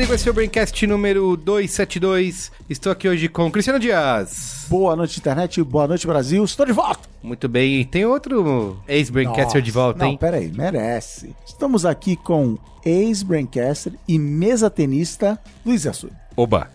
Merigo, esse é o Braincast número 272. Estou aqui hoje com Cristiano Dias. Boa noite, internet. Boa noite, Brasil. Estou de volta. Muito bem, tem outro ex-Braincaster de volta, Não, hein? peraí, merece. Estamos aqui com ex-Braincaster e mesa tenista Luiz Assuda. Oba!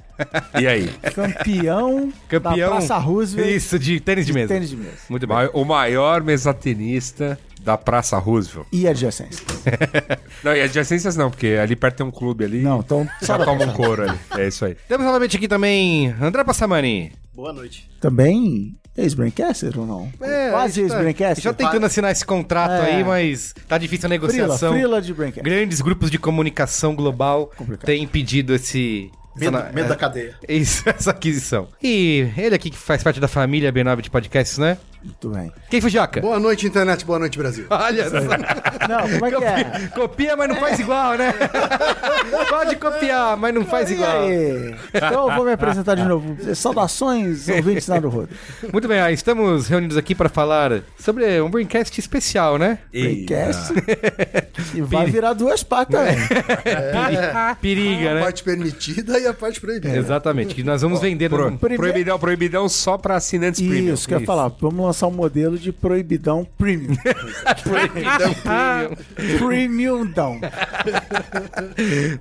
E aí? Campeão, Campeão. da Praça Roosevelt Isso, de tênis de, de mesa. tênis de mesa. Muito bem. O maior mesatenista da Praça Roosevelt. E adjacência. Não, e adjacências não, porque ali perto tem um clube ali. Não, então Já toma um couro ali. É isso aí. Temos novamente aqui também André Passamani. Boa noite. também ex-Braincaster ou não? É, Quase tá- ex-Braincaster. Já tentando assinar esse contrato É. aí, mas tá difícil a Frila, negociação. frila de Braincaster. Grandes grupos de comunicação global Complicado. têm impedido esse... Medo, essa- medo é, da cadeia. Isso, essa aquisição. E ele aqui que faz parte da família B9 de podcasts, né? Muito bem. Quem foi Joca? Boa noite, internet. Boa noite, Brasil. Olha só. Não, como é que é? Copia, mas não faz igual, né? Pode copiar, mas não faz igual. aí? Então eu vou me apresentar de novo. Saudações, ouvintes da Rodo. Muito bem, ah, estamos reunidos aqui para falar sobre um Braincast especial, né? Braincast. E vai virar duas partes também. Periga, A né? parte permitida e a parte proibida. Exatamente, que nós vamos vender Pro- no... Primeiro- Proibidão, proibidão só pra assinantes premium. Isso, que eu ia falar. Vamos lançar um modelo de proibidão premium. premium down.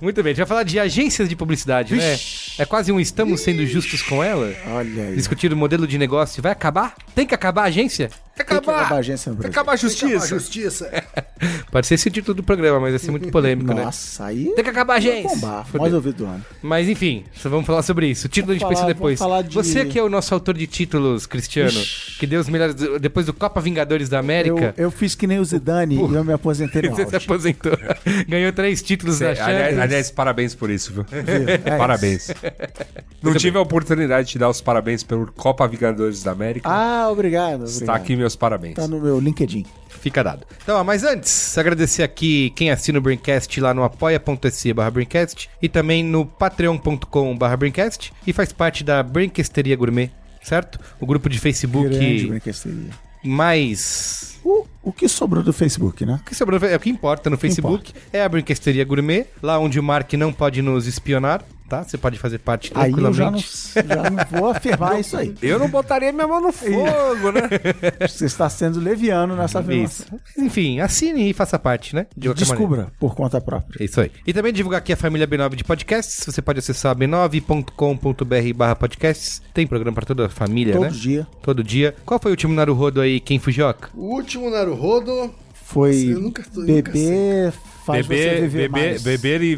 Muito bem, a gente vai falar de agências de publicidade, né? É quase um estamos sendo justos com ela. Olha aí. Discutir o modelo de negócio. Vai acabar? Tem que acabar a agência? Tem que Tem que acabar a acabar. agência no Tem que Brasil. acabar a Justiça. justiça. Justiça. Pode ser esse o título do programa, mas vai ser muito polêmico, né? Nossa, aí. Tem que acabar a agência. bombar. Mais ouvido do ano. Mas enfim, só vamos falar sobre isso. O título a gente Vamos pensa falar- depois. vamos falar de- Você que é o nosso autor de títulos, Cristiano, que deu os melhores. Depois do Copa Vingadores da Eu, América. eu fiz que nem o Zidane e eu me aposentei no Você se aposentou. Ganhou três títulos da Cê- aliás, Champions. aliás, parabéns por isso, viu? É parabéns. Não tive a oportunidade de te dar os parabéns pelo Copa Vingadores da América. Ah, obrigado. Está obrigado. aqui meus parabéns. Tá no meu LinkedIn. Fica dado. Então, ó, mas antes, agradecer aqui quem assina o Braincast lá no apoia.se barra e também no patreon.com barra e faz parte da Braincasteria Gourmet, certo? O grupo de Grande Facebook brinquesteria. mais... O, o que sobrou do Facebook, né? O que sobrou é o que importa no Facebook. É a Brinquesteria Gourmet, lá onde o Mark não pode nos espionar, tá? Você pode fazer parte Aí eu já não, tranquilamente. já não vou afirmar isso aí. Eu não botaria minha mão no fogo, né? Você está sendo leviano nessa afirmação. Enfim, assine e faça parte, né? De qualquer maneira. Descubra por conta própria. É isso aí. E também divulgar aqui a família B9 de podcasts. Você pode acessar b9.com.br barra podcasts. Tem programa para toda a família, Todo né? dia Todo dia. Qual foi o último Naruhodo aí? Quem Fujoca? O último Naruhodo. foi Eu nunca tô- nunca beber faz você Beber, viver beber, mais. beber e,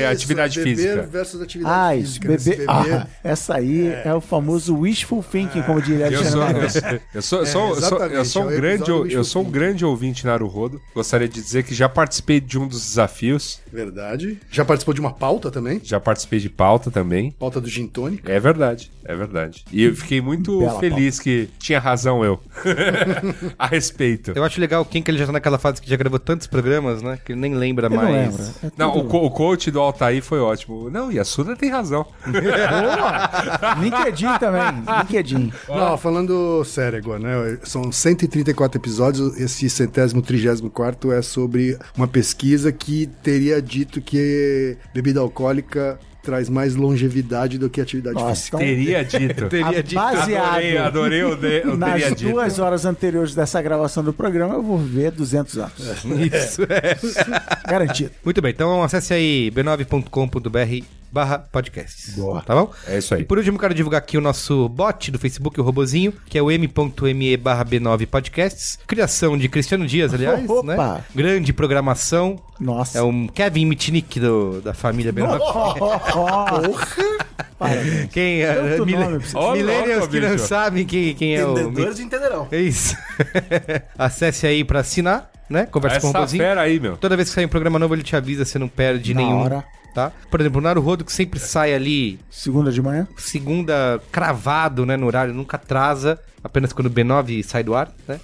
e atividade beber física. versus atividade Ah, isso, física. beber. Esse Ah, essa aí é. o famoso wishful thinking, como diria Eu Alexandre sou, Magalhães. eu sou, eu sou, eu sou, eu sou um é grande, eu sou um grande ouvinte Naruhodo. Gostaria de dizer que já participei de um dos desafios, Verdade. Já participou de uma pauta também. já participei de pauta também. Pauta do Gin Tonic. É verdade, é verdade. E eu fiquei muito Bela feliz que tinha razão eu a respeito. Eu acho legal quem que ele já tá naquela fase que já gravou tantos programas, né? Que ele nem lembra Eu não mais. lembro. É Não, o, co- o coach do Altair foi ótimo. Não, e a Suda tem razão. LinkedIn também. LinkedIn. Não, falando sério agora, né? São 134 episódios. Esse centésimo, trigésimo quarto é sobre uma pesquisa que teria dito que bebida alcoólica traz mais longevidade do que atividade Nossa, física. então, Teria dito. Teria dito. baseado Adorei, adorei o, de, o nas teria dito. duas horas anteriores dessa gravação do programa, eu vou viver 200 anos. Isso, é. Garantido. Muito bem, então acesse aí b9.com.br barra podcasts. Boa. Tá bom? É isso aí. E por último, quero divulgar aqui o nosso bot do Facebook, o robozinho, que é o m.me barra B9 Podcasts. Criação de Cristiano Dias, aliás, Opa! né? Grande programação. Nossa. É um Kevin Mitnick do, da família B9. Parabéns. Quem é? Você. Ó, Millennials que não sabem quem, quem é o... Entendedores entenderão. É isso. Acesse aí pra assinar, né? Conversa com o Essa robozinho. fera aí, meu. Toda vez que sair um programa novo, ele te avisa, você não perde Na nenhum. hora. Tá? Por exemplo, o Naruhodo que sempre sai ali Segunda de manhã? segunda cravado, né, no horário, nunca atrasa, apenas quando o B9 sai do ar, né?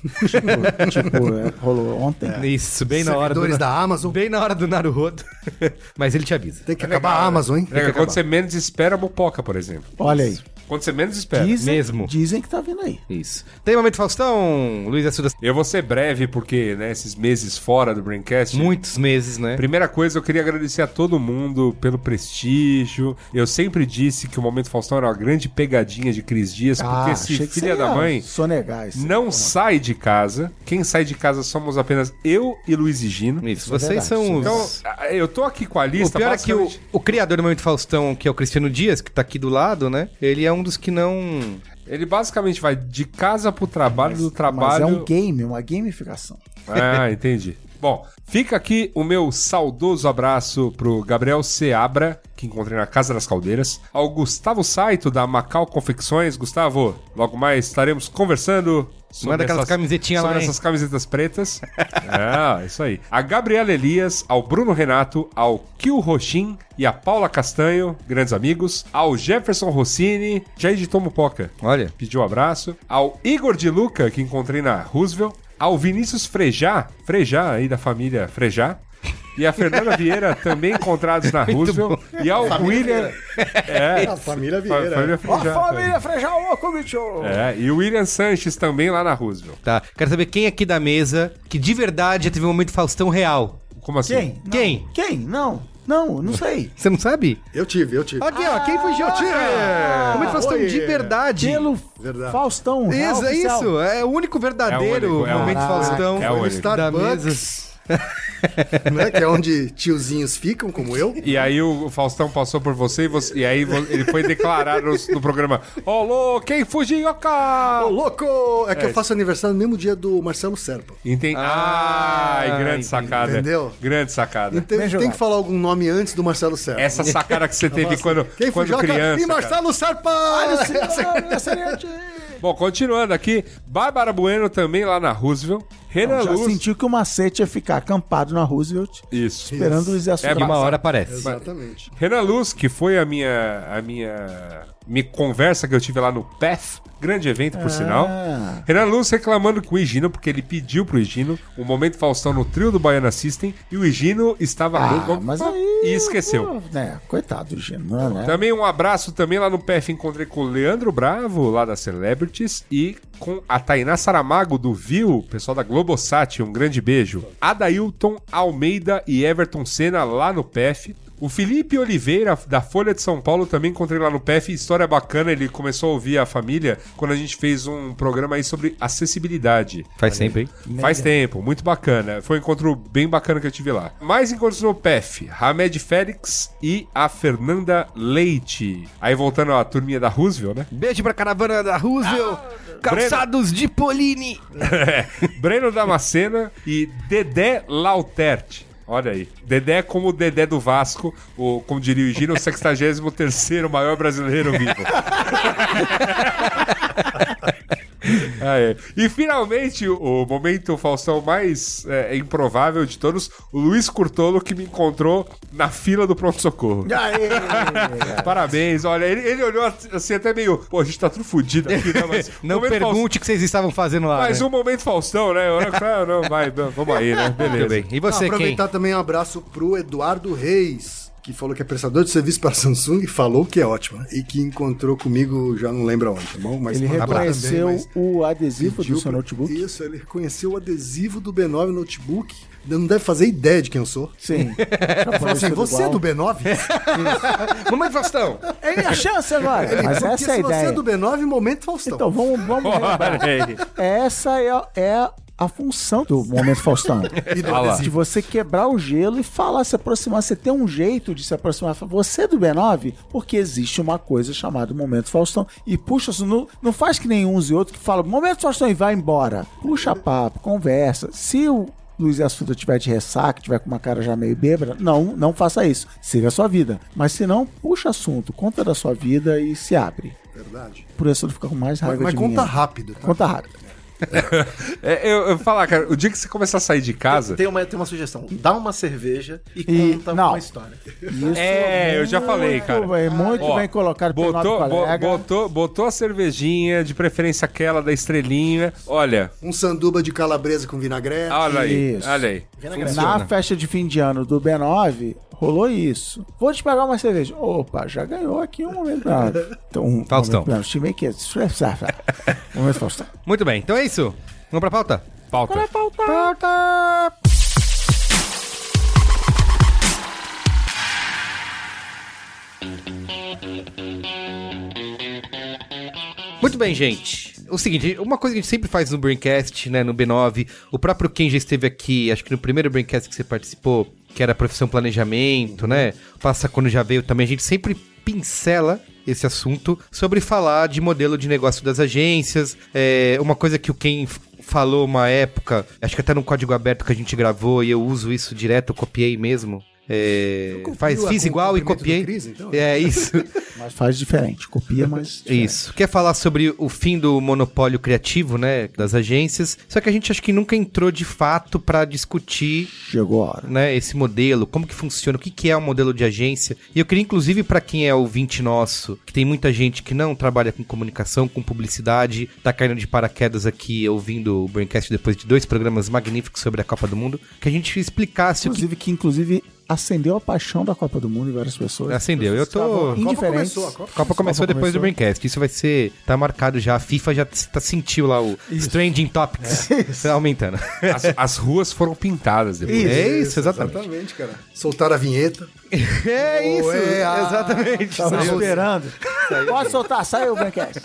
tipo, é, rolou ontem. Isso, bem na hora do Servidores da Amazon. bem na hora do Naruhodo. Mas ele te avisa. Tem que acabar a Amazon, hein? É, quando você menos espera, a mopoca, por exemplo. Olha aí. Quando você menos espera. Dizem, mesmo. dizem que tá vindo aí. Isso. Tem momento Faustão, Luiz Assuda, Eu vou ser breve, porque, né, esses meses fora do Braincast... muitos meses, né? Primeira coisa, eu queria agradecer a todo mundo pelo prestígio. Eu sempre disse que o Momento Faustão era uma grande pegadinha de Cris Dias, porque esse Ah, achei que filha da mãe Sonegar não sai de casa. Quem sai de casa somos apenas eu e Luiz e Gino. Isso, é vocês verdade, são Então, os... a- eu tô aqui com a O lista. pior é que o, basicamente- o criador do Momento Faustão, que é o Cristiano Dias, que tá aqui do lado, né? Ele é um dos que não... Ele basicamente vai de casa pro trabalho, do Mas trabalho... é um game, uma gamificação. Ah, entendi. Bom, fica aqui o meu saudoso abraço pro Gabriel Seabra, que encontrei na Casa das Caldeiras, ao Gustavo Saito, da Macau Confecções. Gustavo, logo mais estaremos conversando sobre Manda aquelas camisetinhas lá, sobre hein? essas camisetas pretas. é, isso aí. A Gabriela Elias, ao Bruno Renato, ao Kil Roxin e a Paula Castanho, grandes amigos, ao Jefferson Rossini, já editou Mupoca Olha, pediu um abraço. Ao Igor de Luca, que encontrei na Roosevelt. Ao Vinícius Frejá, Frejá aí da família Frejá. E a Fernanda Vieira, também encontrados na Roosevelt. E ao William. É, A família fa- Vieira. família Frejá. Frejá Oco, bicho! É, e o William Sanches também lá na Roosevelt. tá. Quero saber quem aqui da mesa que de verdade já teve um Momento Faustão real. Como assim? Quem? Não. Quem? Quem? Não. Não, não sei. Você não sabe? Eu tive, eu tive. Aqui, ó, quem fugiu? Momento Faustão oi. de verdade. Pelo Verdade. Faustão. Isso, é isso. É o único verdadeiro É o único, é o Momento único. Faustão É o Foi único. Starbucks, né? Que é onde tiozinhos ficam, como eu. E aí o Faustão passou por você e, você- e aí ele foi declarar no, no programa: Ô, louco, quem fugiu, Ô, cara? louco! É que eu faço aniversário no mesmo dia do Marcelo Serpa. Entendi. Ah, Ai, grande entendi. sacada. Entendeu? Grande sacada. Então Bem tem jogado. que falar algum nome antes do Marcelo Serpa. Essa sacada que você teve quando, Quem quando fugiu? criança. E cara. Marcelo Serpa! Bom, continuando aqui, Bárbara Bueno também lá na Roosevelt. Renan Já Luz. sentiu que o macete ia ficar acampado na Roosevelt, Isso. esperando o Luiz Assunção. É, E uma hora aparece. Exatamente. Renan Luz, que foi a minha, a minha, minha conversa que eu tive lá no PEF, grande evento, por sinal. Renan Luz reclamando com o Higino, porque ele pediu pro Higino um momento Faustão no trio do Baiana System, e o Higino estava Ah, louco mas aí... e esqueceu. né, coitado do Gino, não é, né? Também um abraço também lá no PF, encontrei com o Leandro Bravo, lá da Celebrities, e com a Tainá Saramago do Viu, pessoal da Globosat, um grande beijo. Adailton Almeida e Everton Senna lá no PF. O Felipe Oliveira, da Folha de São Paulo, também encontrei lá no PF. História bacana, ele começou a ouvir a família quando a gente fez um programa aí sobre acessibilidade. Faz tempo, hein? Faz tempo, muito bacana. Foi um encontro bem bacana que eu tive lá. Mais encontros no PEF, Hamed Félix e a Fernanda Leite. Aí voltando à turminha da Roosevelt, né? Beijo pra caravana da Roosevelt. calçados de Polini. Breno Damascena e Dedé Lautert. Olha aí. Dedé como o Dedé do Vasco, o, como diria o Gino, o 63º maior brasileiro vivo. Ah, é. E finalmente, o momento Faustão mais é, improvável de todos, o Luiz Curtolo que me encontrou na fila do pronto-socorro. Aê! Parabéns, olha, ele, ele olhou assim até meio, pô, a gente tá tudo fudido aqui, né? Mas Não pergunte o que vocês estavam fazendo lá. Mas né? um momento Faustão, né? Eu, ah, não, vai, não, vamos aí, né? Beleza. E Não, você, quem? aproveitar também um abraço pro Eduardo Reis, que falou que é prestador de serviço para a Samsung e falou que é ótimo. né? E que encontrou comigo, já não lembro onde, tá bom? Mas Ele reconheceu também, mas o adesivo do seu pra- notebook? Isso, ele reconheceu o adesivo do B9 notebook. Não deve fazer ideia de quem eu sou. Sim. Falou assim, você é do B9? Momento Faustão. É minha chance agora. Mas Porque essa é a se você ideia. é do B9, momento Faustão. Então vamos, vamos. Essa é, é a função do Momento Faustão. De você quebrar o gelo e falar, se aproximar. Você tem um jeito de se aproximar. Você é do B9? Porque existe uma coisa chamada Momento Faustão. E puxa, não, não faz que nem uns e outros que falam Momento Faustão e vai embora. Puxa papo, conversa. Se o Luiz Assuda tiver de ressaca, tiver com uma cara já meio bêbada, não, não faça isso. Siga a sua vida. Mas se não, puxa assunto, conta da sua vida e se abre. Verdade. Por isso ele fica com mais Mas, raiva mas de conta mim. rápido. tá? Conta rápido. É, eu, eu falar, cara, o dia que você começar a sair de casa. Tem uma, tem uma sugestão. Dá uma cerveja e, E- conta não. uma história. Isso É, eu já falei, cara. Muito bem, muito Ó, bem colocado pelo Botou, bo- colega. botou, botou a cervejinha, de preferência aquela da estrelinha. Olha, Um sanduba de calabresa com vinagrete. olha aí, Isso. olha aí. Na festa de fim de ano do B9, rolou isso. Vou te pegar uma cerveja. Opa, já ganhou aqui um momento. Então, um Faustão. Momento, não, time aqui. Momento Faustão. Muito bem, então é isso. Vamos pra pauta? Pauta. Pauta! Muito bem, gente. O seguinte, uma coisa que a gente sempre faz no Braincast, né, no B9, o próprio Ken já esteve aqui, acho que no primeiro Braincast que você participou, que era profissão planejamento, né? Passa quando já veio também, a gente sempre pincela esse assunto sobre falar de modelo de negócio das agências. É, uma coisa que o f- falou uma época, acho que até no código aberto que a gente gravou e eu uso isso direto, eu copiei mesmo. É, faz, fiz igual e copiei. Cris, então? É isso. Mas faz diferente. Copia, mas. diferente. Isso. Quer falar sobre o fim do monopólio criativo, né, das agências. Só que a gente acho que nunca entrou de fato pra discutir, Chegou a hora. né, esse modelo, como que funciona, o que que é um modelo de agência. E eu queria inclusive pra quem é ouvinte nosso, que tem muita gente que não trabalha com comunicação, com publicidade, tá caindo de paraquedas aqui ouvindo o Braincast depois de dois programas magníficos sobre a Copa do Mundo, que a gente explicasse o que Inclusive, que inclusive acendeu a paixão da Copa do Mundo em várias pessoas. acendeu. Eu tô Estavam indiferentes. começou, a Copa A Copa começou depois do Braincast. Isso vai ser. Tá marcado já. A FIFA já tá, sentiu lá o Trending Topics. Tá aumentando. As, as ruas foram pintadas depois. É isso, exatamente. Exatamente, cara. Soltaram a vinheta. É isso, Ué, ah. exatamente. Tava Saiu. esperando. Pode soltar, saiu o Braincast.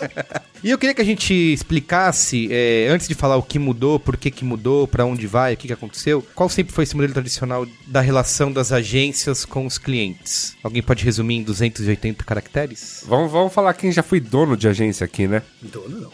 E eu queria que a gente explicasse, é, antes de falar o que mudou, por que, que mudou, pra onde vai, o que, que aconteceu, qual sempre foi esse modelo tradicional da relação das agências com os clientes? Alguém pode resumir em 280 caracteres? Vamos, vamos falar quem já foi dono de agência aqui, né? Dono não.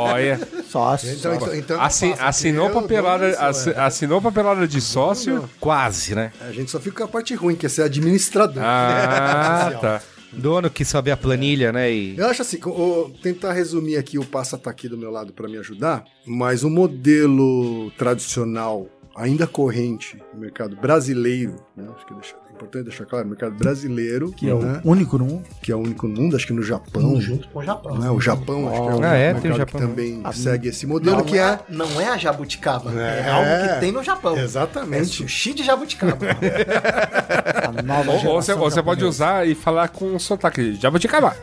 Olha. Sócio. Então, então, então Assin- eu faço, assinou, papelada, é. assinou papelada de sócio? Quase, né? A gente só fica com a parte ruim, que é ser administrador. Ah, tá. Dono que vê a planilha, né? E... Eu acho assim, vou tentar resumir aqui, o Passa tá aqui do meu lado para me ajudar, mas o modelo tradicional, ainda corrente no mercado brasileiro, né? Acho que deixa- é importante deixar claro, no mercado brasileiro, Que é o né? único no mundo. que é o único no mundo, acho que no Japão. Junto com o Japão. Né? O Japão, acho que é o Ah, é, mercado tem o que Japão, também segue esse modelo, Não, que é... não é a jabuticaba. É, É. algo que tem no Japão. É Exatamente. sushi de jabuticaba. A nova Ou, ou você, você pode usar e falar com sotaque. Acabar.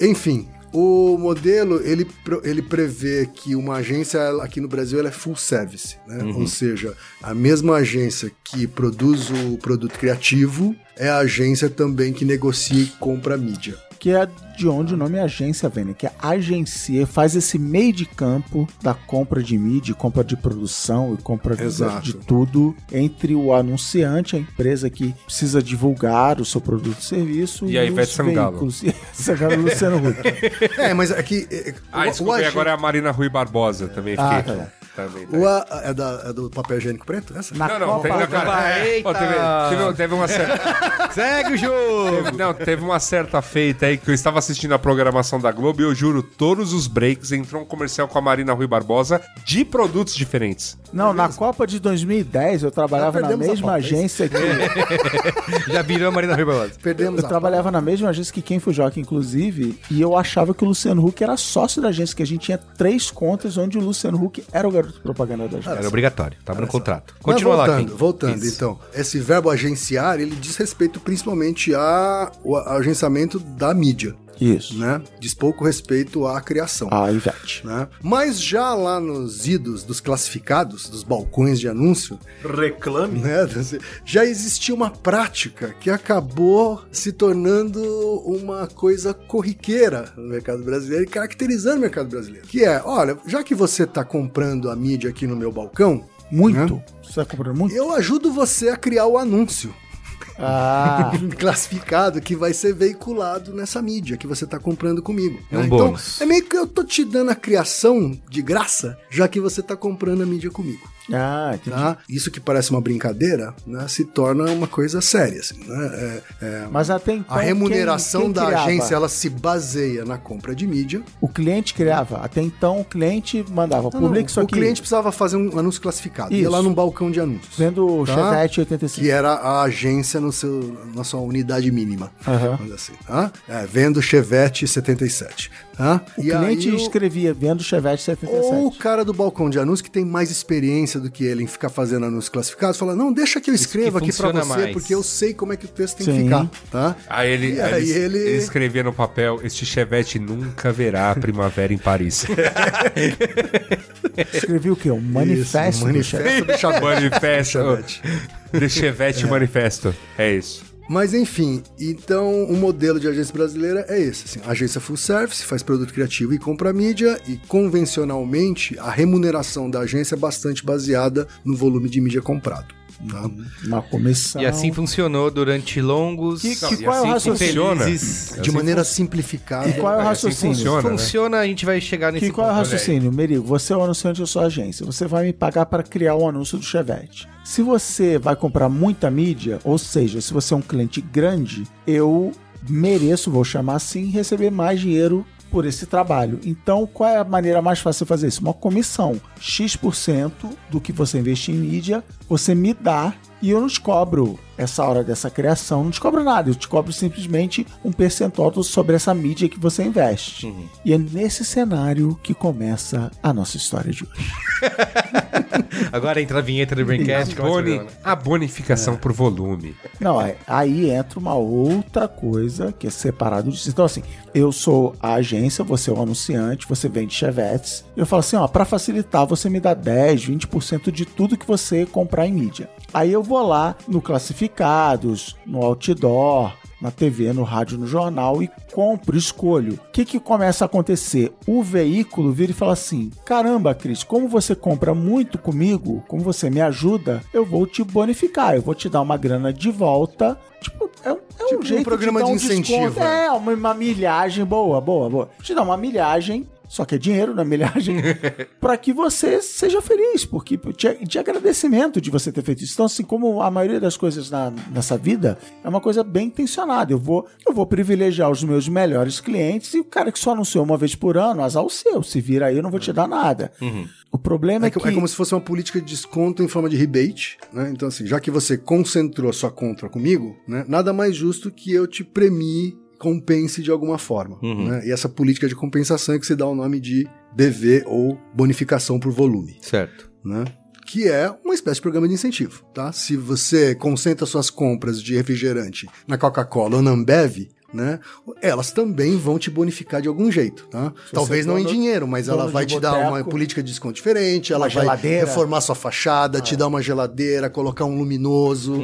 Enfim, o modelo ele, ele prevê que uma agência aqui no Brasil ela é full service, né? Uhum. Ou seja, a mesma agência que produz o produto criativo é a agência também que negocia e compra a mídia. Que é de onde o nome agência vem, né? Que é agencia, faz esse meio de campo da compra de mídia, compra de produção e compra de, de tudo entre o anunciante, a empresa que precisa divulgar o seu produto e serviço E a Ivete os Sangalo. veículos. E Sangalo e Luciano Huck. É, mas aqui é, Ah, o, desculpa, e agen- agora é a Marina Rui Barbosa também. Ah, fiquei. tá. Também, tá. o a- é, da- é do papel higiênico preto? Essa? Na Não, não, Copa, tem, não, cara, Eita! Ó, teve, teve- teve uma certa, Segue o jogo! teve- não, teve uma certa feita aí que eu estava assistindo a programação da Globo e eu juro, todos os breaks entrou um comercial com a Marina Rui Barbosa de produtos diferentes. Não, na Copa de 2010 eu trabalhava na mesma é agência que. Já virou a Marina Rui Barbosa. Perdemos Eu a trabalhava na mesma agência que quem Fujoca, inclusive, e eu achava que o Luciano Huck era sócio da agência, que a gente tinha três contas onde o Luciano Huck era o garoto propaganda da. Era obrigatório, tava no contrato. Mas Continua lá, voltando, Kim. voltando Isso. então. Esse verbo agenciar, ele diz respeito principalmente a- o agenciamento da mídia, Isso. né? Diz pouco respeito à criação. A Ivete. né? Mas já lá nos idos dos classificados, dos balcões de anúncio, Reclame. né, já existia uma prática que acabou se tornando uma coisa corriqueira no mercado brasileiro e caracterizando o mercado brasileiro. Que é, olha, já que você está comprando a mídia aqui no meu balcão, Muito. Você tá comprando muito? eu ajudo você a criar o anúncio Ah, classificado que vai ser veiculado nessa mídia que você está comprando comigo. É um então, bônus. é meio que eu tô te dando a criação de graça, já que você está comprando a mídia comigo. Ah. Tá? Isso que parece uma brincadeira, né, se torna uma coisa séria. Assim, né? É- é- Mas até então. a remuneração quem- quem da criava? agência ela se baseia na compra de mídia. O cliente criava. Até então o cliente mandava. Não, não, Publique isso o aqui. cliente precisava fazer um anúncio classificado. Ia Isso. lá num balcão de anúncios. Vendo o Tá? Chevette 85. Que era a agência no seu, na sua unidade mínima. Dizer assim. Tá? É, vendo Chevette 77. Tá? O E cliente escrevia vendo Chevette 77. Ou o cara do balcão de anúncios que tem mais experiência do que ele em ficar fazendo anúncios classificados, fala: Não, deixa que eu escreva que aqui pra funciona você, mais." porque eu sei como é que o texto tem Sim. que ficar. Tá? Aí ele, aí aí ele, ele- escrevia no papel: Este Chevette nunca verá a primavera em Paris. Escrevia o quê? Um manifesto. Isso, um do Chevette. manifesto do Chevette. Manifesto. Chevette. The Chevette Manifesto. É isso. Mas enfim, então o modelo de agência brasileira é esse. Assim, agência full service, faz produto criativo e compra mídia, e convencionalmente a remuneração da agência é bastante baseada no volume de mídia comprado. Tá? Uma comissão. E assim funcionou durante longos Que- que e qual é o assim raciocínio? felizes. De maneira simplificada. E qual é o assim raciocínio? funciona, né? Funciona, a gente vai chegar nesse Que qual é o raciocínio? Merigo, você é o anunciante da sua agência. Você vai me pagar para criar o anúncio do Chevette. Se você vai comprar muita mídia, ou seja, se você é um cliente grande, eu mereço, vou chamar assim, receber mais dinheiro por esse trabalho. Então, qual é a maneira mais fácil de fazer isso? Uma comissão. X% do que você investir em mídia, você me dá e eu não te cobro essa hora dessa criação, não te cobro nada, eu te cobro simplesmente um percentual sobre essa mídia que você investe. E é nesse cenário que começa a nossa história de hoje. Agora entra a vinheta do Braincast. começa o Boni, a bonificação por volume. Não, é- aí entra uma outra coisa que é separado disso. Então, assim, eu sou a agência, você é o anunciante, você vende chevetes. Eu falo assim, ó, pra facilitar, você me dá 10, 20% de tudo que você comprar em mídia. Aí eu vou lá no classificados, no outdoor, na TV, no rádio, no jornal e compro, escolho. O que, que começa a acontecer? O veículo vira e fala assim: caramba, Cris, como você compra muito comigo, como você me ajuda, eu vou te bonificar, eu vou te dar uma grana de volta. Tipo, é, um- é Tipo um um jeito programa de, de um incentivo, desconto. né? É, uma, uma milhagem boa, boa, boa. Te dá uma milhagem. Só que é dinheiro na milhagem, para que você seja feliz, porque de, de agradecimento de você ter feito isso. Então, assim, como a maioria das coisas na, nessa vida, é uma coisa bem intencionada. Eu vou, eu vou privilegiar os meus melhores clientes e o cara que só anunciou uma vez por ano, azar o seu. Se vira aí, eu não vou te dar nada. O problema é, É, co- que. é como se fosse uma política de desconto em forma de rebate, né? Então, assim, já que você concentrou a sua compra comigo, né? Nada mais justo que eu te premie, compense de alguma forma. né? E essa política de compensação é que se dá o nome de BV ou bonificação por volume, Certo. né? Que é uma espécie de programa de incentivo, tá? Se você concentra suas compras de refrigerante na Coca-Cola ou na Ambev, né? Elas também vão te bonificar de algum jeito, tá? Talvez não em dinheiro, mas ela vai te dar uma boteco, política de desconto diferente, ela vai geladeira. reformar sua fachada, te dar uma geladeira, colocar um luminoso,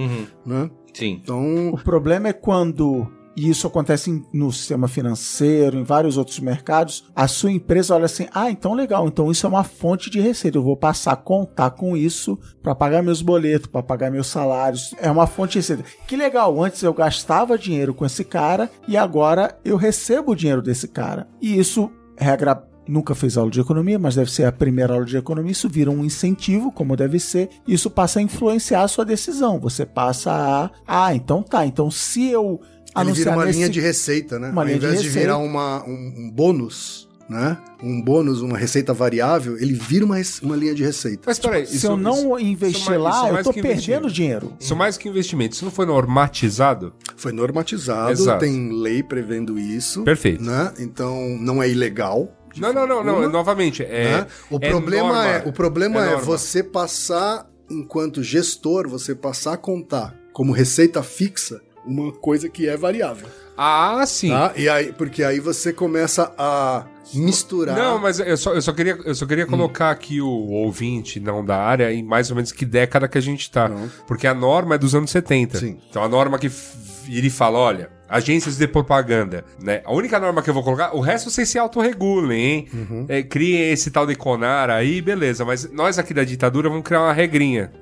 né? Sim. Então, O problema é quando, e isso acontece no sistema financeiro, em vários outros mercados, a sua empresa olha assim: ah, então legal, então isso é uma fonte de receita, eu vou passar a contar com isso para pagar meus boletos, para pagar meus salários, é uma fonte de receita. Que legal, antes eu gastava dinheiro com esse cara e agora eu recebo o dinheiro desse cara. E isso, regra nunca fez aula de economia, mas deve ser a primeira aula de economia, isso vira um incentivo, como deve ser, isso passa a influenciar a sua decisão. Você passa a, ah, então tá, então se eu ele vira uma nesse- linha de receita, né? Uma Ao linha de invés de, receita. virar uma, um, um bônus, né? Um bônus, uma receita variável, ele vira uma, uma linha de receita. Mas peraí, se eu não investir isso mais- isso lá, eu mais tô que perdendo dinheiro. Isso mais que investimento. Isso não foi normatizado? Foi normatizado, Exato. tem lei prevendo isso. Perfeito. Né? Então não é ilegal. de Não, não, não, não. Novamente, é. né? O é problema norma. é, o problema é, norma. você passar, enquanto gestor, você passar a contar como receita fixa uma coisa que é variável. Ah, sim. Tá? E aí, porque aí você começa a misturar. Não, mas eu só, eu só queria, eu só queria Hum. colocar aqui o ouvinte não da área em mais ou menos que década que a gente tá. Não. Porque a norma é dos anos 70. Sim. Então a norma que f- vira e fala, olha, agências de propaganda, né? A única norma que eu vou colocar, o resto vocês se autorregulem, hein? Uhum. É, criem esse tal de Conar aí, beleza. Mas nós aqui da ditadura vamos criar uma regrinha.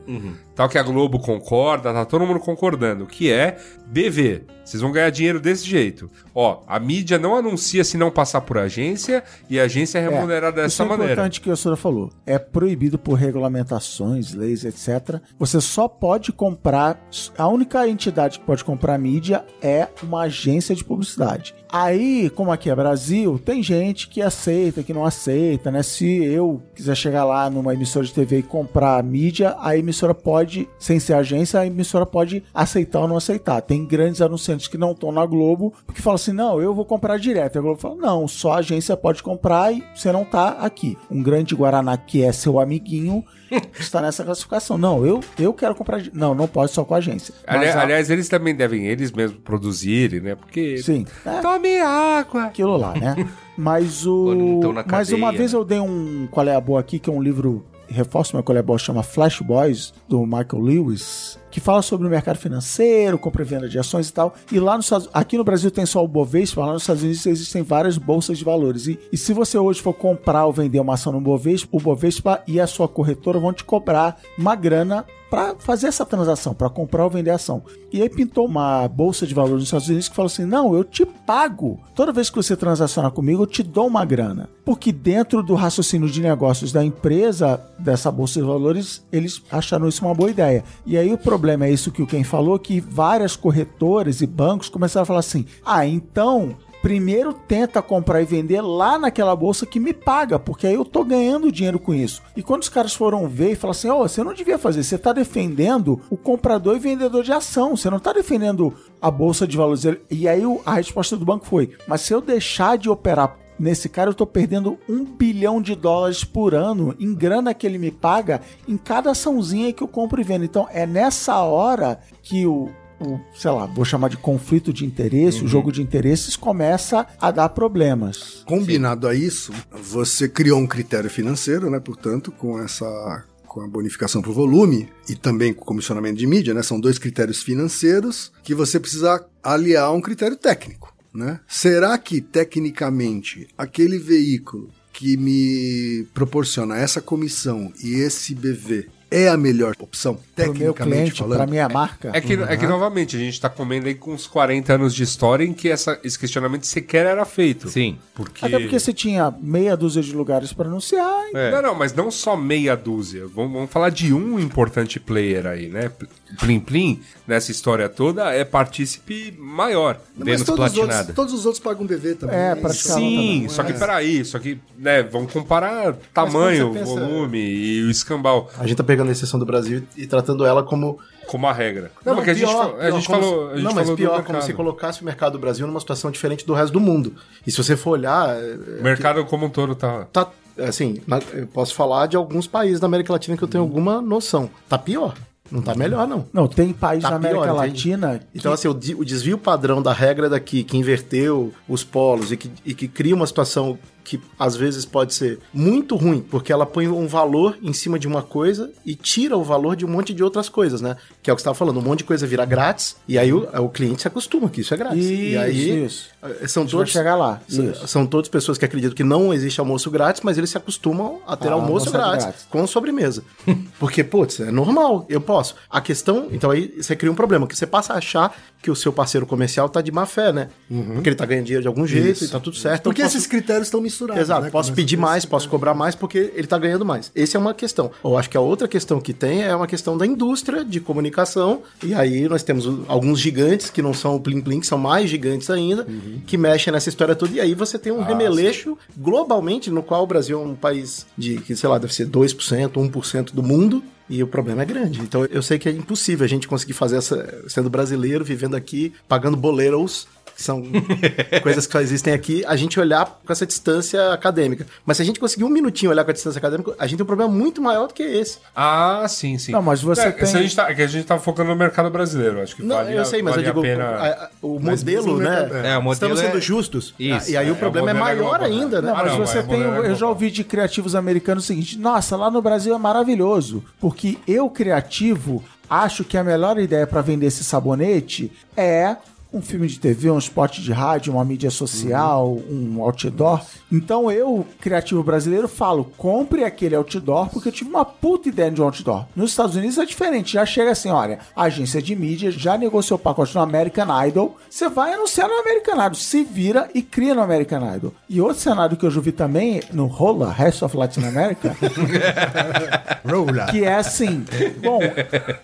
Tal que a Globo concorda, tá todo mundo concordando, que é BV. Vocês vão ganhar dinheiro desse jeito. Ó, a mídia não anuncia se não passar por agência e a agência é remunerada Isso dessa é maneira. importante que o senhor falou. É proibido por regulamentações, leis, etc. Você só pode comprar. A única entidade que pode comprar mídia é uma agência de publicidade. Aí, como aqui é Brasil, tem gente que aceita, que não aceita, né? Se eu quiser chegar lá numa emissora de TV e comprar a mídia, a emissora pode, sem ser agência, a emissora pode aceitar ou não aceitar. Tem grandes anunciantes que não estão na Globo, que falam assim: não, eu vou comprar direto. A Globo fala: não, só a agência pode comprar e você não tá aqui. Um grande Guaraná que é seu amiguinho está nessa classificação. Não, eu, eu quero comprar. Não, não pode só com a agência. Ali- a- Aliás, eles também devem eles mesmos produzirem, né? Porque. Sim. É, Tome água! aquilo lá, né? Mas o. Mas uma vez né? eu dei um Qual é a Boa aqui, que é um livro. Reforço meu Boa, chama Flash Boys, do Michael Lewis, que fala sobre o mercado financeiro, compra e venda de ações e tal. E lá nos Aqui no Brasil tem só o Bovespa, lá nos Estados Unidos existem várias bolsas de valores. E, e se você hoje for comprar ou vender uma ação no Bovespa, o Bovespa e a sua corretora vão te cobrar uma grana para fazer essa transação, para comprar ou vender ação. E aí pintou uma bolsa de valores nos Estados Unidos que falou assim: não, eu te pago. Toda vez que você transacionar comigo, eu te dou uma grana. Porque dentro do raciocínio de negócios da empresa, dessa bolsa de valores, eles acharam isso uma boa ideia. E aí o problema é isso que o Ken falou: que várias corretoras e bancos começaram a falar assim: ah, então primeiro tenta comprar e vender lá naquela bolsa que me paga, porque aí eu tô ganhando dinheiro com isso. E quando os caras foram ver e falaram assim: ó, você não devia fazer, você tá defendendo o comprador e vendedor de ação, você não tá defendendo a bolsa de valores. E aí a resposta do banco foi: mas se eu deixar de operar Nesse cara eu tô perdendo um bilhão de dólares por ano em grana que ele me paga em cada açãozinha que eu compro e vendo. Então é nessa hora que o, o, sei lá, vou chamar de conflito de interesse, o jogo de interesses começa a dar problemas. Combinado a isso, você criou um critério financeiro, né? Portanto, com essa com a bonificação por volume e também com o comissionamento de mídia, né? São dois critérios financeiros que você precisa aliar a um critério técnico, né? Será que tecnicamente aquele veículo que me proporciona essa comissão e esse BV é a melhor opção, tecnicamente cliente, falando? pra minha marca. É que, é que, novamente, a gente tá comendo aí com uns 40 anos de história em que essa, esse questionamento sequer era feito. Sim. Porque... Até porque você tinha meia dúzia de lugares para anunciar. É. Não, não, mas não só meia dúzia. Vamos, vamos falar de um importante player aí, né? Plim Plim, nessa história toda, é partícipe maior. Mas Vênus todos os, outros, todos os outros pagam BV também. É, né? praticamente. Sim, Não só que é- peraí, só que, né, vamos comparar tamanho, pensa- volume e o escambau A gente tá pegando a exceção do Brasil e tratando ela como. como a regra. Não, porque a gente, a gente falou. se- A gente não, mas pior, como se colocasse o mercado do Brasil numa situação diferente do resto do mundo. E se você for olhar. é, O mercado como um todo tá. Tá. Assim, na- eu posso falar de alguns países da América Latina que eu tenho alguma noção. Tá pior. Não tá melhor, não. Não, tem país Tá na América pior? Latina que Então, assim, o, desvio padrão da regra daqui, que inverteu os polos e que, e que cria uma situação que às vezes pode ser muito ruim, porque ela põe um valor em cima de uma coisa e tira o valor de um monte de outras coisas, né? Que é o que você estava falando, um monte de coisa vira grátis e aí o, o cliente se acostuma que isso é grátis. e Isso, aí isso. Eh, são todos chegar lá. são- são todas pessoas que acreditam que não existe almoço grátis, mas eles se acostumam a ter Ah, almoço almoço grátis, grátis. com sobremesa. Porque, putz, é normal, eu posso. A questão, então aí você cria um problema, que você passa a achar que o seu parceiro comercial tá de má fé, né? Porque ele tá ganhando dinheiro de algum jeito Isso. e tá tudo certo. então Porque posso- esses critérios estão misturados. Exato, né? posso pedir mais, posso cobrar mais porque ele tá ganhando mais. Essa é uma questão. Eu acho que a outra questão que tem é uma questão da indústria de comunicação. E aí nós temos alguns gigantes que não são o Plim Plim, que são mais gigantes ainda, que mexem nessa história toda. E aí você tem um remeleixo globalmente, no qual o Brasil é um país de, que sei lá, deve ser 2%, 1% do mundo. E o problema é grande. Então eu sei que é impossível a gente conseguir fazer essa, sendo brasileiro, vivendo aqui, pagando boleros que são coisas que só existem aqui, a gente olhar com essa distância acadêmica. Mas se a gente conseguir um minutinho olhar com a distância acadêmica, a gente tem um problema muito maior do que esse. Ah, sim, sim. Não, mas você é, tem- se A gente tá, é que a gente tá focando no mercado brasileiro. Acho que Não, vale, eu sei, mas eu vale digo, a pena. a- a- o modelo, né? É, o modelo Estamos sendo é- justos. Isso, e aí é, o problema é, o modelo é maior ainda, né? Não, Ah, mas não, você tem. é Eu já ouvi de criativos americanos o seguinte: nossa, lá no Brasil é maravilhoso. Porque eu, criativo, acho que a melhor ideia para vender esse sabonete é um filme de TV, um spot de rádio, uma mídia social, um outdoor. Então eu, criativo brasileiro, falo: compre aquele outdoor porque eu tive uma puta ideia de um outdoor. Nos Estados Unidos é diferente, já chega assim: olha, a agência de mídia já negociou o pacote no American Idol, você vai anunciar no American Idol, se vira e cria no American Idol. E outro cenário que eu já vi também no Rola, Rest of Latin America, Rola. que é assim, bom,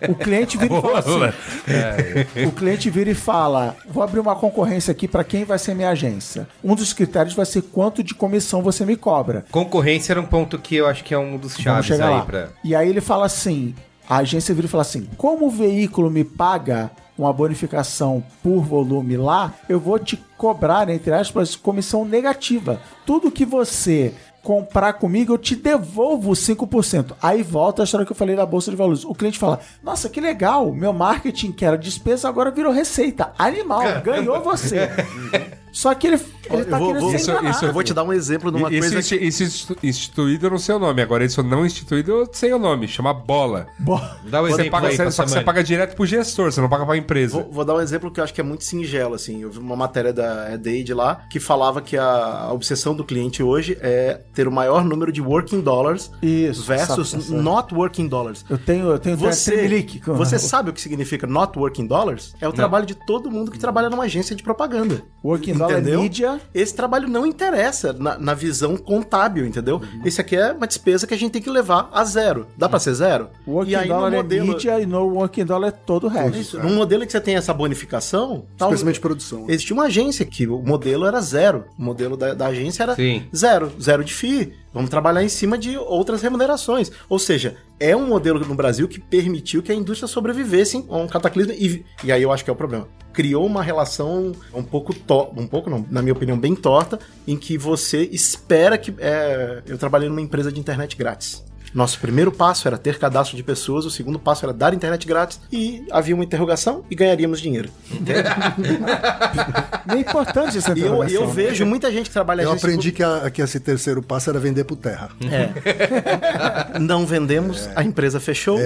o cliente vira e fala assim, o cliente vira e fala, vou abrir uma concorrência aqui para quem vai ser minha agência. Um dos critérios vai ser quanto de comissão você me cobra. Concorrência era um ponto que eu acho que é um dos chaves aí lá. pra. E aí ele fala assim, a agência vira e fala assim, como o veículo me paga uma bonificação por volume lá, eu vou te cobrar, entre aspas, comissão negativa. Tudo que você comprar comigo, eu te devolvo 5%. Aí volta a história que eu falei da Bolsa de Valores. O cliente fala, nossa, que legal, meu marketing, que era despesa, agora virou receita. Animal, ganhou você. Só que ele, ele tá eu vou- querendo vou- ser isso- isso Eu vou te dar um exemplo de uma isso, coisa insti- que... isso institu- instituído eu não sei o nome. Agora, isso não instituído eu sei o nome. Chama bola. Bo- Dá Você exemplo paga, aí, você- só que você paga direto pro gestor, você não paga pra empresa. Vou, vou dar um exemplo que eu acho que é muito singelo, assim. Eu vi uma matéria da Dade lá que falava que a obsessão do cliente hoje é ter o maior número de working dollars Isso, versus sabe, sabe. not working dollars. Eu tenho, eu tenho Você, você sabe o que significa not working dollars? É o trabalho de todo mundo que trabalha numa agência de propaganda. Working dollar é Entendeu? mídia. Esse trabalho não interessa na, na visão contábil, entendeu? Esse aqui é uma despesa que a gente tem que levar a zero. Dá pra ser zero? Working e aí no dollar modelo, é mídia e no working dollar é todo o resto. Isso, num modelo que você tem essa bonificação, tal- Especialmente produção. Existia uma agência que o modelo era zero. O modelo da, da agência era Sim. zero, zero de Vamos trabalhar em cima de outras remunerações. Ou seja, é um modelo no Brasil que permitiu que a indústria sobrevivesse a um cataclismo. E, e aí eu acho que é o problema. Criou uma relação um pouco, to um pouco não, na minha opinião, bem torta, em que você espera que. é, eu trabalhei numa empresa de internet grátis. Nosso primeiro passo era ter cadastro de pessoas, o segundo passo era dar internet grátis e havia uma interrogação e ganharíamos dinheiro. É importante essa E eu, interrogação. eu vejo muita gente que trabalha Eu aprendi que, a- que esse terceiro passo era vender por terra. Não vendemos, a empresa fechou.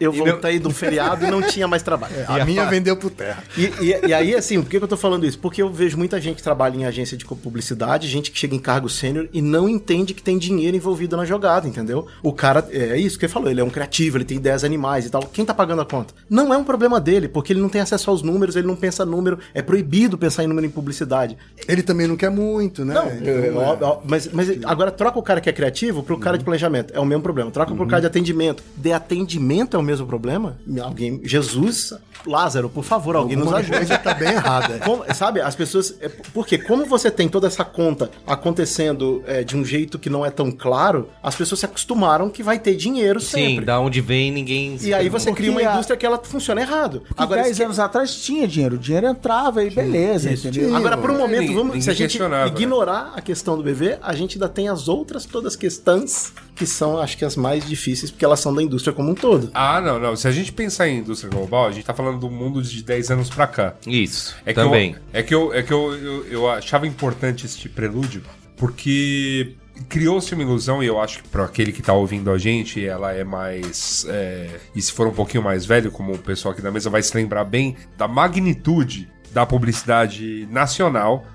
eu voltei de um feriado e não tinha mais trabalho. A minha vendeu por terra. E, e- e aí, assim, por que que eu tô falando isso? Porque eu vejo muita gente que trabalha em agência de publicidade, gente que chega em cargo sênior e não entende que tem dinheiro envolvido na jogada, entendeu? O cara, é isso que ele falou, ele é um criativo, ele tem ideias animais e tal. Quem tá pagando a conta? Não é um problema dele, porque ele não tem acesso aos números, ele não pensa número, é proibido pensar em número em publicidade. Ele também não quer muito, né? Não, Então, é. ó, mas, mas agora troca o cara que é criativo pro cara de planejamento. É o mesmo problema. Troca pro cara de atendimento. De atendimento é o mesmo problema? Alguém. Jesus, Lázaro, por favor, alguém Alguma nos ajude. tá bem errada. Como- sabe, as pessoas. É, porque como você tem toda essa conta acontecendo é, de um jeito que não é tão claro, as pessoas se acostumaram que vai ter dinheiro Sim, sempre. da onde vem ninguém. E aí você Porque cria uma a- indústria que ela funciona errado. Agora, 10 esque- anos atrás tinha dinheiro. O dinheiro entrava e beleza, entendeu? Agora, por um momento, vamos, se a gente né? ignorar a questão do BV, a gente ainda tem as outras todas questões que são, acho que, as mais difíceis, porque elas são da indústria como um todo. Ah, não, não. Se a gente pensar em indústria global, a gente tá falando do mundo de 10 anos pra cá. Isso, É que também. Eu, é que, eu, é que eu, eu, eu achava importante esse prelúdio, porque criou-se uma ilusão, e eu acho que para aquele que tá ouvindo a gente, ela é mais. é, e se for um pouquinho mais velho, como o pessoal aqui da mesa vai se lembrar bem, da magnitude da publicidade nacional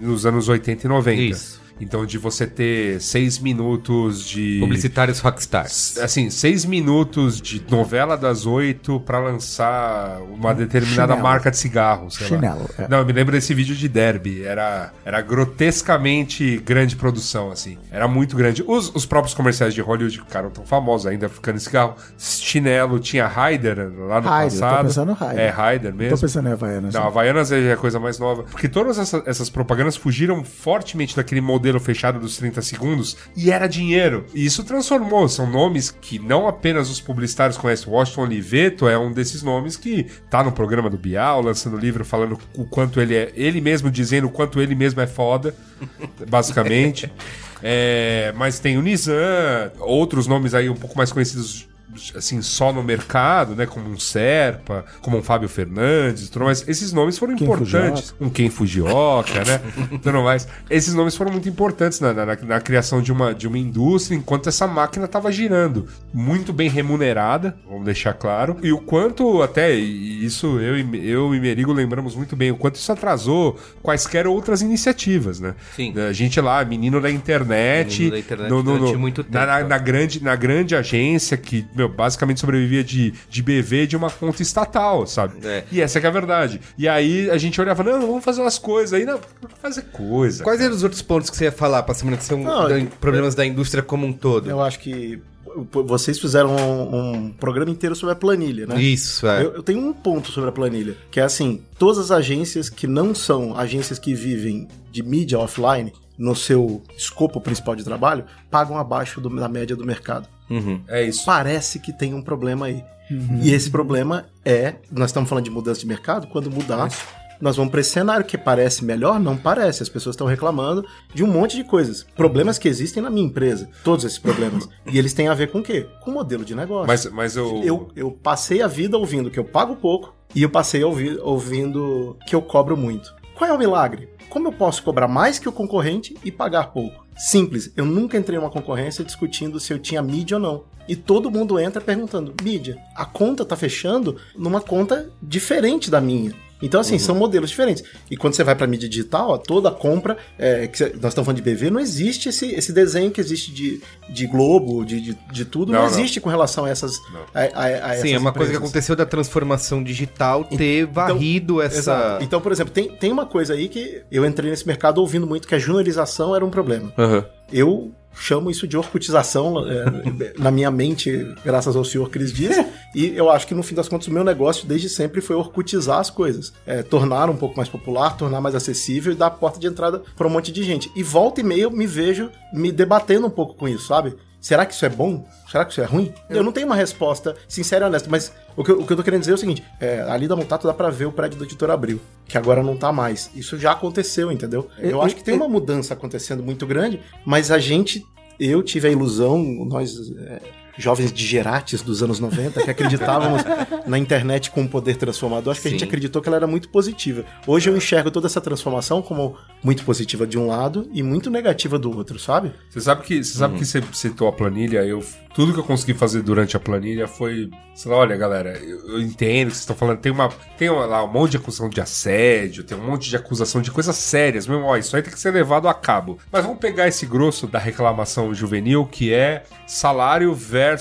nos anos 80 e 90. Isso. Então, de você ter seis minutos de. Publicitários rockstars. Assim, seis minutos de novela das oito pra lançar uma determinada Chinelo. marca de cigarro, sei Chinelo, lá. é. Não, eu me lembro desse vídeo de Derby. Era, era grotescamente grande produção, assim. Era muito grande. Os, os próprios comerciais de Hollywood ficaram tão famosos ainda, ficando em cigarro. Chinelo, tinha Raider lá no Raider, tô passado. pensando no Raider. É, Raider mesmo. Tô pensando em Havaianas. Não, Havaianas é a coisa mais nova. Porque todas essa- essas propagandas fugiram fortemente daquele modelo fechado dos 30 segundos e era dinheiro. E isso transformou. São nomes que não apenas os publicitários conhecem. Washington Oliveto é um desses nomes que tá no programa do Bial, lançando livro falando o quanto ele é. Ele mesmo dizendo o quanto ele mesmo é foda, basicamente. É, mas tem o Nizam, outros nomes aí um pouco mais conhecidos assim, só no mercado, né? Como um Serpa, como um Fábio Fernandes, tudo mais. Esses nomes foram Ken importantes. Um Ken Fujioka, né? tudo mais. Esses nomes foram muito importantes na, na, na criação de uma, de uma indústria, enquanto essa máquina estava girando. Muito bem remunerada, vamos deixar claro. E o quanto, até, isso eu, e- eu e Merigo lembramos muito bem, o quanto isso atrasou quaisquer outras iniciativas, né? Sim. A gente lá, menino da internet. Menino da internet durante muito na- na- tempo. na grande, na grande agência que, meu, basicamente sobrevivia de, de BV de uma conta estatal, sabe? É. E essa que é a verdade. E aí a gente olhava, não, vamos fazer umas coisas aí, não, fazer coisa. Quais eram os outros pontos que você ia falar pra semana que são Não, da- eu- problemas da indústria como um todo? Eu acho que vocês fizeram um, um programa inteiro sobre a planilha, né? Isso, é. Eu, eu tenho um ponto sobre a planilha, que é assim, todas as agências que não são agências que vivem de mídia offline, no seu escopo principal de trabalho, pagam abaixo do- da média do mercado. Uhum. É isso. Parece que tem um problema aí. E esse problema é, nós estamos falando de mudança de mercado, quando mudar, nós vamos para esse cenário que parece melhor, não parece. As pessoas estão reclamando de um monte de coisas. Problemas que existem na minha empresa, todos esses problemas. e eles têm a ver com o quê? Com o modelo de negócio. Mas, mas eu. Eu, eu passei a vida ouvindo que eu pago pouco e eu passei a ouvir, ouvindo que eu cobro muito. Qual é o milagre? Como eu posso cobrar mais que o concorrente e pagar pouco? Simples, eu nunca entrei numa concorrência discutindo se eu tinha mídia ou não. E todo mundo entra perguntando: mídia, a conta tá fechando numa conta diferente da minha. Então, assim, são modelos diferentes. E quando você vai para mídia digital, ó, toda compra, é, que cê- nós estamos falando de BV, não existe esse, esse desenho que existe de, de Globo, de, de, de tudo, não, Não, não. existe com relação a essas. A, a- a Sim, essas é uma coisa que empresas. aconteceu da transformação digital ter varrido essa. Exato. Então, por exemplo, tem, tem uma coisa aí que eu entrei nesse mercado ouvindo muito que a juniorização era um problema. Aham. Eu chamo isso de orcutização é, na minha mente, graças ao senhor Cris Dias, e eu acho que no fim das contas o meu negócio desde sempre foi orcutizar as coisas, é, tornar um pouco mais popular, tornar mais acessível e dar porta de entrada para um monte de gente. E volta e meia eu me vejo me debatendo um pouco com isso, sabe? Será que isso é bom? Será que isso é ruim? Eu não tenho uma resposta sincera e honesta, mas o que, eu- o que eu tô querendo dizer é o seguinte: é, ali da Mutato dá pra ver o prédio do editor Abril, que agora não tá mais. Isso já aconteceu, entendeu? Eu E- acho que tem uma mudança acontecendo muito grande, mas a gente, eu tive a ilusão, nós. é, Jovens digerates dos anos 90, que acreditávamos na internet com um poder transformador, acho que a gente Sim. acreditou que ela era muito positiva. Hoje eu enxergo toda essa transformação como muito positiva de um lado e muito negativa do outro, sabe? Você sabe que você sabe que você citou a planilha, eu tudo que eu consegui fazer durante a planilha foi, sei lá, olha, galera, eu, eu entendo que vocês estão falando, tem uma tem uma- lá um monte de acusação de assédio, tem um monte de acusação de coisas sérias, mesmo, ó, isso aí tem que ser levado a cabo. Mas vamos pegar esse grosso da reclamação juvenil, que é salário versus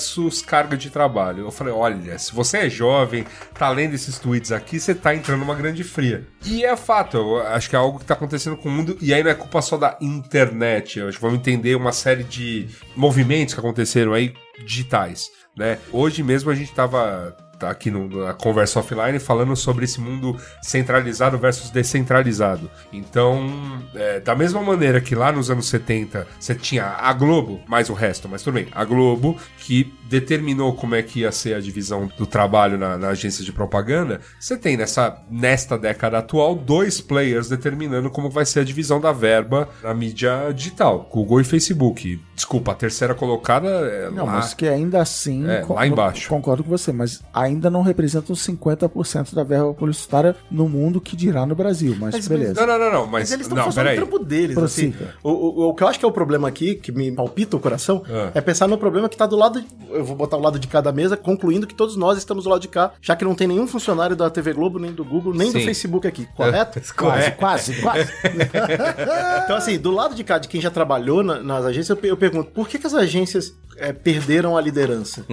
carga de trabalho. Eu falei, olha, se você é jovem, tá lendo esses tweets aqui, você tá entrando numa grande fria. E é fato, eu acho que é algo que tá acontecendo com o mundo, e aí não é culpa só da internet, eu acho que vamos entender uma série de movimentos que aconteceram aí digitais, né? Hoje mesmo a gente tava aqui no- na conversa offline falando sobre esse mundo centralizado versus descentralizado. Então, é, da mesma maneira que lá nos anos 70 você tinha a Globo, mais o resto, mas tudo bem, a Globo que determinou como é que ia ser a divisão do trabalho na, na agência de propaganda, você tem nessa nesta década atual dois players determinando como vai ser a divisão da verba na mídia digital, Google e Facebook. Desculpa, a terceira colocada é Não, lá. mas que ainda assim. É, lá embaixo. Concordo com você, mas ainda não representa os 50% da verba publicitária no mundo que dirá no Brasil. Mas, Mas- beleza. Não, não, não, não, mas, Mas eles estão não, fazendo o trampo deles, assim. O, o, o que eu acho que é o problema aqui, que me palpita o coração, Ah. é pensar no problema que tá do lado. de- eu vou botar o lado de cá da mesa, concluindo que todos nós estamos do lado de cá, já que não tem nenhum funcionário da TV Globo, nem do Google, nem do Sim. Facebook aqui, correto? Quase, quase, quase. Então, assim, do lado de cá, de quem já trabalhou na- nas agências, eu, pe- eu pergunto, por que, que as agências é, perderam a liderança?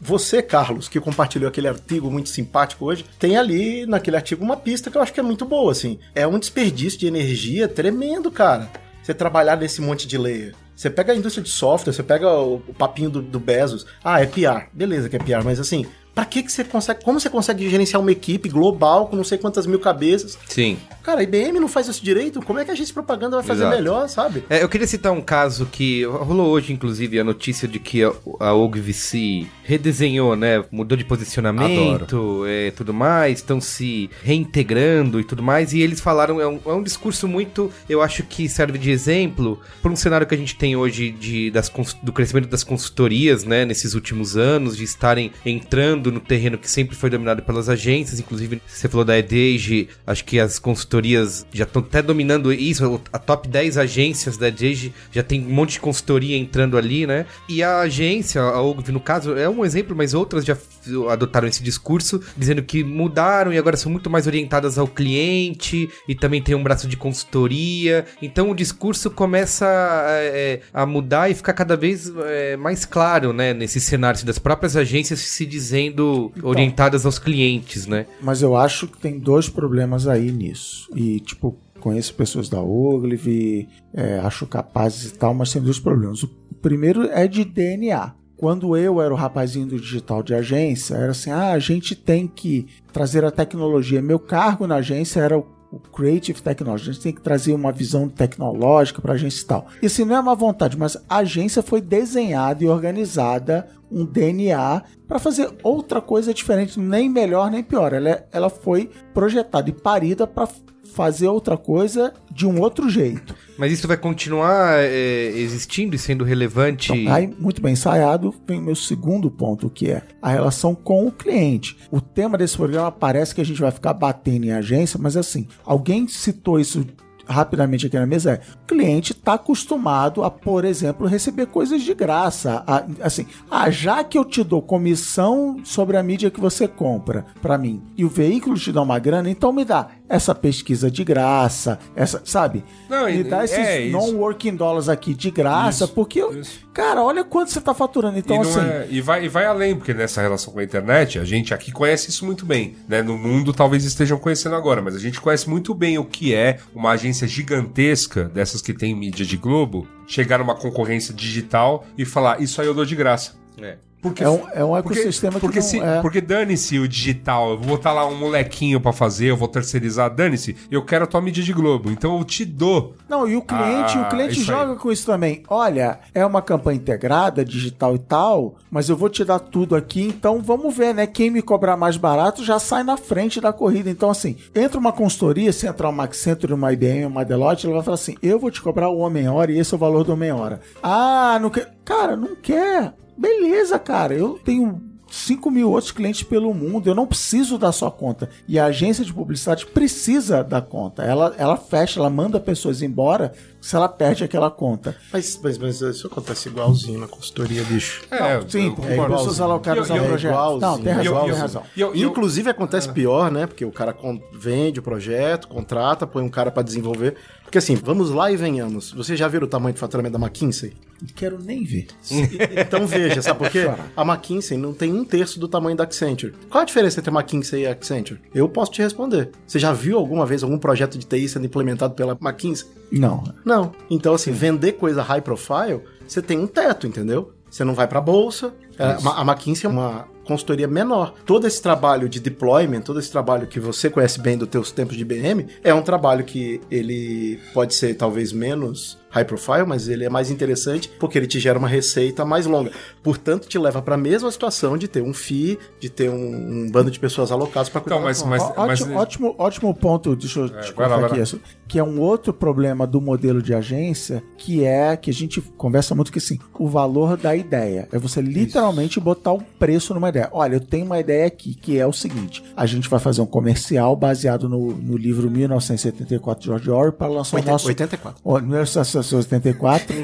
Você, Carlos, que compartilhou aquele artigo muito simpático hoje, tem ali naquele artigo uma pista que eu acho que é muito boa, assim. É um desperdício de energia tremendo, cara. Você trabalhar nesse monte de layer. Você pega a indústria de software, você pega o, o papinho do, do Bezos. Ah, é PR. Beleza que é PR, mas assim, Pra que que você consegue, como você consegue gerenciar uma equipe global com não sei quantas mil cabeças? Sim. Cara, a IBM não faz isso direito, como é que a agência de propaganda vai fazer Exato. melhor, sabe? É, eu queria citar um caso que rolou hoje, inclusive, a notícia de que a, a OGVC redesenhou, né? Mudou de posicionamento e tudo mais, estão se reintegrando e tudo mais. E eles falaram, é um, é um discurso muito, eu acho que serve de exemplo para um cenário que a gente tem hoje de, das, do crescimento das consultorias, né? Nesses últimos anos, de estarem entrando no terreno que sempre foi dominado pelas agências. Inclusive, você falou da Edege, acho que as consultorias já estão até dominando isso. A top 10 agências da Edege já tem um monte de consultoria entrando ali, né? E a agência, a OGV, no caso, é um exemplo, mas outras já adotaram esse discurso, dizendo que mudaram e agora são muito mais orientadas ao cliente e também tem um braço de consultoria. Então o discurso começa é, a mudar e ficar cada vez é, mais claro, né? Nesse cenário das próprias agências se dizendo orientadas aos clientes, né? Mas eu acho que tem dois problemas aí nisso. E, tipo, conheço pessoas da Ogilvy, é, acho capazes e tal, mas tem dois problemas. O primeiro é de DNA. Quando eu era o rapazinho do digital de agência, era assim: ah, a gente tem que trazer a tecnologia. Meu cargo na agência era o o Creative Technology. A gente tem que trazer uma visão tecnológica para a agência e tal. E assim, não é uma vontade, mas a agência foi desenhada e organizada um DNA para fazer outra coisa diferente, nem melhor nem pior. Ela, é- ela foi projetada e parida para fazer outra coisa de um outro jeito. Mas isso vai continuar é, existindo e sendo relevante. Então, aí, muito bem ensaiado, vem o meu segundo ponto, que é a relação com o cliente. O tema desse programa parece que a gente vai ficar batendo em agência, mas assim, alguém citou isso rapidamente aqui na mesa é, o cliente está acostumado a, por exemplo, receber coisas de graça. A- assim, ah, já que eu te dou comissão sobre a mídia que você compra para mim e o veículo te dá uma grana, então me dá essa pesquisa de graça, essa, sabe? Não, me dá esses é, non-working dollars aqui de graça, Isso, porque, isso. cara, olha quanto você tá faturando. Então, e, assim, é- e vai, e vai além, porque nessa relação com a internet, a gente aqui conhece isso muito bem. Né? No mundo talvez estejam conhecendo agora, mas a gente conhece muito bem o que é uma agência gigantesca, dessas que tem mídia de Globo, chegar numa concorrência digital e falar, isso aí eu dou de graça. É. Porque, É um- é um porque- ecossistema que porque não se, é. Porque dane-se o digital, eu vou botar lá um molequinho pra fazer, eu vou terceirizar, dane-se, eu quero a tua mídia de Globo, então eu te dou. Não, e o cliente, Ah, o cliente isso aí. joga com isso também. Olha, é uma campanha integrada, digital e tal, mas eu vou te dar tudo aqui, então vamos ver, né? Quem me cobrar mais barato já sai na frente da corrida. Então, assim, entra uma consultoria, se entrar uma Accenture, uma IBM, uma Deloitte, ela vai falar assim: eu vou te cobrar o homem hora e esse é o valor do homem hora. Ah, não quer. Cara, não quer. Beleza, cara, eu tenho 5 mil outros clientes pelo mundo, eu não preciso da sua conta. E a agência de publicidade precisa da conta. Ela, ela fecha, ela manda pessoas embora se ela perde aquela conta. Mas, mas, mas isso acontece igualzinho na consultoria, bicho. É, Sim, eu porque pessoas alocadas ao e- projeto. igualzinho, Não, tem razão, tem igualzinho. razão. Eu- eu- Inclusive acontece pior, né? Porque o cara vende o projeto, contrata, põe um cara pra desenvolver. Porque assim, vamos lá e venhamos. Você já viram o tamanho de faturamento da McKinsey? Não quero nem ver. Então veja, sabe por quê? A McKinsey não tem um terço do tamanho da Accenture. Qual a diferença entre a McKinsey e a Accenture? Eu posso te responder. Você já viu alguma vez algum projeto de TI sendo implementado pela McKinsey? Não. Não. Então, assim, vender coisa high profile, você tem um teto, entendeu? Você não vai pra bolsa. É, a McKinsey é uma consultoria menor. Todo esse trabalho de deployment, todo esse trabalho que você conhece bem dos teus tempos de IBM, é um trabalho que ele pode ser talvez menos high profile, mas ele é mais interessante porque ele te gera uma receita mais longa. Portanto, te leva para a mesma situação de ter um FII, de ter um, um bando de pessoas alocadas para cuidar Então, mas, mas, Ó, mas- ótimo, ótimo, ótimo ponto, deixa eu te lá, colocar vai aqui isso, que é um outro problema do modelo de agência, que é que a gente conversa muito que assim, o valor da ideia. É você literalmente botar um preço numa ideia. Olha, eu tenho uma ideia aqui, que é o seguinte: a gente vai fazer um comercial baseado no, no livro 1974 de George Orwell para lançar o nosso 84. Ó, 1984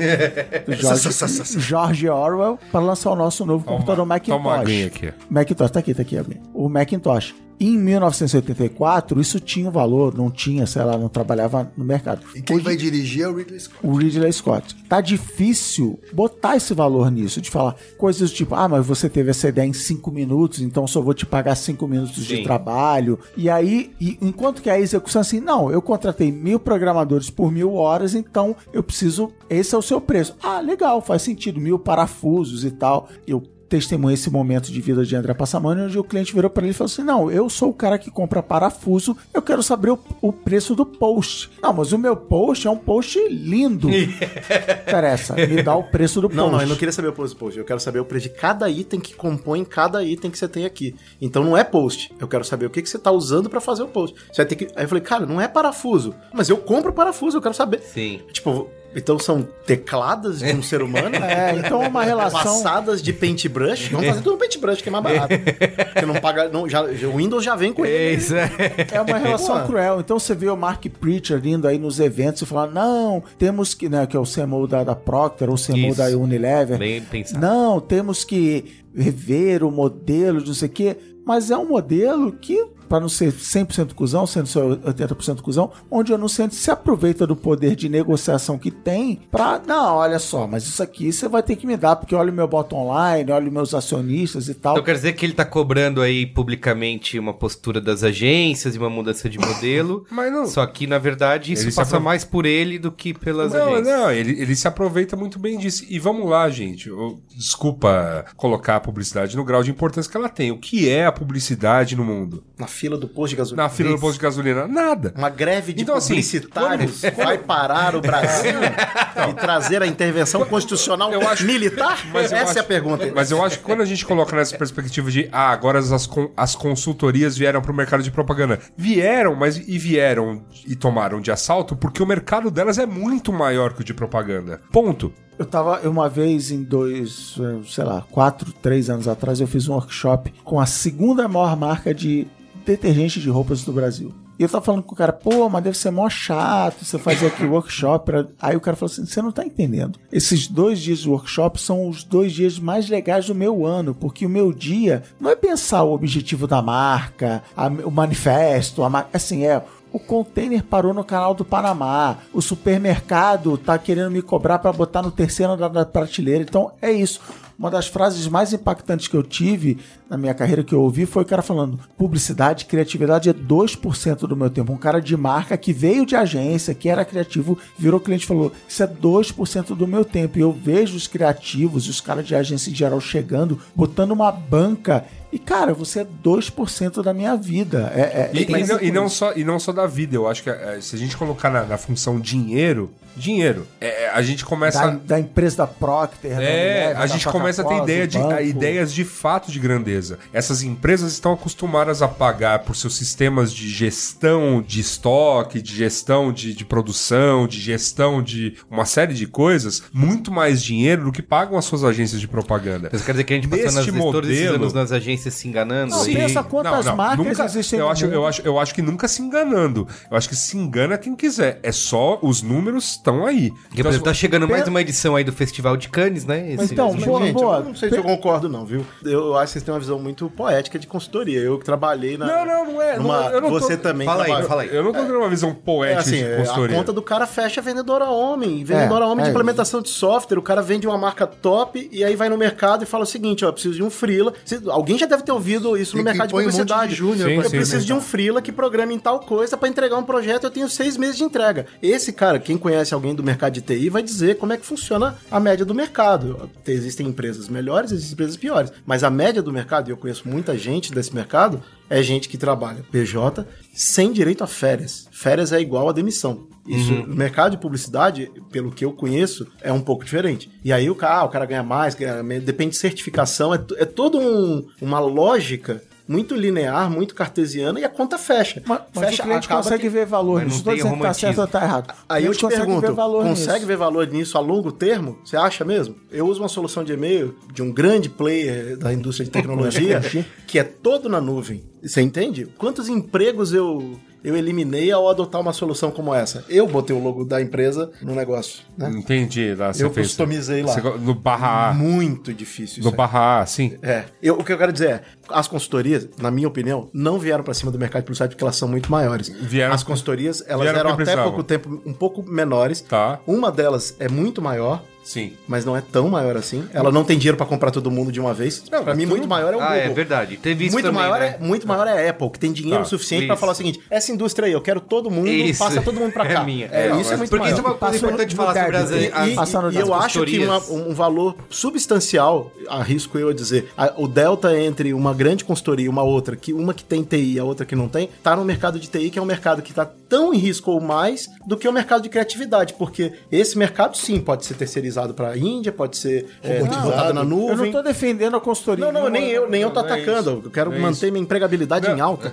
do George, George Orwell para lançar o nosso novo computador Macintosh. toma uma aqui. Macintosh, tá aqui, tá aqui. O Macintosh. Em 1984, isso tinha um valor, não tinha, sei lá, não trabalhava no mercado. E quem vai dirigir é o Ridley Scott. O Ridley Scott. Tá difícil botar esse valor nisso, de falar coisas do tipo, ah, mas você teve essa ideia em cinco minutos, então só vou te pagar cinco minutos de Sim. trabalho. E aí, e- enquanto que a execução assim, não, eu contratei mil programadores por mil horas, então eu preciso, esse é o seu preço. Ah, legal, faz sentido, mil parafusos e tal. Eu testemunhei esse momento de vida de André Passamani, onde o cliente virou para ele e falou assim: Não, eu sou o cara que compra parafuso, eu quero saber o, o preço do post. Não, mas o meu post é um post lindo. Interessa, me dá o preço do Não, post. não, eu não queria saber o preço do post. Eu quero saber o preço de cada item que compõe cada item que você tem aqui. Então não é post. Eu quero saber o que, que você tá usando pra fazer o post. Você vai ter que. Aí eu falei, cara, não é parafuso. Mas eu compro parafuso, eu quero saber. Sim. Tipo, então são tecladas de um ser humano? É, então é uma relação. Passadas de paintbrush? Vamos fazer tudo no paintbrush, que é mais barato. Porque não paga. Não, já, o Windows já vem com ele. É isso, é. É uma relação Pô. cruel. Então você vê o Mark Preacher indo aí nos eventos e falar: não, temos que, né, que é o CMO da, da Procter ou o CMO Isso. da Unilever. Bem pensado. Não, temos que rever o modelo de não sei o quê. Mas é um modelo que, para não ser 100% cuzão, sendo só 80% cuzão, onde o anunciante se aproveita do poder de negociação que tem para, não, olha só, mas isso aqui você vai ter que me dar, porque olha o meu bottom line, olha os meus acionistas e tal. Então quer dizer que ele tá cobrando aí publicamente uma postura das agências e uma mudança de modelo. Mas não. Só que, na verdade, isso Ele passa apro- mais por ele do que pelas Não, agências. não, ele, ele se aproveita muito bem disso. E vamos lá, gente. eu- desculpa colocar a publicidade no grau de importância que ela tem. O que é a publicidade no mundo? Na fila do posto de gasolina. Na fila do posto de gasolina? Nada. Uma greve de Então, assim, publicitários vai parar o Brasil e trazer a intervenção constitucional Eu acho- militar? Mas eu Essa acho- é a pergunta. Mas eu acho que quando a gente coloca nessa perspectiva de ah, agora as, con- as consultorias vieram pro mercado de propaganda. Vieram, mas e vieram e tomaram de assalto porque o mercado delas é muito maior que o de propaganda. Ponto. Eu tava, uma vez em dois, eh, sei lá, quatro, três anos atrás, eu fiz um workshop com a segunda maior marca de detergente de roupas do Brasil. E eu tava falando com o cara, pô, mas deve ser mó chato você fazer aqui workshop. pra-" Aí o cara falou assim: você não tá entendendo. Esses dois dias de workshop são os dois dias mais legais do meu ano, porque o meu dia não é pensar o objetivo da marca, a- o manifesto, a assim, é. O container parou no canal do Panamá. O supermercado tá querendo me cobrar para botar no terceiro andar da prateleira. Então é isso. Uma das frases mais impactantes que eu tive na minha carreira que eu ouvi foi o cara falando: publicidade, criatividade é 2% do meu tempo. Um cara de marca que veio de agência, que era criativo, virou cliente e falou: Isso é 2% do meu tempo. E eu vejo os criativos e os caras de agência em geral chegando, botando uma banca. E, cara, você é 2% da minha vida. É, é- E, tem e não, e não só, e não só da vida. Eu acho que eh, se a gente colocar na, na função dinheiro, dinheiro, é, a gente começa. da, da empresa da Procter. da É, Unilever, a da gente começa a ter ideia de, a ideias de fato de grandeza. Essas empresas estão acostumadas a pagar por seus sistemas de gestão de estoque, de gestão de, de produção, de gestão de uma série de coisas, muito mais dinheiro do que pagam as suas agências de propaganda. Mas quer dizer que a gente passou nas, todos esses modelo- anos nas agências se enganando? Não, aí? pensa quantas marcas nunca, existem eu acho, eu, acho, eu acho que nunca se enganando. Eu acho que se engana quem quiser. É só os números estão aí. Porque, Então, por exemplo, tá chegando mais uma edição aí do Festival de Cannes, né? Mas então, Mas, boa, gente, boa. eu não sei se eu concordo, não, viu? Eu, acho que vocês têm uma visão muito poética de consultoria. Eu que trabalhei na. Não, não, não é. não- numa- eu não tô- você também Fala aí, fala aí. Eu não tô dando uma visão É poética assim, de é, a consultoria. conta do cara fecha vendedora homem. Vendedora É, homem é de isso. implementação de software. O cara vende uma marca top e aí vai no mercado e fala o seguinte: ó, eu preciso de um freela. Alguém já deve ter ouvido isso no E- e mercado de põe um de publicidade. júnior Sim, eu sim, preciso de um freela que programe em tal coisa pra entregar um projeto. Eu tenho seis meses de entrega. Esse cara, quem conhece alguém do mercado de TI, vai dizer como é que funciona a média do mercado. Existem empresas melhores, existem empresas piores. Mas a média do mercado, e eu conheço muita gente desse mercado, é gente que trabalha PJ sem direito a férias. Férias é igual a demissão. Isso, no mercado de publicidade, pelo que eu conheço, é um pouco diferente. E aí o cara, ah, o cara ganha mais, ganha menos, depende de certificação, é, é toda um- uma lógica muito linear, muito cartesiana e a conta fecha. Mas, mas fecha, o cliente consegue que- ver valor Mas nisso. não dizendo que tá certo ou tá errado. Aí O eu te consegue pergunto, ver valor consegue nisso. ver valor nisso a longo termo? Você acha mesmo? Eu uso uma solução de e-mail de um grande player da indústria de tecnologia que é todo na nuvem. Você entende? Quantos empregos eu, eu eliminei ao adotar uma solução como essa? Eu botei o logo da empresa no negócio. Né? Entendi. Lá, Eu fez- customizei lá. você no barra A. Muito difícil isso No aí. barra A, sim. É, eu- o que eu quero dizer é, as consultorias, na minha opinião, não vieram pra cima do mercado publicidade porque elas são muito maiores. Vieram- as consultorias, elas eram até pouco tempo um pouco menores. Tá. Uma delas é muito maior, Sim. mas não é tão maior assim. Ela não tem dinheiro pra comprar todo mundo de uma vez. Não, pra mim, tudo- muito maior é o Ah, Google. é verdade. Teve isso muito também, maior né? é muito maior é a Apple, que tem dinheiro Tá, suficiente pra isso. falar o seguinte: essa indústria aí, eu quero todo mundo, Isso. passa todo mundo pra É cá. minha. É, Não, isso é muito porque maior. isso é uma coisa importante falar sobre as, E, as, e- passando e eu das acho que uma- um valor substancial, arrisco eu a dizer, a- o delta entre uma grande consultoria e uma outra, que uma que tem TI e a outra que não tem, tá no mercado de TI, que é um mercado que tá tão em risco ou mais do que o mercado de criatividade, porque esse mercado sim pode ser terceirizado para a Índia, pode ser é, Robotizado. botado na Eu não nuvem. tô defendendo a consultoria. Não, não, nem eu, nem eu tô é atacando. Eu quero é manter isso. minha empregabilidade em alta.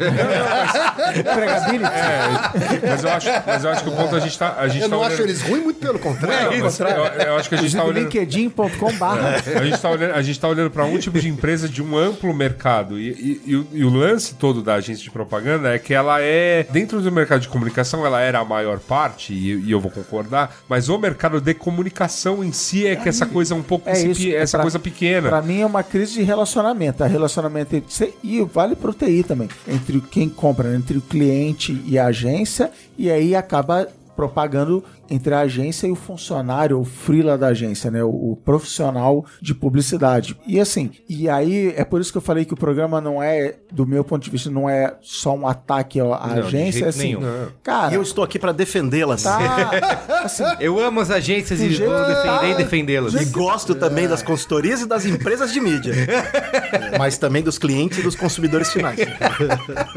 Empregability. É, mas eu acho, mas eu acho que o ponto a gente tá. A gente Eu tá não olhando- acho eles ruins, muito pelo contrário. Não, mas eu, eu acho que a gente tá olhando. linkedin.com barra. A gente tá olhando, tá olhando para um tipo de empresa de um amplo mercado. E, e- e o, e o lance todo da agência de propaganda é que ela é, dentro do mercado de comunicação, ela era a maior parte, e, e eu vou concordar, mas o mercado de comunicação em si é que essa coisa um pouco É isso, é essa pra- coisa pequena. Pra mim é uma crise de relacionamento. A relacionamento entre você- e vale pro TI também. Entre quem compra, entre o cliente e a agência, e aí acaba propagando entre a agência e o funcionário, o freela da agência, né? O, o profissional de publicidade. E assim, e aí é por isso que eu falei que o programa não é, do meu ponto de vista, não é só um ataque à Não, de agência, jeito é assim. nenhum. Cara, E eu estou aqui para defendê-las. tá assim, Eu amo as agências e vou defender tá- e defendê-las. E gosto também das consultorias e das empresas de mídia. Mas também dos clientes e dos consumidores finais.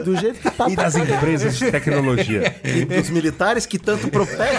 do jeito que tá, E das empresas de tecnologia. E dos militares que tanto protegem.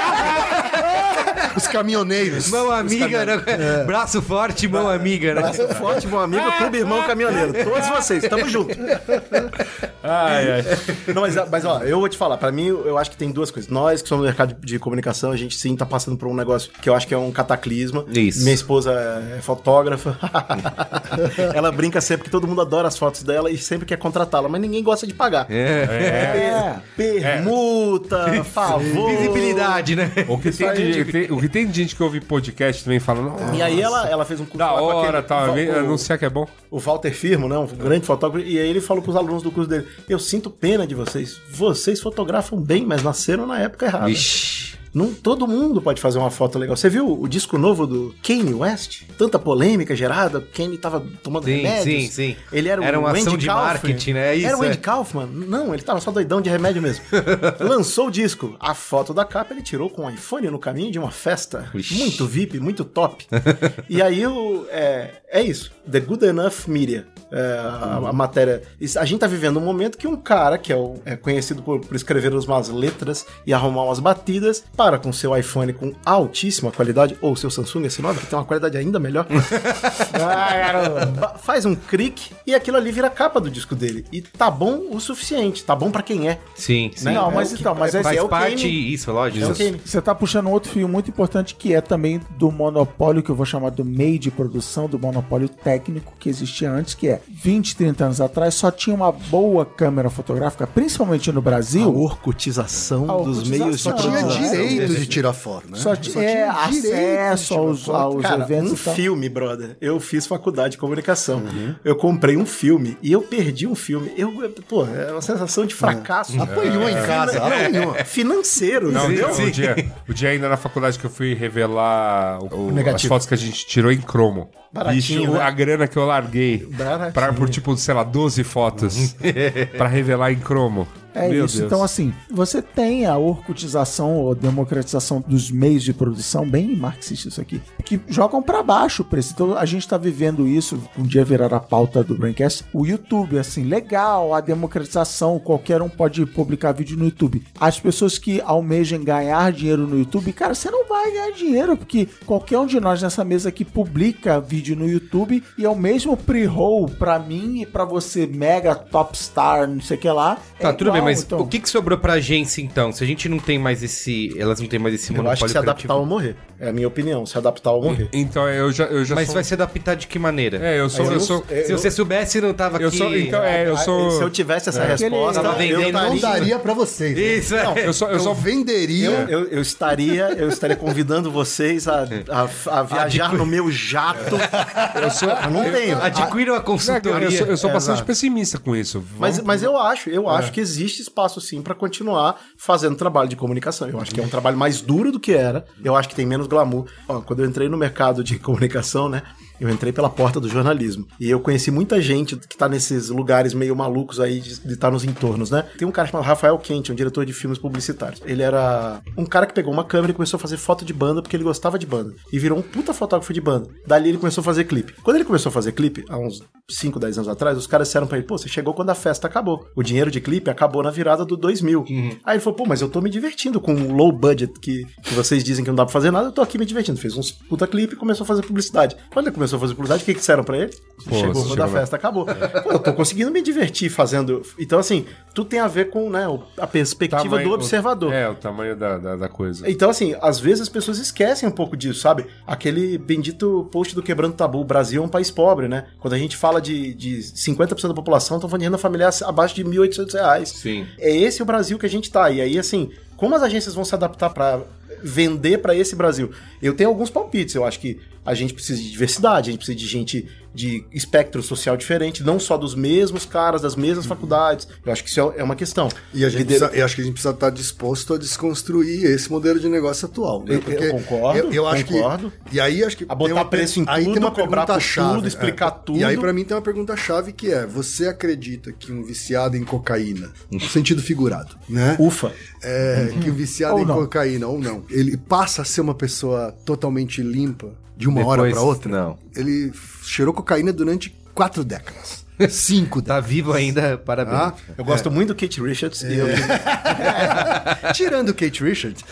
Os caminhoneiros. Mão amiga, né? braço forte, mão amiga, né? Braço forte, bom amigo, clube irmão caminhoneiro. Todos vocês, tamo junto. Ai, ai. Não, mas, mas ó, eu vou te falar, pra mim, eu acho que tem duas coisas. Nós que somos no mercado de comunicação, a gente sim tá passando por um negócio que eu acho que é um cataclisma. Isso. Minha esposa é fotógrafa. Ela brinca sempre que todo mundo adora as fotos dela e sempre quer contratá-la, mas ninguém gosta de pagar. É. Per- Permuta, favor. Visibilidade, né? O que, tem de, tem- o que tem gente que ouve podcast também falando. "Nossa, E aí ela, ela fez um curso Da lá com hora, aquele- tá? o- anunciar que é bom. o Walter Firmo, né, um grande fotógrafo, e aí ele falou pros alunos do curso dele: Eu sinto pena de vocês. Vocês fotografam bem, mas nasceram na época errada. Vixe. Não, todo mundo pode fazer uma foto legal. Você viu o disco novo do Kanye West? Tanta polêmica gerada. Kanye tava tomando Sim, remédios. sim, sim. Ele era, Era o uma Andy ação de Kaufman. marketing, né? É isso, Era o Andy é. Kaufman? Não, ele tava só doidão de remédio mesmo. Lançou o disco. A foto da capa ele tirou com o iPhone no caminho de uma festa. Ixi. Muito VIP, muito top. e aí o, é, é isso. The Good Enough Media. É, a, a matéria. Isso- A gente tá vivendo um momento que um cara que é, o- é conhecido por, por escrever umas letras e arrumar umas batidas, para com seu iPhone com altíssima qualidade, ou seu Samsung S9, que tem uma qualidade ainda melhor. Ba- Faz um clique e aquilo ali vira a capa do disco dele. E tá bom o suficiente, tá bom pra quem é. Sim, sim. Não, É mas então, mas é, Faz é o parte, isso, lógico. É o isso. Kane. Você tá puxando um outro fio muito importante que é também do monopólio que eu vou chamar do meio de produção, do monopólio técnico que existia antes, que é 20, 30 anos atrás só tinha uma boa câmera fotográfica, principalmente no A Brasil. orcutização A dos orcutização. meios de Só Tinha produção. Direito de tirar foto, né? Só, ti- é, acesso aos, aos Cara, eventos um filme, brother. Eu fiz faculdade de comunicação. Eu comprei um filme e eu perdi um filme. Eu, pô, é uma sensação de fracasso. Apanhou em casa, apanhou. Financeiro, Não, entendeu? o, dia, o dia ainda na faculdade que eu fui revelar o- o- as fotos que a gente tirou em cromo. Baratinho, Bicho, né? a grana que eu larguei Baratinho. pra, por tipo, sei lá, 12 fotos pra revelar em cromo. É Meu isso. Deus. Então, assim, você tem a orcutização ou democratização dos meios de produção, bem marxista isso aqui, que jogam pra baixo o preço. Então, a gente tá vivendo isso, um dia virar a pauta do Braincast, o YouTube, assim, legal, a democratização, qualquer um pode publicar vídeo no YouTube. As pessoas que almejam ganhar dinheiro no YouTube, cara, você não vai ganhar dinheiro, porque qualquer um de nós nessa mesa que publica vídeo no YouTube e é o mesmo pre-roll pra mim e pra você, mega top star, não sei o que lá. Tá, é tudo bem, igual, mas então. o que, que sobrou pra agência então? Se a gente não tem mais esse. Elas não têm mais esse Eu monopólio acho que se adaptar criativo. ou morrer. É a minha opinião, se adaptar ou morrer. Então, eu já, eu já Mas sou... vai se adaptar de que maneira? É, eu sou... Eu eu- sou... eu- Se você soubesse, não tava aqui. Eu sou... Então, é, eu sou... Ah, Se eu tivesse essa resposta, Tava eu vendendo, Não daria pra vocês. né? Isso, é. Eu sou... Eu Eu sou... venderia. eu, eu estaria, eu estaria convidando vocês a, a, a viajar no meu jato. Eu sou, eu não tenho. Adquira uma Eu consultoria. sou, eu sou bastante Exato. pessimista com isso. Mas, mas eu acho, eu acho que existe espaço sim pra continuar fazendo trabalho de comunicação. Eu acho que é um trabalho mais duro do que era. Eu acho que tem menos glamour. Ó, quando eu entrei no mercado de comunicação, né? Eu entrei pela porta do jornalismo. E eu conheci muita gente que tá nesses lugares meio malucos aí de estar nos entornos, né? Tem um cara chamado Rafael Kent, um diretor de filmes publicitários. Ele era um cara que pegou uma câmera e começou a fazer foto de banda porque ele gostava de banda. E virou um puta fotógrafo de banda. Dali ele começou a fazer clipe. Quando ele começou a fazer clipe, há uns 5, 10 anos atrás, os caras disseram pra ele, pô, você chegou quando a festa acabou. O dinheiro de clipe acabou na virada do 2000. Aí ele falou, pô, mas eu tô me divertindo com o low budget que, que vocês dizem que não dá pra fazer nada, eu tô aqui me divertindo. Fez uns puta clipe e começou a fazer publicidade. Quando ele começou a fazer publicidade, o que que disseram pra ele? Pô, chegou você quando chegou a na- festa acabou. Pô, eu tô conseguindo me divertir fazendo... Então, assim, tudo tem a ver com né, o- a perspectiva Tamanho- do observador. É, o tamanho da, da, da coisa. Então, assim, às vezes as pessoas esquecem um pouco disso, sabe? Aquele bendito post do Quebrando Tabu, o Brasil é um país pobre, né? Quando a gente fala de, de 50% da população, estão falando de renda familiar abaixo de 1.800 reais. Sim. É esse o Brasil que a gente tá. E aí, assim, como as agências vão se adaptar para vender para esse Brasil? Eu tenho alguns palpites. Eu acho que a gente precisa de diversidade, a gente precisa de gente de espectro social diferente, não só dos mesmos caras, das mesmas faculdades. Eu acho que isso é uma questão. E a gente precisa, eu acho que a gente precisa estar disposto a desconstruir esse modelo de negócio atual. Né? Eu- eu concordo, eu, eu acho concordo. que. E aí acho que. A botar tem uma, preço em aí tudo, tem uma cobrar pergunta-chave, tudo, explicar é. tudo. E aí, pra mim, tem uma pergunta-chave que é: você acredita que um viciado em cocaína, no sentido figurado, né? Ufa. É, que um viciado Ou em não. cocaína, ou não, ele passa a ser uma pessoa totalmente limpa de uma hora Depois, pra outra? não. Ele cheirou cocaína durante quatro décadas. Cinco Tá vivo ainda, parabéns. Ah, Eu gosto muito do Kate Richards e eu Tirando o Kate Richards,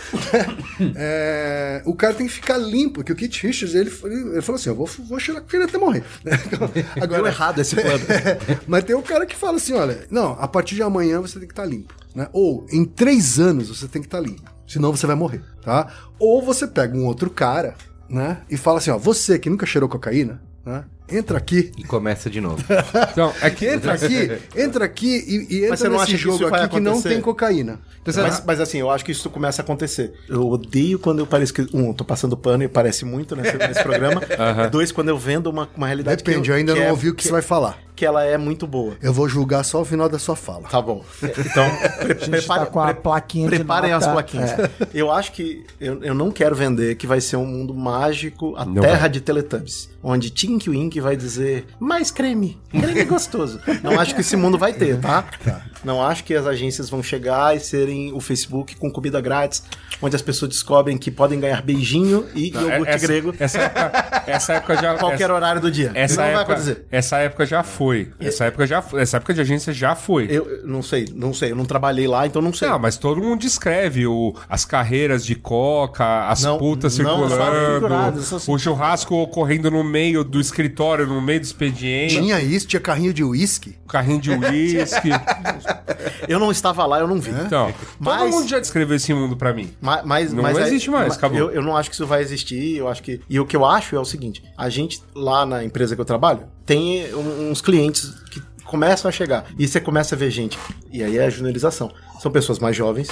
é, o cara tem que ficar limpo, porque o Kate Richards, ele, ele falou assim, eu vou, vou cheirar cocaína até morrer. deu errado esse plano. Mas tem o cara que fala assim, olha, não, a partir de amanhã você tem que estar limpo, né? Ou em três anos você tem que estar limpo, senão você vai morrer, tá? Ou você pega um outro cara, né? E fala assim, ó, você que nunca cheirou cocaína, né? Entra aqui, E começa de novo. Então, é que entra aqui, entra aqui e, e Mas você entra não nesse acha que jogo aqui que não acontecer? tem cocaína. Mas, mas assim, eu acho que isso começa a acontecer. Eu odeio quando eu pareço que. Um, eu tô passando pano e parece muito nesse, nesse programa. Dois, quando eu vendo uma, uma realidade Depende, que eu ainda que não é- ouvi o que, você vai falar. Que ela é muito boa. Eu vou julgar só o final da sua fala. Tá bom. Então, pre gente prepare- tá com a pre- plaquinha de preparem as plaquinhas. É. Eu acho que eu, eu não quero vender que vai ser um mundo mágico, a Não terra vai. de Teletubbies, onde Tink Wink vai dizer mais creme, creme gostoso. Não acho que esse mundo vai ter, tá? Não acho que as agências vão chegar e serem o Facebook com comida grátis, onde as pessoas descobrem que podem ganhar beijinho e iogurte essa, grego Essa época, essa época já. qualquer essa, horário do dia. essa não vai época, acontecer. essa época já foi. Essa época já foi. Essa época de agência já foi. Eu, eu não sei, não sei, eu não trabalhei lá, então não sei. Não, mas todo mundo descreve o, as carreiras de coca, as Não, putas não, circulando, assim. o churrasco ocorrendo no meio do escritório, no meio do expediente, Tinha isso, tinha carrinho de uísque. carrinho de uísque. Eu não estava lá, eu não vi. Então, Mas- todo mundo já descreveu esse mundo pra mim. Ma- Mas, Não mas existe mais, ma- acabou. Eu, eu não acho que isso vai existir. Eu acho que. E o que eu acho é o seguinte: a gente, lá na empresa que eu trabalho, tem uns clientes que começam a chegar. E você começa a ver gente. E aí é a juniorização. São pessoas mais jovens,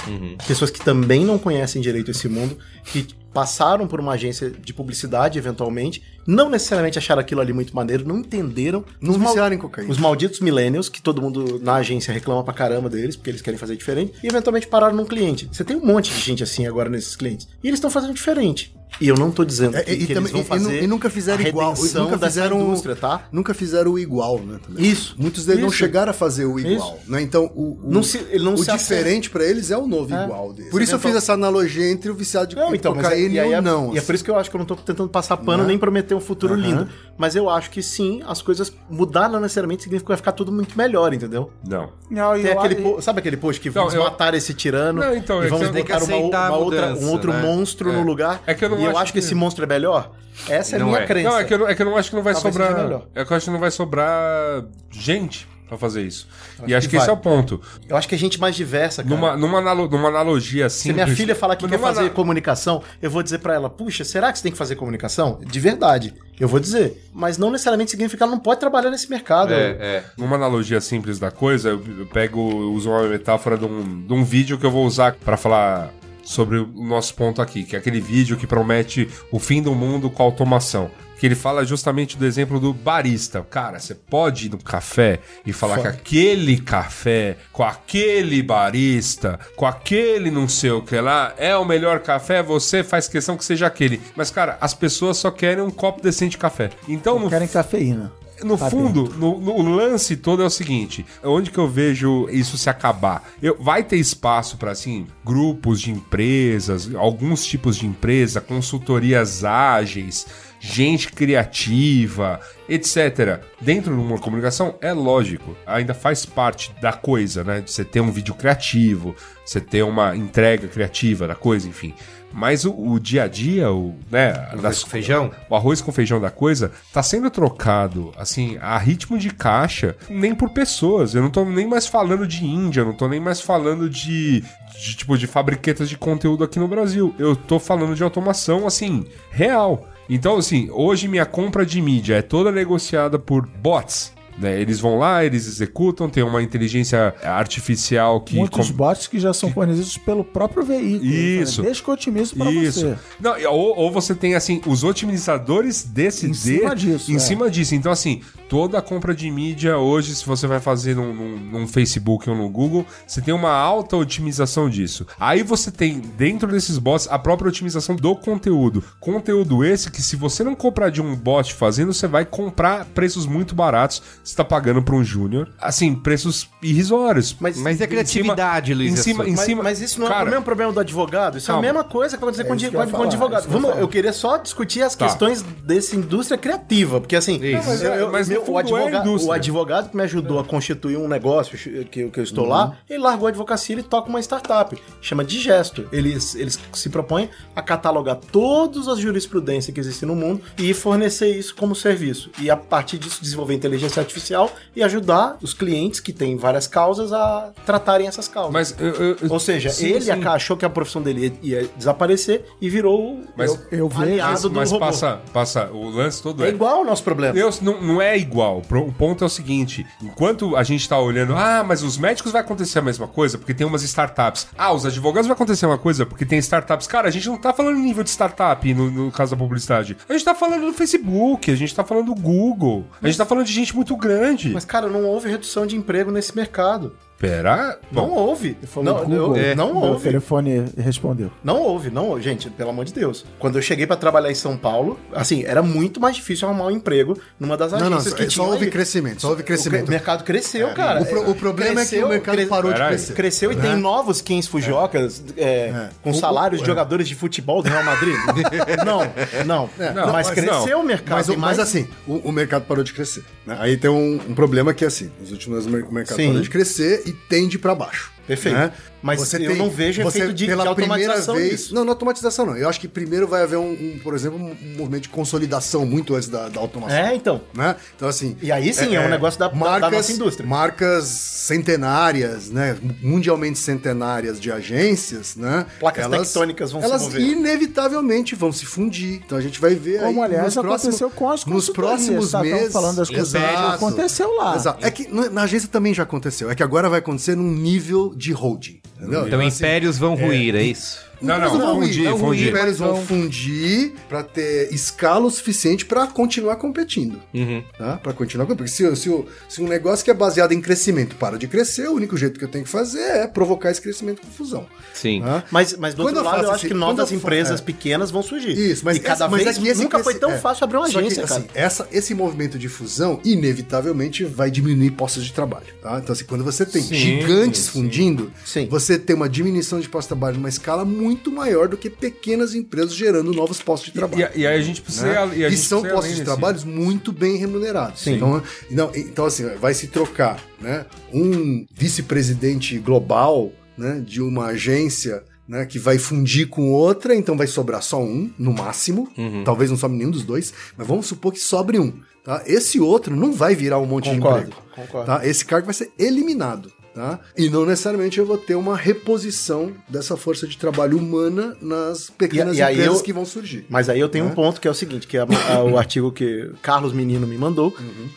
pessoas que também não conhecem direito esse mundo, que passaram por uma agência de publicidade, eventualmente, não necessariamente acharam aquilo ali muito maneiro, não entenderam. Não Os viciaram em cocaína. Os malditos millennials, que todo mundo na agência reclama pra caramba deles, porque eles querem fazer diferente, e eventualmente pararam num cliente. Você tem um monte de gente assim agora nesses clientes. E eles estão fazendo diferente. E eu não tô dizendo É, que, e, que também- eles vão e- e fazer e nunca fizeram igual. Nunca fizeram, indústria, tá? Nunca fizeram o igual, né? também. Isso. Muitos deles não Isso. chegaram a fazer o igual. Né? Então, o, o, Não se- não o diferente pra eles é o novo É. igual deles. Isso Por isso é eu fiz então- essa analogia entre o viciado de Não, então, é, cocaína e, aí e é, o não. e é por isso que eu acho que eu não tô tentando passar pano Né? nem prometer um futuro Aham. lindo. Mas eu acho que sim, as coisas mudar não necessariamente significa que vai ficar tudo muito melhor, entendeu? Não. Não, Tem eu- aquele po- sabe aquele post que vamos eu- matar esse tirano Não, então, e é vamos eu- botar uma, uma outra, mudança, um outro né? monstro no lugar É que eu não e eu acho que que- esse monstro é melhor. Essa é a minha é. crença. Não, é que eu não, é que eu não acho que não vai Talvez sobrar. É que eu acho que não vai sobrar gente pra fazer isso. e acho que que, esse vai. é o ponto. Eu acho que é gente mais diversa, cara. Numa, numa, analo- numa analogia Se simples. minha filha falar que quer fazer comunicação, eu vou dizer pra ela, puxa, será que você tem que fazer comunicação? De verdade. Eu vou dizer. Mas não necessariamente significa que ela não pode trabalhar nesse mercado. É, é. Numa analogia simples da coisa, eu eu pego, uso uma metáfora de um, de um vídeo que eu vou usar pra falar sobre o nosso ponto aqui, que é aquele vídeo que promete o fim do mundo com a automação. Que ele fala justamente do exemplo do barista. Cara, você pode ir no café e falar que aquele café, com aquele barista, com aquele não sei o que lá, é o melhor café, você faz questão que seja aquele. Mas, cara, as pessoas só querem um copo decente de café. Então, no Querem cafeína. no Tá fundo, no, no- o lance todo é o seguinte: onde que eu vejo isso se acabar? Eu, vai ter espaço para assim grupos de empresas, alguns tipos de empresa, consultorias ágeis, gente criativa, etc. Dentro de uma comunicação é lógico, ainda faz parte da coisa, né? Você ter um vídeo criativo, você ter uma entrega criativa da coisa, enfim. Mas o, o dia a dia, o, né, das- com feijão? o arroz com feijão da coisa tá sendo trocado, assim, a ritmo de caixa, nem por pessoas. Eu não tô nem mais falando de Índia, não tô nem mais falando de, de, tipo de fabriquetas de conteúdo aqui no Brasil. Eu tô falando de automação, assim, real. Então, assim, hoje minha compra de mídia é toda negociada por bots. Né? Eles vão lá, eles executam, tem uma inteligência artificial que. Muitos com- bots que já são fornecidos pelo próprio veículo. Isso. Deixa que eu otimizo pra Isso. você. Não, ou, ou você tem, assim, os otimizadores desse... Em cima disso, Em é. cima disso. Então, assim, toda a compra de mídia hoje, se você vai fazer num, num- num Facebook ou no Google, você tem uma alta otimização disso. Aí você tem, dentro desses bots, a própria otimização do conteúdo. Conteúdo esse que, se você não comprar de um bot fazendo, você vai comprar preços muito baratos. Você tá pagando pra um júnior. Assim, preços irrisórios. Mas- Mas é criatividade, cima- Luiz. Em é cima, em Mas, cima, mas isso não é Cara, o mesmo problema do advogado. Isso é Calma. a mesma coisa que vai acontecer É com, que eu com falar, advogado. é eu Vamos, eu queria só discutir as Tá. questões dessa indústria criativa, porque assim, Isso. Mas é- eu- mas no meu- fundo o, é advoga- indústria. o advogado que me ajudou a constituir um negócio que, que eu estou lá, ele largou a advocacia e toca uma startup, chama Digesto. Eles, eles se propõem a catalogar todas as jurisprudências que existem no mundo e fornecer isso como serviço. E a partir disso desenvolver inteligência artificial e ajudar os clientes que têm várias causas a tratarem essas causas. Mas eu- eu- eu- Ou seja, sim, ele sim. achou que a profissão dele ia, ia desaparecer e virou o Mas- o eu vejo- aliado Mas, do mas robô. passa, passa, o lance todo É é. igual ao nosso problema. Eu, não, não é igual. O ponto é o seguinte: enquanto a gente tá olhando, ah, mas os médicos vai acontecer a mesma coisa, porque tem umas startups. Ah, os advogados vai acontecer uma coisa, porque tem startups. Cara, a gente não tá falando nível de startup no, no caso da publicidade. A gente tá falando do Facebook, a gente tá falando do Google, a gente tá falando de gente muito grande. Mas, cara, não houve redução de emprego nesse mercado. Pera. Não houve. Não, Google, eu- não meu houve. telefone respondeu. Não houve, não houve. Gente, pelo amor de Deus. Quando eu cheguei pra trabalhar em São Paulo, assim, era muito mais difícil arrumar um emprego numa das Não, não, agências só, que só tinha houve aí. crescimento, só houve O cre- crescimento. mercado cresceu, cara. O, pro- o problema é que o mercado parou de crescer. Cresceu e tem novos Kings Fujocas é, com O- salários o- de jogadores de futebol do Real Madrid. não, não. Não, mas mas cresceu não. o mercado. Mas, mas mais- assim, o, o mercado parou de crescer. né? Aí tem um, um problema que, assim, nos últimos anos o mercado Sim. parou de crescer e tende pra baixo. Perfeito. né? Mas eu não vejo efeito de- de automatização nisso. Não, não automatização não. Eu acho que primeiro vai haver, um, um, por exemplo, um, movimento de consolidação muito antes da, da automação. É, então. Né? Então, assim. E aí sim, é um negócio da- da- da nossa indústria. Marcas centenárias, né? Mundialmente centenárias de agências, né? Placas tectônicas vão se elas mover. inevitavelmente vão se fundir. Então a gente vai ver Como, aí aliás, nos aconteceu próximos, com as nos próximos tá? Meses. falando das Exato. aconteceu lá. Exato. É que na agência também já aconteceu. É que agora vai acontecer num nível de holding. Entendeu? Então, assim, impérios vão ruir, é isso? Não, Mas não, vão ruir, fundir, não fundir. Os impérios vão Mas fundir pra ter escala o suficiente pra continuar competindo. Uhum. Tá? Pra continuar competindo. Porque se, se, se um negócio que é baseado em crescimento para de crescer, o único jeito que eu tenho que fazer é provocar esse crescimento com fusão. Sim. tá? Mas, mas do Quando outro eu lado, eu acho esse- que novas empresas é. pequenas vão surgir. Isso, mas e cada essa- mas vez é que esse nunca foi tão é. fácil abrir uma Só que, agência, cara. assim, essa, esse movimento de fusão, inevitavelmente, vai diminuir postos de trabalho. Tá? Então, assim, quando você tem Sim, gigantes sim. fundindo, Sim. você tem uma diminuição de postos de trabalho numa escala muito maior do que pequenas empresas gerando novos postos de trabalho. E, e aí a gente precisa. né? E, a E são postos de trabalhos muito bem remunerados. Sim. Então, não, então, assim, vai se trocar né, um vice-presidente global né, de uma agência né, que vai fundir com outra, então vai sobrar só um, no máximo. Talvez não sobre nenhum dos dois, mas vamos supor que sobre um. Tá? Esse outro não vai virar um monte Concordo, de emprego. concordo. Tá? Esse cargo vai ser eliminado. Tá? E não necessariamente eu vou ter uma reposição dessa força de trabalho humana nas pequenas E- e empresas eu- que vão surgir. Mas aí eu tenho um ponto que é o seguinte, que é o artigo que Carlos Menino me mandou,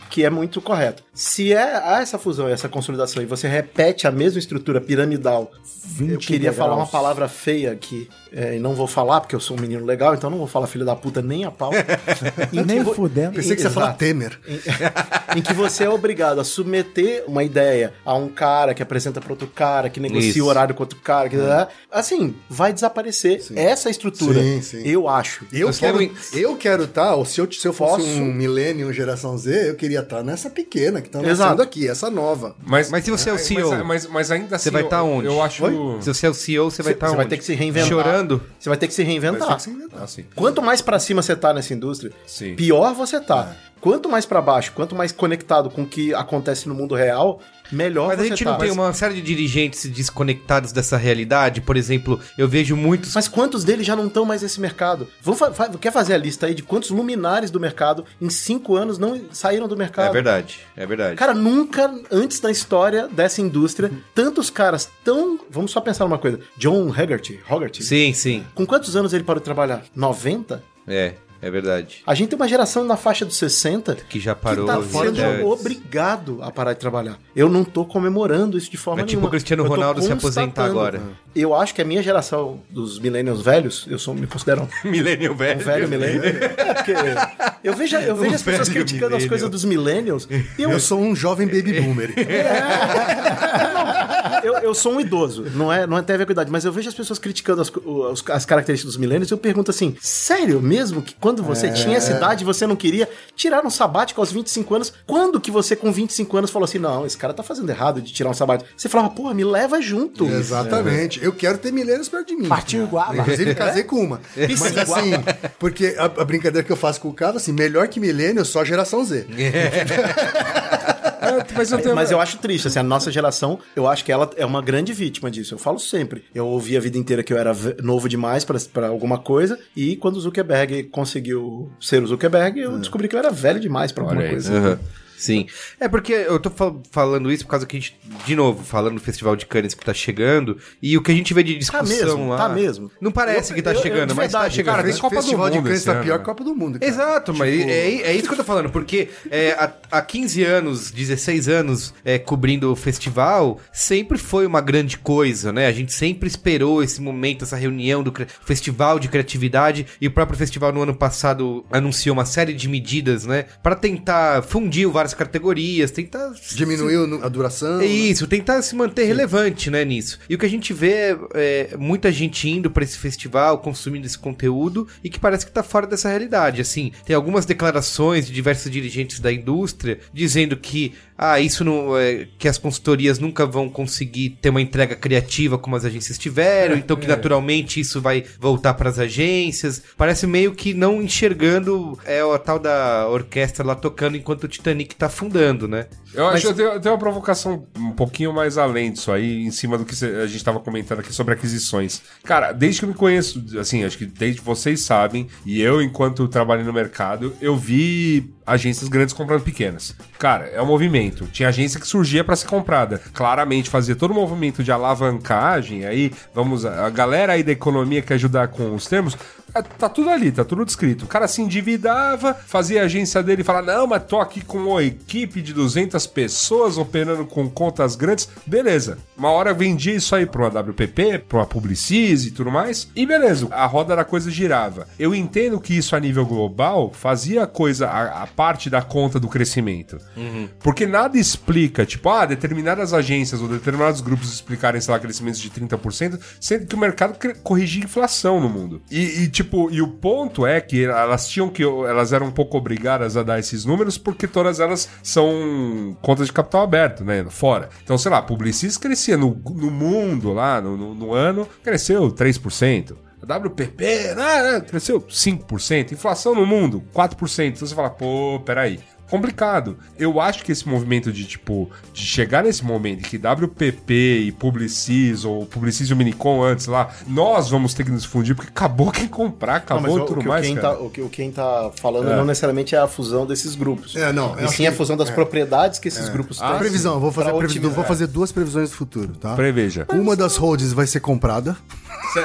que é muito correto. Se é, há essa fusão e essa consolidação e você repete a mesma estrutura piramidal, eu 20 queria falar uma palavra feia aqui, é, e não vou falar porque eu sou um menino legal, então não vou falar filho da puta nem a pau. Em Nem vo- fudendo. Pensei que você ia falar. Temer. em que você é obrigado a submeter uma ideia a um cara que apresenta para outro cara, que negocia Isso. o horário com outro cara, que, assim, vai desaparecer essa estrutura. Sim, sim. Eu acho. Eu Nós quero, temos- eu quero estar, ou se eu, se eu fosse Posso? um milênio, geração Z, eu queria estar nessa pequena que tá Exato. nascendo aqui, essa nova. Mas, Mas se você é o mas- CEO, mas, mas ainda assim, você vai estar onde? Eu acho. Se você é o CEO, você vai estar Você onde? vai ter que se reinventar. Chorando? Você vai ter que se reinventar. Assim. Quanto mais pra cima você tá nessa indústria, Sim. pior você tá. Quanto mais pra baixo, quanto mais conectado com o que acontece no mundo real, melhor Mas a gente tá. não tem uma série de dirigentes desconectados dessa realidade? Por exemplo, eu vejo muitos. Mas quantos deles já não estão mais nesse mercado? Vamos fa- fa- quer fazer a lista aí de quantos luminares do mercado em cinco anos não saíram do mercado? É verdade, é verdade. Cara, nunca antes da história dessa indústria, tantos caras tão. Vamos só pensar numa coisa. John Haggerty. Haggerty. Sim, sim. Com quantos anos ele parou de trabalhar? 90? É, é verdade. A gente tem uma geração na faixa dos 60 Que já parou. que tá fora sendo de- obrigado a parar de trabalhar. Eu não tô comemorando isso de forma É tipo nenhuma. o Cristiano Ronaldo se aposentar agora. Eu acho que a minha geração dos millennials velhos, eu sou, me considero Millennial um velho. velho millennial. É, porque eu vejo, eu vejo as pessoas velho criticando as millennial. coisas dos millennials e eu, Eu sou um jovem baby boomer. Eu, eu sou um idoso, não é, não é tem a ver com idade, mas eu vejo as pessoas criticando as, os- as características dos millennials e eu pergunto assim, sério mesmo que quando você É. tinha essa idade você não queria tirar um sabático aos 25 anos? Quando que você com 25 anos falou assim, não, esse cara tá fazendo errado de tirar um sabático? Você falava, porra, me leva junto. Exatamente. Eu quero ter milênios perto de mim. Partiu igual. Inclusive, casei com uma. Mas assim, porque a, a brincadeira que eu faço com o cara, assim, melhor que milênio, só geração Z. mas eu tenho. Mas eu acho triste, assim, a nossa geração, eu acho que ela é uma grande vítima disso. Eu falo sempre. Eu ouvi a vida inteira que eu era novo demais pra- pra alguma coisa, e quando o Zuckerberg conseguiu ser o Zuckerberg, eu descobri que eu era velho demais pra alguma Olha coisa. Aham. Sim. É porque eu tô fal- falando isso por causa que a gente, de novo, falando do Festival de Cannes que tá chegando, e o que a gente vê de discussão mesmo, lá. tá mesmo. Não parece Eu- que tá eu- eu- chegando, de mas tá verdade, chegando. cara, tem Copa do Festival de Mundo Cannes esse tá ano, pior né? que Copa do Mundo. cara. Exato, mas é, é isso que eu tô falando, porque é, há, há 15 anos, 16 anos é, cobrindo o festival, sempre foi uma grande coisa, né? A gente sempre esperou esse momento, essa reunião do festival de criatividade, e o próprio festival no ano passado anunciou uma série de medidas, né? Pra tentar fundir várias categorias, tentar Diminuiu a duração. é isso, tentar se manter relevante, né, nisso. E o que a gente vê é, é muita gente indo pra esse festival, consumindo esse conteúdo, e que parece que tá fora dessa realidade. Assim, tem algumas declarações de diversos dirigentes da indústria dizendo que, ah, isso não. é, que as consultorias nunca vão conseguir ter uma entrega criativa como as agências tiveram, então que naturalmente isso vai voltar pras agências. Parece meio que não enxergando é, a tal da orquestra lá tocando enquanto o Titanic tá afundando, né? Eu acho que eu tenho, uma provocação um pouquinho mais além disso aí, em cima do que a gente tava comentando aqui sobre aquisições. Cara, desde que eu me conheço, assim, acho que desde que vocês sabem, e eu, enquanto trabalhei no mercado, eu vi agências grandes comprando pequenas. Cara, é um movimento. Tinha agência que surgia pra ser comprada. Claramente fazia todo o movimento de alavancagem, aí, vamos, a galera aí da economia que ajudar com os termos, é, Tá tudo ali, tá tudo descrito. O cara se endividava, fazia a agência dele falava: Não, mas tô aqui com uma equipe de 200 pessoas operando com contas grandes. Beleza. Uma hora vendia isso aí pra uma WPP, pra uma Publicis e tudo mais. E beleza, a roda da coisa girava. Eu entendo que isso a nível global fazia a coisa, a, a parte da conta do crescimento. Porque nada explica, tipo, ah, determinadas agências ou determinados grupos explicarem, sei lá, crescimentos de 30%, sendo que o mercado corrigia inflação no mundo. E, e, tipo, e o ponto é que elas tinham que. Elas eram um pouco obrigadas a dar esses números porque todas elas são contas de capital aberto, né? Fora. Então, sei lá, Publicis crescia no, no mundo lá, no, no- no ano, cresceu 3%. WPP, ah, ah, cresceu 5%. Inflação no mundo, 4%. Então você fala, pô, peraí. complicado. Eu acho que esse movimento de, tipo, de chegar nesse momento que WPP e Publicis, ou Publicis e o Minicom antes lá, nós vamos ter que nos fundir, porque acabou quem comprar, Não, acabou mas o, tudo o que mais, tá, o que o Ken tá falando não necessariamente é a fusão desses grupos. É, não, E sim a fusão das propriedades que esses grupos têm. A previsão, eu vou fazer, Pra a previsão, otimizar. vou fazer duas previsões do futuro, tá? Preveja. Uma das holds vai ser comprada.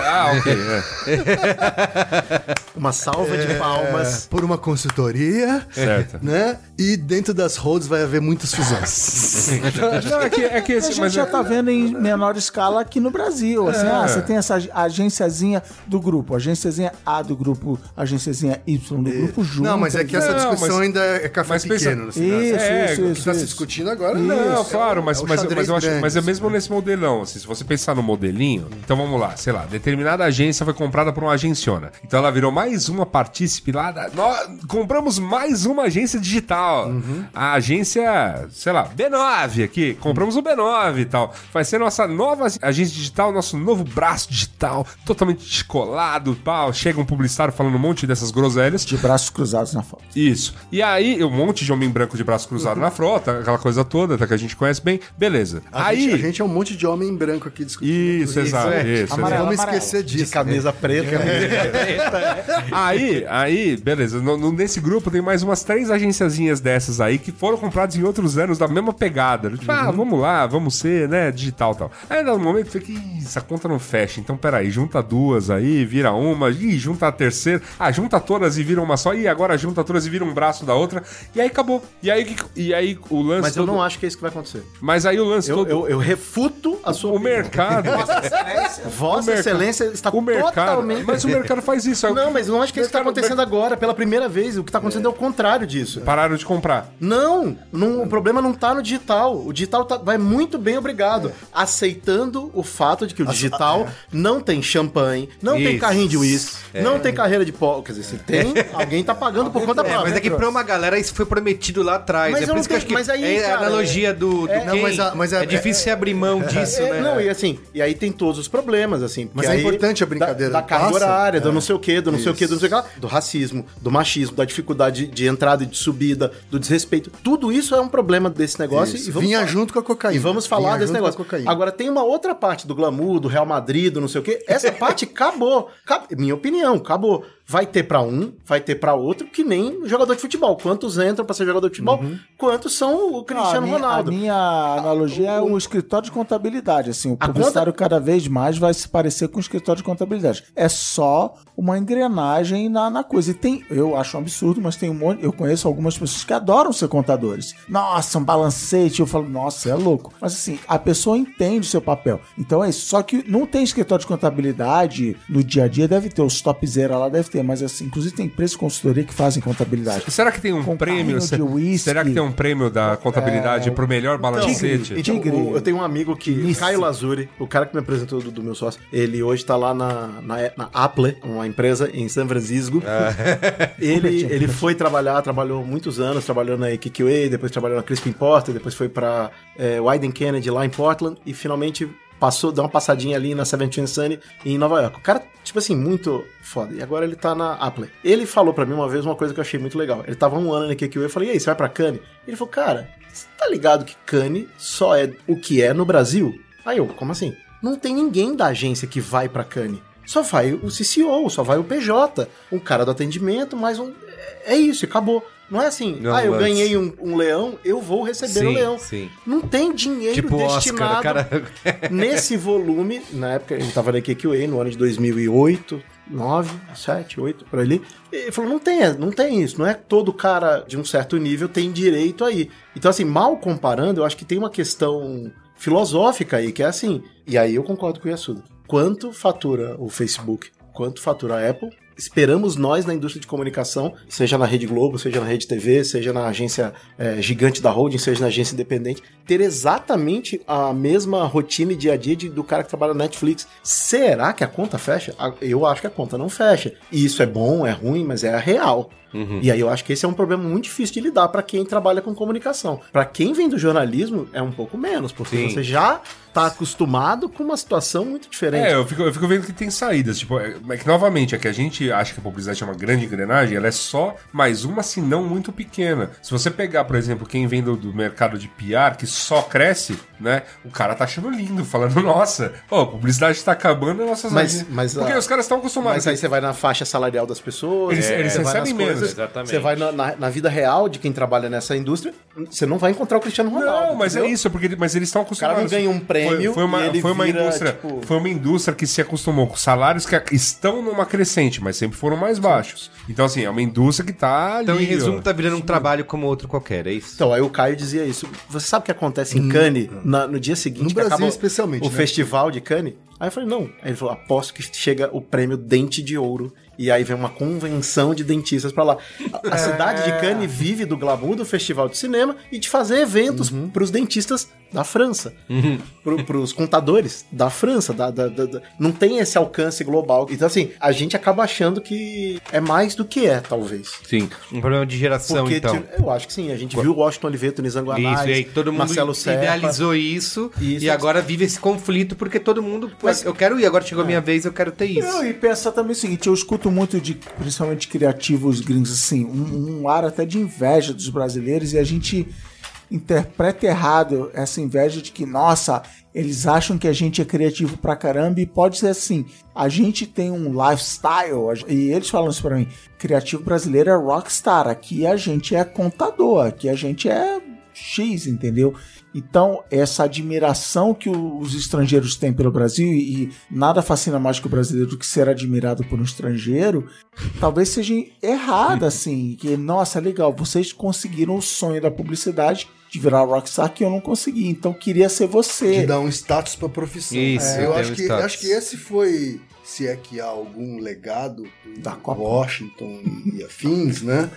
Ah, ok. é. Uma salva de palmas. por uma consultoria, Certo. né? E dentro das holds vai haver muitas fusões. Não, é que, é que A esse. gente Mas já é- tá vendo em menor escala aqui no Brasil. Assim, É. ah, você tem essa ag- agênciazinha do grupo, agênciazinha A do grupo, agênciazinha Y do grupo junto. Não, mas é que essa Não, discussão mas- ainda é café mas pensa- pequeno. assim, Isso, né? isso, O que isso, está se isso. discutindo agora Não, é o- claro, mas, é mas, mas eu acho, mas é assim. mesmo nesse modelão, assim, se você pensar no modelinho, então vamos lá, sei lá, determinada agência foi comprada por uma agenciona. Então ela virou mais uma partícipe lá da. Nós compramos mais uma agência digital. Uhum. A agência, sei lá, B9 aqui, compramos o B9 e tal. Vai ser nossa nova agência digital, nosso novo braço digital, totalmente descolado, pau. Chega um publicitário falando um monte dessas groselhas. De braços cruzados na foto. Isso. E aí, um monte de homem branco de braço cruzado na frota, aquela coisa toda, tá, que a gente conhece bem. Beleza. A, aí. gente, a gente é um monte de homem branco aqui discutindo. Isso, exato. é. Isso, Amarelo, Vamos amarelo. esquecer De disso. camisa preta. Aí, aí, beleza. No- no- nesse grupo tem mais umas três agenciazinhas dessas aí que foram compradas em outros anos da mesma pegada. Tipo, ah, vamos lá, vamos ser, né, digital e tal. Aí, no momento, foi que "Ih, essa conta não fecha. Então, peraí, junta duas aí, vira uma, ih, junta a terceira. Ah, junta todas e vira uma só. E agora junta todas e vira um braço da outra. E aí acabou. E aí, e aí o lance Mas eu todo- não acho que é isso que vai acontecer. Mas aí o lance Eu, todo... eu, eu refuto a sua O opinião. mercado... Vossa o mercado- Excelência está o mercado... totalmente... Mas o mercado faz isso. Não, mas não acho que é isso está Mercado- acontecendo agora, pela primeira vez. O que está acontecendo é, o contrário disso. Pararam de comprar. Não, não, o problema não tá no digital. O digital tá- vai muito bem, obrigado. Aceitando o fato de que o digital não tem champanhe, não tem Isso. carrinho de uísque, não tem carreira de pó. Quer dizer, se tem, alguém tá pagando por conta É, própria. mas é que pra uma galera isso foi prometido lá atrás. Mas é eu por não isso que acho que mas aí, é a cara, analogia do, do é-. Não, mas a- mas a- é difícil você abrir mão disso, É, né? Não, e assim, e aí tem todos os problemas, assim. Mas é importante a brincadeira Da, da do carga horária, do É. não sei o quê, do não sei o quê, do não sei o que lá. Do racismo, do machismo, da dificuldade de, entrada e de subida, do desrespeito. Tudo isso é um problema desse negócio. Isso. E vamos Vinha falar- junto com a cocaína. E vamos falar Vinha desse negócio. Agora, tem uma outra parte do glamour, do Real Madrid, do não sei o quê. Essa parte acabou. Acab- Minha opinião, acabou. Vai ter pra um, vai ter pra outro, que nem jogador de futebol. Quantos entram pra ser jogador de futebol? Quantos são o Não, Cristiano a minha, Ronaldo? A minha analogia é um escritório de contabilidade. Assim, o publicitário cada vez mais vai se parecer com o escritório de contabilidade. É só uma engrenagem na, na coisa. E tem, eu acho um absurdo, mas tem um monte. Eu conheço algumas pessoas que adoram ser contadores. Nossa, um balancete. Eu falo, nossa, é louco. Mas assim, a pessoa entende o seu papel. Então é isso. Só que não tem escritório de contabilidade no dia a dia, deve ter. Os topzera lá deve ter, mas assim, inclusive tem empresas de consultoria que fazem contabilidade. Será que tem um Com prêmio? Se- whisky. Será que tem um prêmio da contabilidade pro melhor balancete? Então, Tigre. o- eu tenho um amigo que, Nice. Caio Lazuri, o cara que me apresentou do, do meu sócio, ele hoje tá lá na, na, na Apple, uma empresa em São Francisco. ele, ele foi trabalhar, trabalhou muitos anos, trabalhou na KQA, depois trabalhou na Crispin Porter, depois foi pra é, Wyden Kennedy lá em Portland e finalmente passou, deu uma passadinha ali na Seventeen Sunny em Nova York. O cara, tipo assim, muito foda. E agora ele tá na Apple. Ele falou pra mim uma vez uma coisa que eu achei muito legal. Ele tava um ano na KQA, eu falei, e aí, você vai pra Cannes? Ele falou, cara, você tá ligado que Cannes só é o que é no Brasil? Aí eu, como assim? Não tem ninguém da agência que vai pra Cannes. Só vai o CCO, só vai o PJ, um cara do atendimento, mais um. É isso, acabou. Não é assim, Não, ah, eu lance. ganhei um, um leão, eu vou receber o Sim, leão. sim. Não tem dinheiro Tipo Oscar, destinado cara. nesse volume. Na época, ele tava na KQA, no ano de 2008, 9, 7, 8, por ali. Ele falou, não tem, não tem isso. Não é todo cara de um certo nível tem direito aí. Então, assim, mal comparando, eu acho que tem uma questão filosófica aí, que é assim. E aí eu concordo com o Yasuda. Quanto fatura o Facebook? Quanto fatura a Apple? Esperamos nós na indústria de comunicação, seja na Rede Globo, seja na Rede TV, seja na agência eh, gigante da holding, seja na agência independente, ter exatamente a mesma rotina e dia a dia de- do cara que trabalha na Netflix. Será que a conta fecha? Eu acho que a conta não fecha. E isso é bom, é ruim, mas é a real. E aí eu acho que esse é um problema muito difícil de lidar para quem trabalha com comunicação. Para quem vem do jornalismo é um pouco menos, porque Sim. você já tá acostumado com uma situação muito diferente. É, eu fico, eu fico vendo que tem saídas. Tipo, é, é que novamente, é que a gente acha que a publicidade é uma grande engrenagem, ela é só mais uma, se não muito pequena. Se você pegar, por exemplo, quem vem do, do mercado de PR, que só cresce, né? O cara tá achando lindo, falando, nossa, pô, a publicidade tá acabando, nossas Mas- mas, Porque ah, os caras estão acostumados. Mas aí você vai na faixa salarial das pessoas, Eles- é, eles você vai recebem nas menos, coisas, exatamente. Você vai na, na- na vida real de quem trabalha nessa indústria, você não vai encontrar o Cristiano Ronaldo. Não, mas entendeu? é isso, porque mas eles estão acostumados. cara não ganha um prêmio Foi, foi uma, e ele foi uma vira, indústria, tipo- foi uma indústria que se acostumou com salários que estão numa crescente, mas sempre foram mais baixos. Então assim, é uma indústria que tá ali. Então, em resumo, ó. tá virando um trabalho como outro qualquer, é isso? Então, aí o Caio dizia isso. Você sabe o que acontece em Cannes na- no dia seguinte? No Brasil, acaba especialmente, O né? festival de Cannes? Aí eu falei, não. Aí ele falou, aposto que chega o prêmio Dente de Ouro. E aí vem uma convenção de dentistas pra lá. A, a cidade de Cannes vive do glamour do festival de cinema e de fazer eventos pros dentistas da França. Pro, pros contadores da França. Da, da- da- Não tem esse alcance global. Então, assim, a gente acaba achando que é mais do que é, talvez. Sim. Um problema de geração, Porque então. tipo, eu acho que sim. A gente viu o Washington Oliveto, Nizanguanais, Isso, e aí todo mundo Marcelo Serra. idealizou isso, Isso. e agora vive esse conflito porque todo mundo, pô, eu quero ir, agora chegou a minha vez, eu quero ter isso. Não, e pensar também o seguinte, eu escuto muito de, principalmente criativos gringos, assim, um, um ar até de inveja dos brasileiros e a gente interpreta errado essa inveja de que, nossa, eles acham que a gente é criativo pra caramba e pode ser assim, a gente tem um lifestyle e eles falam isso pra mim, criativo brasileiro é rockstar, aqui a gente é contador, aqui a gente é X, entendeu? Então, essa admiração que os estrangeiros têm pelo Brasil, e, nada fascina mais que o brasileiro do que ser admirado por um estrangeiro, talvez seja errada, assim. Que, nossa, legal, vocês conseguiram o sonho da publicidade de virar rockstar que eu não consegui, então queria ser De você. dar um status pra profissão. Isso, É, eu acho um que, status. acho que esse foi, se é que há algum legado do Da Copa. Washington e afins, né?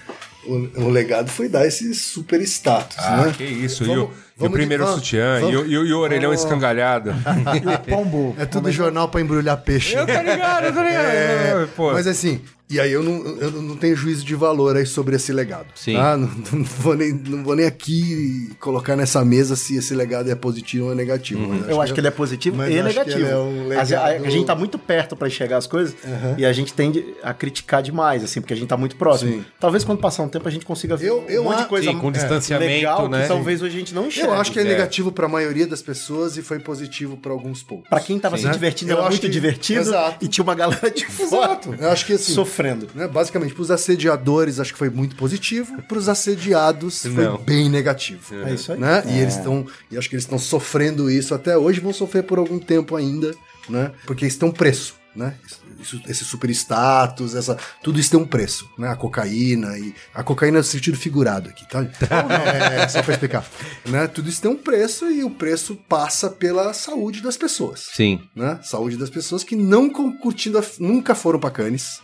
O, o legado foi dar esse super status, Ah, né? que isso. e Vamos- o, e o vamos de- primeiro vamos- sutiã, vamos- e, o- e o- e o orelhão vamos- escangalhado. E o pombo. É tudo jornal pra embrulhar peixe. eu tô ligado, eu tô ligado. É, Pô. mas assim, e aí eu não, eu não tenho juízo de valor aí sobre esse legado. Sim. tá? Não, não vou nem, não vou nem aqui colocar nessa mesa se esse legado é positivo ou negativo. mas Eu acho que ele é positivo mas e acho que negativo. ele é um a, a- a legado- gente tá muito perto pra enxergar as coisas e a gente tende a criticar demais, assim, porque a gente tá muito próximo. Sim. Talvez quando passar um tempo a gente consiga ver Eu- eu um monte a- de coisa Sim, com é, distanciamento, legal né? que talvez hoje a gente não enxergue. Eu acho que é É. negativo pra maioria das pessoas e foi positivo pra alguns poucos. Pra quem tava Sim. se Né? divertindo, Eu era acho muito que- divertido Exato. e tinha uma galera de fora Eu acho que assim, sofrendo. né, basicamente, pros assediadores acho que foi muito positivo, pros assediados foi Não. bem negativo. É isso aí. Né? E eles estão, e acho que eles estão sofrendo isso até hoje, vão sofrer por algum tempo ainda, né? Porque um preço, né? Isso- esse super status, essa, tudo isso tem um preço, né? A cocaína e a cocaína no sentido figurado aqui, tá? É, só pra explicar, né? Tudo isso tem um preço e o preço passa pela saúde das pessoas Sim. né? Saúde das pessoas que não curtindo, a- nunca foram pra Cannes,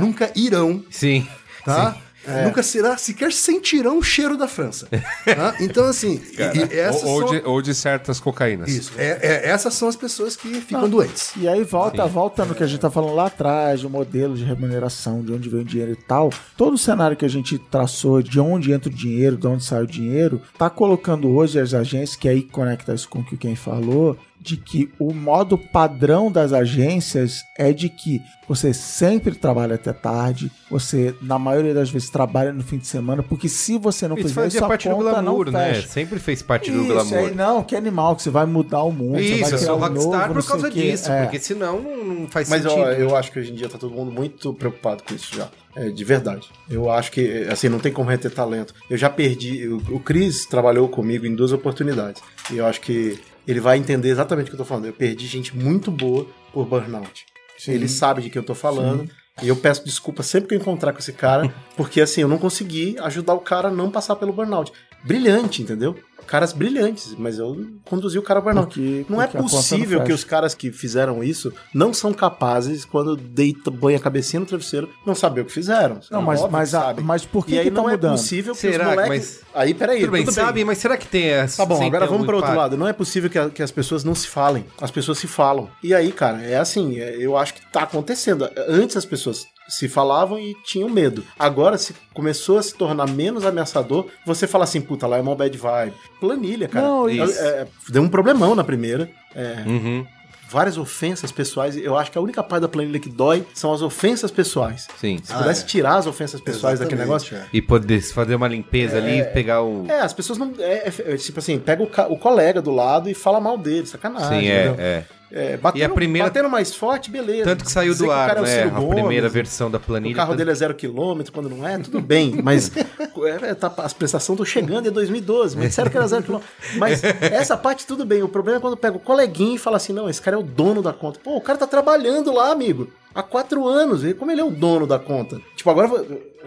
nunca irão, Sim. tá? Nunca será, sequer sentirão o cheiro da França. tá? Então, assim, e- e essas ou, ou são, de, ou de certas cocaínas. isso, é- é- essas são as pessoas que ficam doentes. E aí volta, volta no que a gente tá falando lá atrás, do modelo de remuneração, de onde vem o dinheiro e tal. Todo o cenário que a gente traçou, de onde entra o dinheiro, de onde sai o dinheiro, tá colocando hoje as agências, que aí conecta isso com o que quem falou, de que o modo padrão das agências é de que você sempre trabalha até tarde, você, na maioria das vezes, trabalha no fim de semana, porque se você não Isso fizer isso, a parte do conta glamour, não né? fecha. Sempre fez parte do Isso, glamour. aí não, que animal, que você vai mudar o mundo. você Isso, vai eu criar sou um rockstar novo, por causa disso, É. porque senão não, faz Mas sentido. ó, eu acho que hoje em dia tá todo mundo muito preocupado com isso já. É, de verdade. Eu acho que, assim, não tem como reter talento. Eu já perdi. O, o Cris trabalhou comigo em duas oportunidades. E eu acho que ele vai entender exatamente o que eu tô falando. Eu perdi gente muito boa por burnout. Ele sabe de que eu tô falando. E eu peço desculpa sempre que eu encontrar com esse cara, porque assim, eu não consegui ajudar o cara a não passar pelo burnout. Brilhante, entendeu? Caras brilhantes, mas eu conduzi o cara ao burnout. Porque- não é porque não possível que os caras que fizeram isso não são capazes, quando deita, banha a cabecinha no travesseiro, não saber o que fizeram. Não, mas, mas, que a- sabe. mas por que, e aí que tá não mudando? é possível que Será os que- moleques... mas- Aí, peraí, Tudo bem, sabe, mas será que tem essa. Tá bom, agora vamos para outro lado. Não é possível que, a- que as pessoas não se falem. As pessoas se falam. E aí, cara, é assim, é- eu acho que tá acontecendo. Antes as pessoas se falavam e tinham medo. Agora, se começou a se tornar menos ameaçador, você fala assim, puta, lá é uma bad vibe. Planilha, cara. Não, É- isso. é- deu um problemão na primeira. É, Uhum, várias ofensas pessoais. Eu acho que a única parte da planilha que dói são as ofensas pessoais. sim. Se pudesse tirar as ofensas pessoais daquele Exatamente, negócio, é. E poder fazer uma limpeza ali e pegar o. é, as pessoas não. É, é, é, tipo assim, pega o, o colega do lado e fala mal dele, sacanagem. Sim, é, entendeu? É. É, batendo, E a primeira- batendo mais forte, beleza. Tanto que saiu Dizer do ar, é o né? Ciro A Gomes, primeira versão da planilha. O carro tanto- dele é zero quilômetro, quando não é, tudo bem. Mas é, tá, as prestações estão chegando em 2012, mas disseram que era zero quilômetro. Mas essa parte tudo bem. O problema é quando pega o coleguinha e fala assim: não, esse cara é o dono da conta. Pô, o cara tá trabalhando lá, amigo. Há quatro anos. E como ele é o dono da conta? Tipo, agora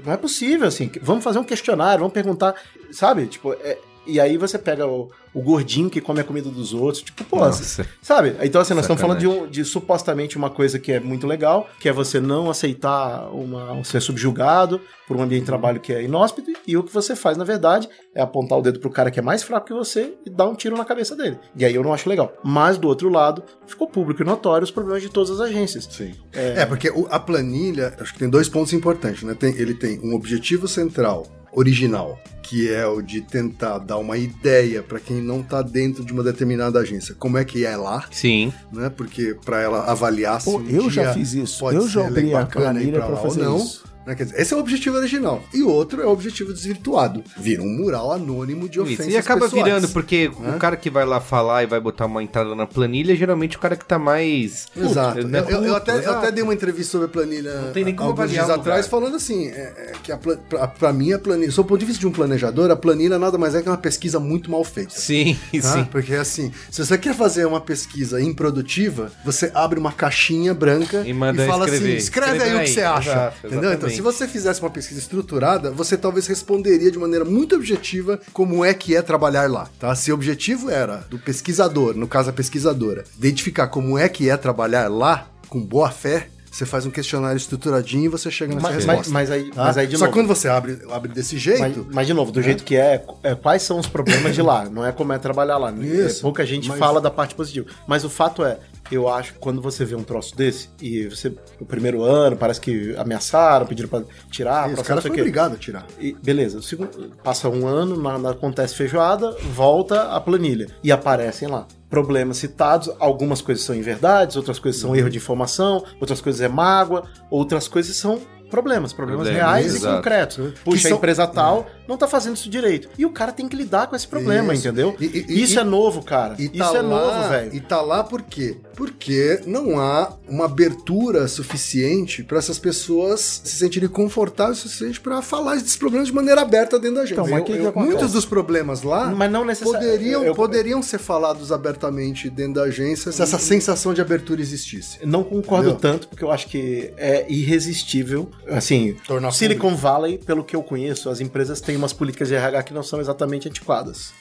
não é possível, assim. Vamos fazer um questionário, vamos perguntar, sabe? Tipo, é- e aí você pega o, o gordinho que come a comida dos outros. Tipo, pô, Nossa. Sabe? Então, assim, nós estamos falando de, Sacanagem. um, de supostamente uma coisa que é muito legal, que é você não aceitar uma, ser subjugado por um ambiente de trabalho que é inóspito, e o que você faz, na verdade, é apontar o dedo pro cara que é mais fraco que você e dar um tiro na cabeça dele. E aí eu não acho legal. Mas, do outro lado, ficou público e notório os problemas de todas as agências. Sim. É, porque o- a planilha, acho que tem dois pontos importantes, né? Tem- ele tem um objetivo central, original, que é o de tentar dar uma ideia para quem não tá dentro de uma determinada agência, como é que é lá, Sim. né? Porque para ela avaliar se Pô, um eu já fiz isso. pode Eu já ser abri a planilha lá fazer ou não. isso. Né? Quer dizer, esse é o objetivo original. E o outro é o objetivo desvirtuado. Vira um mural anônimo de Isso. ofensas E acaba pessoais. virando, porque né? o cara que vai lá falar e vai botar uma entrada na planilha, geralmente o cara que tá mais. Exato. Puto, né? Eu, eu- eu até, eu exato. até dei uma entrevista sobre a planilha Não tem nem como alguns dias atrás, falando assim, é, é, que a, pra, pra mim a planilha, sob o ponto de vista de um planejador, a planilha nada mais é que uma pesquisa muito mal feita. Sim, tá? sim. Porque assim, se você quer fazer uma pesquisa improdutiva, você abre uma caixinha branca E manda fala escrever. assim, escreve aí, Escreve o que aí. você acha. Exato, entendeu? Então. Se você fizesse uma pesquisa estruturada, você talvez responderia de maneira muito objetiva como é que é trabalhar lá, tá? Se o objetivo era do pesquisador, no caso a pesquisadora, identificar como é que é trabalhar lá com boa fé, você faz um questionário estruturadinho e você chega nessa Mas, resposta. mas, mas aí, tá? mas aí, de Só novo. que quando você abre, abre desse Mas, jeito, mas, de novo, do jeito que é, é, quais são os problemas de lá? Não é como é trabalhar lá. Isso, É, pouca gente mas- fala da parte positiva. Mas o fato é, eu acho que quando você vê um troço desse, e você, no primeiro ano, parece que ameaçaram, pediram pra tirar, esse pra cara não sei foi o quê. obrigado a tirar. E, beleza, o segundo, passa um ano, na, na- acontece feijoada, volta a planilha. E aparecem lá. Problemas citados, algumas coisas são inverdades, outras coisas Uhum. são erro de informação, outras coisas é mágoa, outras coisas são problemas, problemas Problemas, reais exato. e concretos. Puxa, são- a empresa tal não tá fazendo isso direito. E o cara tem que lidar com esse problema, Isso. entendeu? E- e- isso e- é novo, cara. E isso tá é lá, novo, velho. E tá lá por quê? Porque não há uma abertura suficiente para essas pessoas se sentirem confortáveis o suficiente para falar desses problemas de maneira aberta dentro da agência. Então, mas que eu- acontece? muitos dos problemas lá Mas não poderiam, eu- poderiam ser falados abertamente dentro da agência se essa sensação de abertura existisse. Não concordo Entendeu? tanto, porque eu acho que é irresistível. Assim, Tornar Silicon Valley, pelo que eu conheço, as empresas têm umas políticas de RH que não são exatamente antiquadas.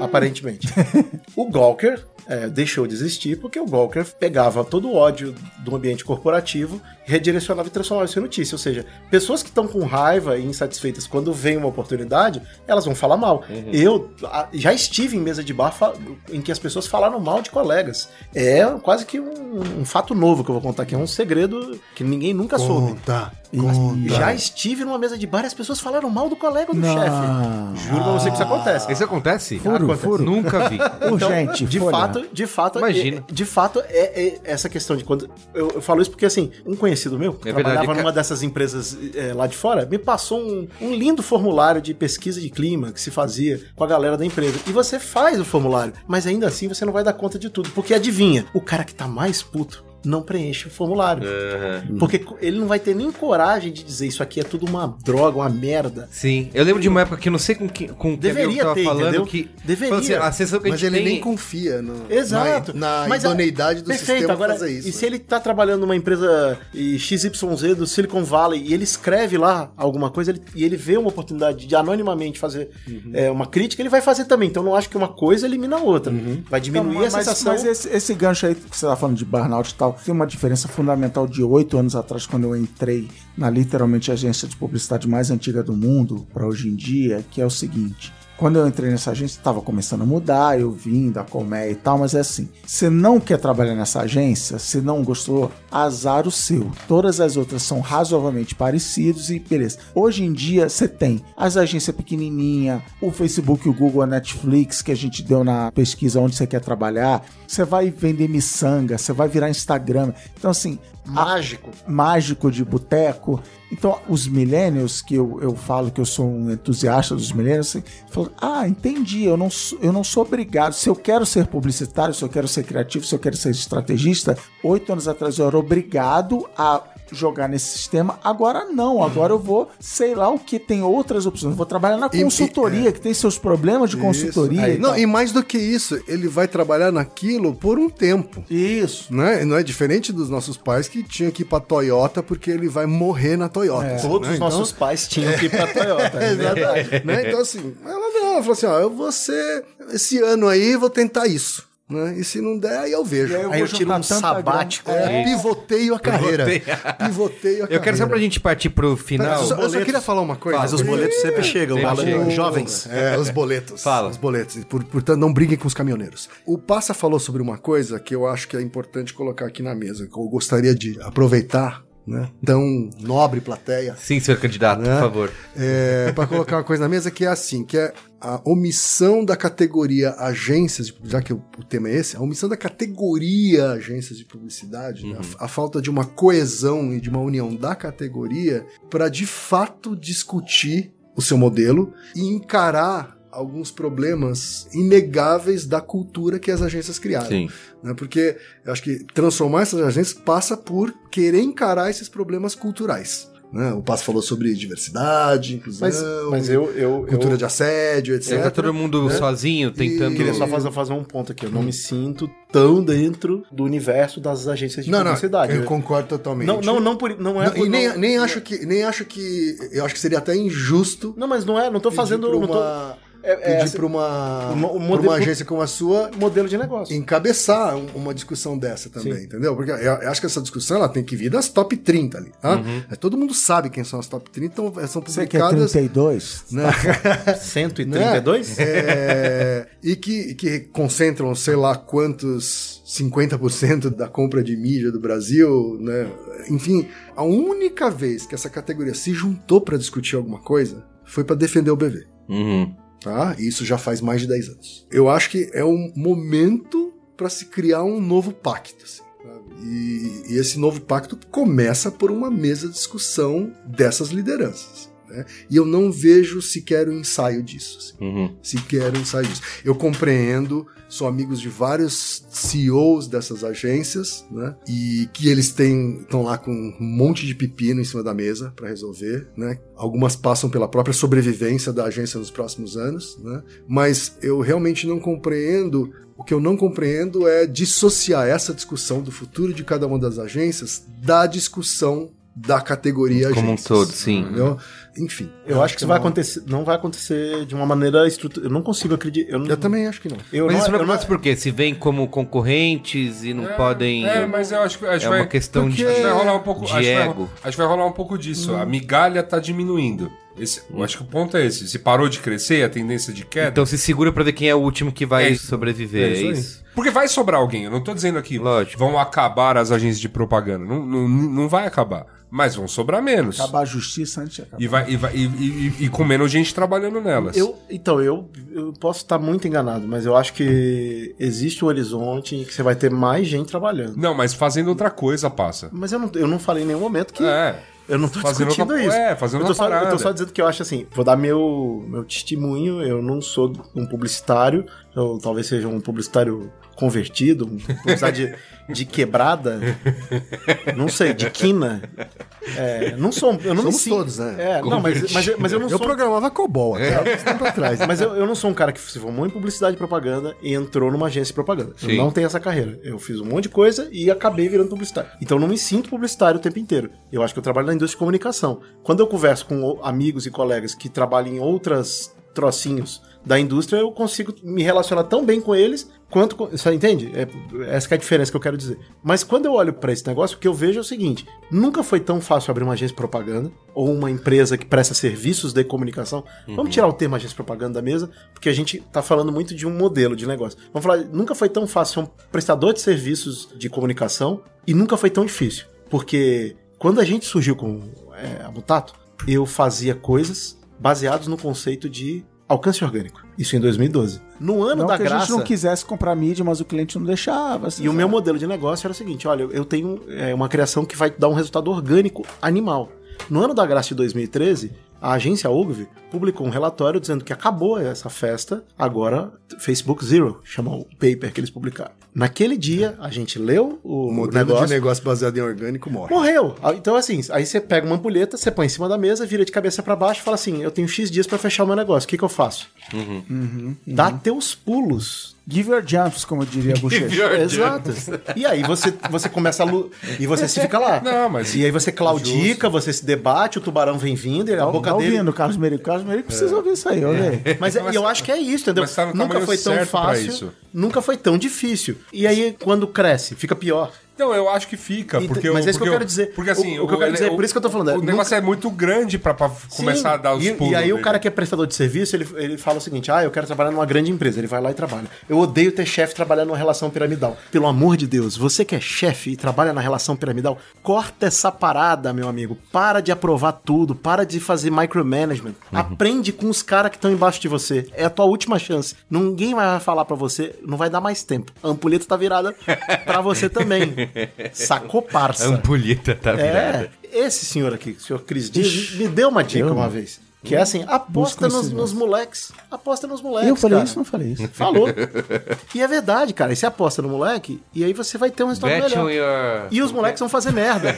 Aparentemente. o Gawker é, deixou de existir porque o Gawker pegava todo o ódio do ambiente corporativo, redirecionava e transformava isso em notícia. Ou seja, pessoas que estão com raiva e insatisfeitas quando vem uma oportunidade, elas vão falar mal. Eu a, já estive em mesa de bar em que as pessoas falaram mal de colegas. É quase que um, um fato novo que eu vou contar aqui. É um segredo que ninguém nunca soube. Conta, E- conta. Já estive numa mesa de bar e as pessoas falaram mal do colega do chefe. Juro pra você que isso acontece. Isso acontece? Furo, Acontece. furo. Nunca vi. Ô, gente, de folha. fato, de fato, Imagina. é- de fato é, é essa questão de quando eu, eu falo isso porque assim, um conhecido meu que É trabalhava verdade, numa dessas empresas é, lá de fora me passou um, um lindo formulário de pesquisa de clima que se fazia com a galera da empresa. E você faz o formulário, mas ainda assim você não vai dar conta de tudo, porque adivinha, o cara que tá mais puto não preenche o formulário. Porque ele não vai ter nem coragem de dizer isso aqui é tudo uma droga, uma merda. Sim. Eu lembro de uma época que eu não sei com que, com que Deveria amigo tava ter, falando entendeu? que. Deveria. assim, a sensação que a Mas gente ele tem. nem confia no, Exato. na, na Mas, idoneidade do Perfeito. sistema Agora, fazer isso. e se né? ele tá trabalhando numa empresa XYZ do Silicon Valley e ele escreve lá alguma coisa ele- e ele vê uma oportunidade de anonimamente fazer Uhum. é, uma crítica, ele vai fazer também. Então não acho que uma coisa elimina a outra. Uhum. Vai diminuir Então, a sensação. Mas esse, esse gancho aí que você tá falando de burnout e tal, tem uma diferença fundamental de oito anos atrás, quando eu entrei na literalmente agência de publicidade mais antiga do mundo, para hoje em dia, que é o seguinte. Quando eu entrei nessa agência, estava começando a mudar, eu vim da colmeia e tal, mas é assim: você não quer trabalhar nessa agência, se não gostou, azar o seu. Todas as outras são razoavelmente parecidos e beleza. Hoje em dia, você tem as agências pequenininha, o Facebook, o Google, a Netflix, que a gente deu na pesquisa onde você quer trabalhar. Você vai vender miçanga, você vai virar Instagram. Então, assim, Mágico. mágico de boteco. Então, os millennials, que eu, eu falo que eu sou um entusiasta dos millennials, assim, falam, ah, entendi, eu não, eu não sou obrigado. Se eu quero ser publicitário, se eu quero ser criativo, se eu quero ser estrategista, oito anos atrás eu era obrigado a jogar nesse sistema. Agora não, agora eu vou, sei lá o que, tem outras opções. Eu vou trabalhar na E- e- consultoria, que tem seus problemas de consultoria. Isso. Aí, e não, tal. e mais do que isso, ele vai trabalhar naquilo por um tempo. Isso. Né? Não é diferente dos nossos pais que tinham que ir pra Toyota porque ele vai morrer na Toyota. É. Todos né? os nossos pais tinham que ir pra Toyota. É né? verdade. né? Então, assim, ela não, ela falou assim: ó, eu vou ser. Esse ano aí, vou tentar isso. Né? E se não der, aí eu vejo. Aí eu Aí vou eu tiro um sabático. grana. É, pivoteio a carreira. Pivoteio a Eu quero carreira. só pra gente partir pro final. Só, eu só queria falar uma coisa. Mas os boletos sempre chegam, Sempre chegam. jovens. É, os boletos. Fala. Os boletos. Por- portanto, não briguem com os caminhoneiros. O Passa falou sobre uma coisa que eu acho que é importante colocar aqui na mesa, que eu gostaria de aproveitar, né? Tão nobre plateia. Sim, senhor candidato, Né? por favor. É, para colocar uma coisa na mesa que é assim, que é a omissão da categoria agências, já que o, tema é esse, a omissão da categoria agências de publicidade, né? a, a falta de uma coesão e de uma união da categoria para de fato discutir o seu modelo e encarar alguns problemas inegáveis da cultura que as agências criaram Sim. né? Porque eu acho que transformar essas agências passa por querer encarar esses problemas culturais. Né? O Passo falou sobre diversidade, inclusão, Mas, mas eu, eu, cultura eu de assédio, etc. Tá todo mundo né? sozinho, tentando. E- queria só fazer, fazer um ponto aqui. Eu não me sinto tão dentro do universo das agências de Não, não, publicidade. eu concordo totalmente. não, não, não, por, não é Não, por- e nem, não- nem acho que nem acho que eu acho que seria até injusto Não, mas não é, não tô pedir fazendo. pra Não tô, uma, é, é, pedir assim, pra uma, o pra modelo- uma agência como a sua modelo de negócio. encabeçar um- uma discussão dessa também, Sim. entendeu? Porque eu, eu acho que essa discussão ela tem que vir das top 30 ali, tá? É, todo mundo sabe quem são as top 30, então é, são Você que é publicadas 32? né? 132? É, e que, que concentram sei lá quantos 50% da compra de mídia do Brasil, né? Enfim, a única vez que essa categoria se juntou para discutir alguma coisa foi para defender o BV. Uhum. Tá? Isso já faz mais de 10 anos. Eu acho que é um momento para se criar um novo pacto. assim, e, e esse novo pacto começa por uma mesa de discussão dessas lideranças. Né? E eu não vejo sequer o ensaio disso. assim Uhum. sequer um ensaio disso. Eu compreendo, sou amigos de vários CEOs dessas agências, né? E que eles têm estão lá com um monte de pepino em cima da mesa para resolver, né? Algumas passam pela própria sobrevivência da agência nos próximos anos, né? Mas eu realmente não compreendo o que eu não compreendo é dissociar essa discussão do futuro de cada uma das agências da discussão da categoria Como um agências, todo, sim. entendeu? Enfim. Eu acho que isso vai acontecer, não vai acontecer de uma maneira estruturada. Eu não consigo acreditar. Eu, não- Eu também acho que não. Eu Mas não, isso não eu não- acontece por quê? Se vêm como concorrentes e não podem. É, mas eu acho que acho É vai, uma questão porque de- acho que vai rolar um pouco, de acho, que vai, ego. acho que vai rolar um pouco disso. A migalha tá diminuindo. Esse, eu acho que o ponto é esse. Se parou de crescer, a tendência de queda. Então se segura pra ver quem é o último que vai É isso. sobreviver. É aí. isso. Porque vai sobrar alguém. Eu não tô dizendo aqui Lógico. vão acabar as agências de propaganda. Não, não, não vai acabar. Mas vão sobrar menos. Acabar a justiça antes de acabar. E, vai, e, vai, e, e- e com menos gente trabalhando nelas. Eu, então, eu, eu posso estar muito enganado, mas eu acho que existe um horizonte em que você vai ter mais gente trabalhando. Não, mas fazendo outra coisa passa. Mas eu não, eu não falei em nenhum momento que. É. Eu não tô Fazendo discutindo outra- isso. é, fazendo eu tô, só, eu tô só dizendo que eu acho assim, vou dar meu, meu testemunho, eu não sou um publicitário, eu talvez seja um publicitário convertido, um publicitário de, de quebrada, não sei, de quina. É, não sou, eu não me Somos sinto- todos, né? É, não, mas, mas, mas eu não Eu sou... programava COBOL até alguns tempo atrás. Mas eu, eu não sou um cara que se formou em publicidade e propaganda e entrou numa agência de propaganda. Sim. Eu não tenho essa carreira. Eu fiz um monte de coisa e acabei virando publicitário. Então eu não me sinto publicitário o tempo inteiro. Eu acho que eu trabalho na indústria de comunicação. Quando eu converso com amigos e colegas que trabalham em outras trocinhos da indústria, eu consigo me relacionar tão bem com eles quanto com... Você entende? É, essa que é a diferença que eu quero dizer. Mas quando eu olho pra esse negócio, o que eu vejo é o seguinte: nunca foi tão fácil abrir uma agência de propaganda ou uma empresa que presta serviços de comunicação. Vamos tirar o termo agência de propaganda da mesa, porque a gente tá falando muito de um modelo de negócio. Vamos falar, nunca foi tão fácil ser um prestador de serviços de comunicação e nunca foi tão difícil. Porque quando a gente surgiu com é, a Mutato, eu fazia coisas baseadas no conceito de alcance orgânico. Isso em 2012. No ano Não da que a graça. gente não quisesse comprar mídia, mas o cliente não deixava. assim, E o sabe? meu modelo de negócio era o seguinte: olha, eu tenho é, uma criação que vai dar um resultado orgânico animal. No ano da graça de 2013, a agência Ogilvy publicou um relatório dizendo que acabou essa festa, agora Facebook Zero, chama o paper que eles publicaram. Naquele dia, a gente leu o O modelo negócio, de negócio baseado em orgânico morre. Morreu. Ah, Então, assim, aí você pega uma ampulheta, você põe em cima da mesa, vira de cabeça pra baixo e fala assim: eu tenho X dias pra fechar o meu negócio, o que, que eu faço? Dá teus pulos. Give your jumps, como diria a Boucher. Exato. E aí você, você começa a lu... E você se fica lá. Não, mas- E aí você claudica, você se debate, o tubarão vem vindo, e a Tá, boca tá dele. ouvindo, Carlos Merico. Carlos Merico precisa ouvir isso aí, olha. Mas, é- e eu acho que é isso, entendeu? mas tá no nunca foi tão fácil, isso. nunca foi tão difícil. E aí, quando cresce, fica pior. Não, eu acho que fica, porque mas eu- é isso que eu quero dizer. Porque assim, O- o que eu quero dizer, por isso que eu tô falando, é, O negócio é muito grande pra, pra começar a dar os e, pulos. E aí o dele. cara que é prestador de serviço, ele, ele fala o seguinte: ah, eu quero trabalhar numa grande empresa. Ele vai lá e trabalha. Eu odeio ter chefe trabalhando numa relação piramidal. Pelo amor de Deus, você que é chefe e trabalha na relação piramidal, corta essa parada, meu amigo. Para de aprovar tudo, para de fazer micromanagement. Uhum. Aprende com os caras que estão embaixo de você. É a tua última chance. Ninguém vai falar pra você, não vai dar mais tempo. A ampulheta tá virada pra você também. Sacou, parça? Ampulheta tá virada. É, esse senhor aqui, o senhor Cris Dias, me deu uma dica uma vez. Que é assim, aposta nos, nos moleques. Aposta nos moleques, Eu falei cara. isso, não falei isso. Falou. e é verdade, cara. E você aposta no moleque, e aí você vai ter um resultado Bet on melhor. your... E os moleques vão fazer merda.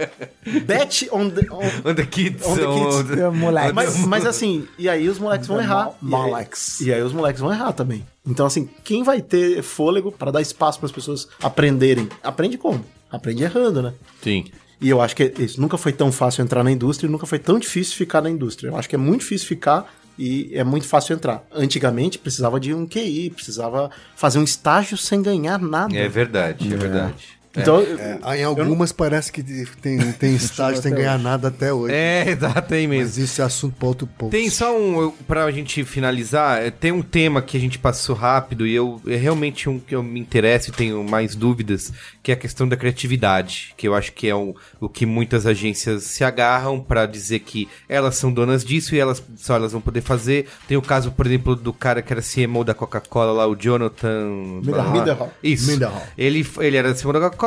Bet on the... on- On the kids. On the kids. É, moleque. Mas, mas assim, e aí os moleques vão The errar. E aí- moleques. E aí os moleques vão errar também. Então, assim, quem vai ter fôlego para dar espaço para as pessoas aprenderem? Aprende como? Aprende errando, né? Sim. E eu acho que isso nunca foi tão fácil entrar na indústria e nunca foi tão difícil ficar na indústria. Eu acho que é muito difícil ficar e é muito fácil entrar. Antigamente precisava de um QI, precisava fazer um estágio sem ganhar nada. É verdade, é verdade. Então, É, em algumas parece que tem, tem estágio sem ganhar nada até hoje. É, exato, tem mesmo. Mas isso é assunto para outro ponto. Tem só um, pra gente finalizar, é, tem um tema que a gente passou rápido e eu é realmente um que eu me interesso e tenho mais dúvidas, que é a questão da criatividade, que eu acho que é o, o que muitas agências se agarram pra dizer que elas são donas disso e elas só elas vão poder fazer. Tem o caso, por exemplo, do cara que era CMO da Coca-Cola lá, o Jonathan. Millerhall. Isso. Millerhall. Ele, ele era CMO da Coca-Cola,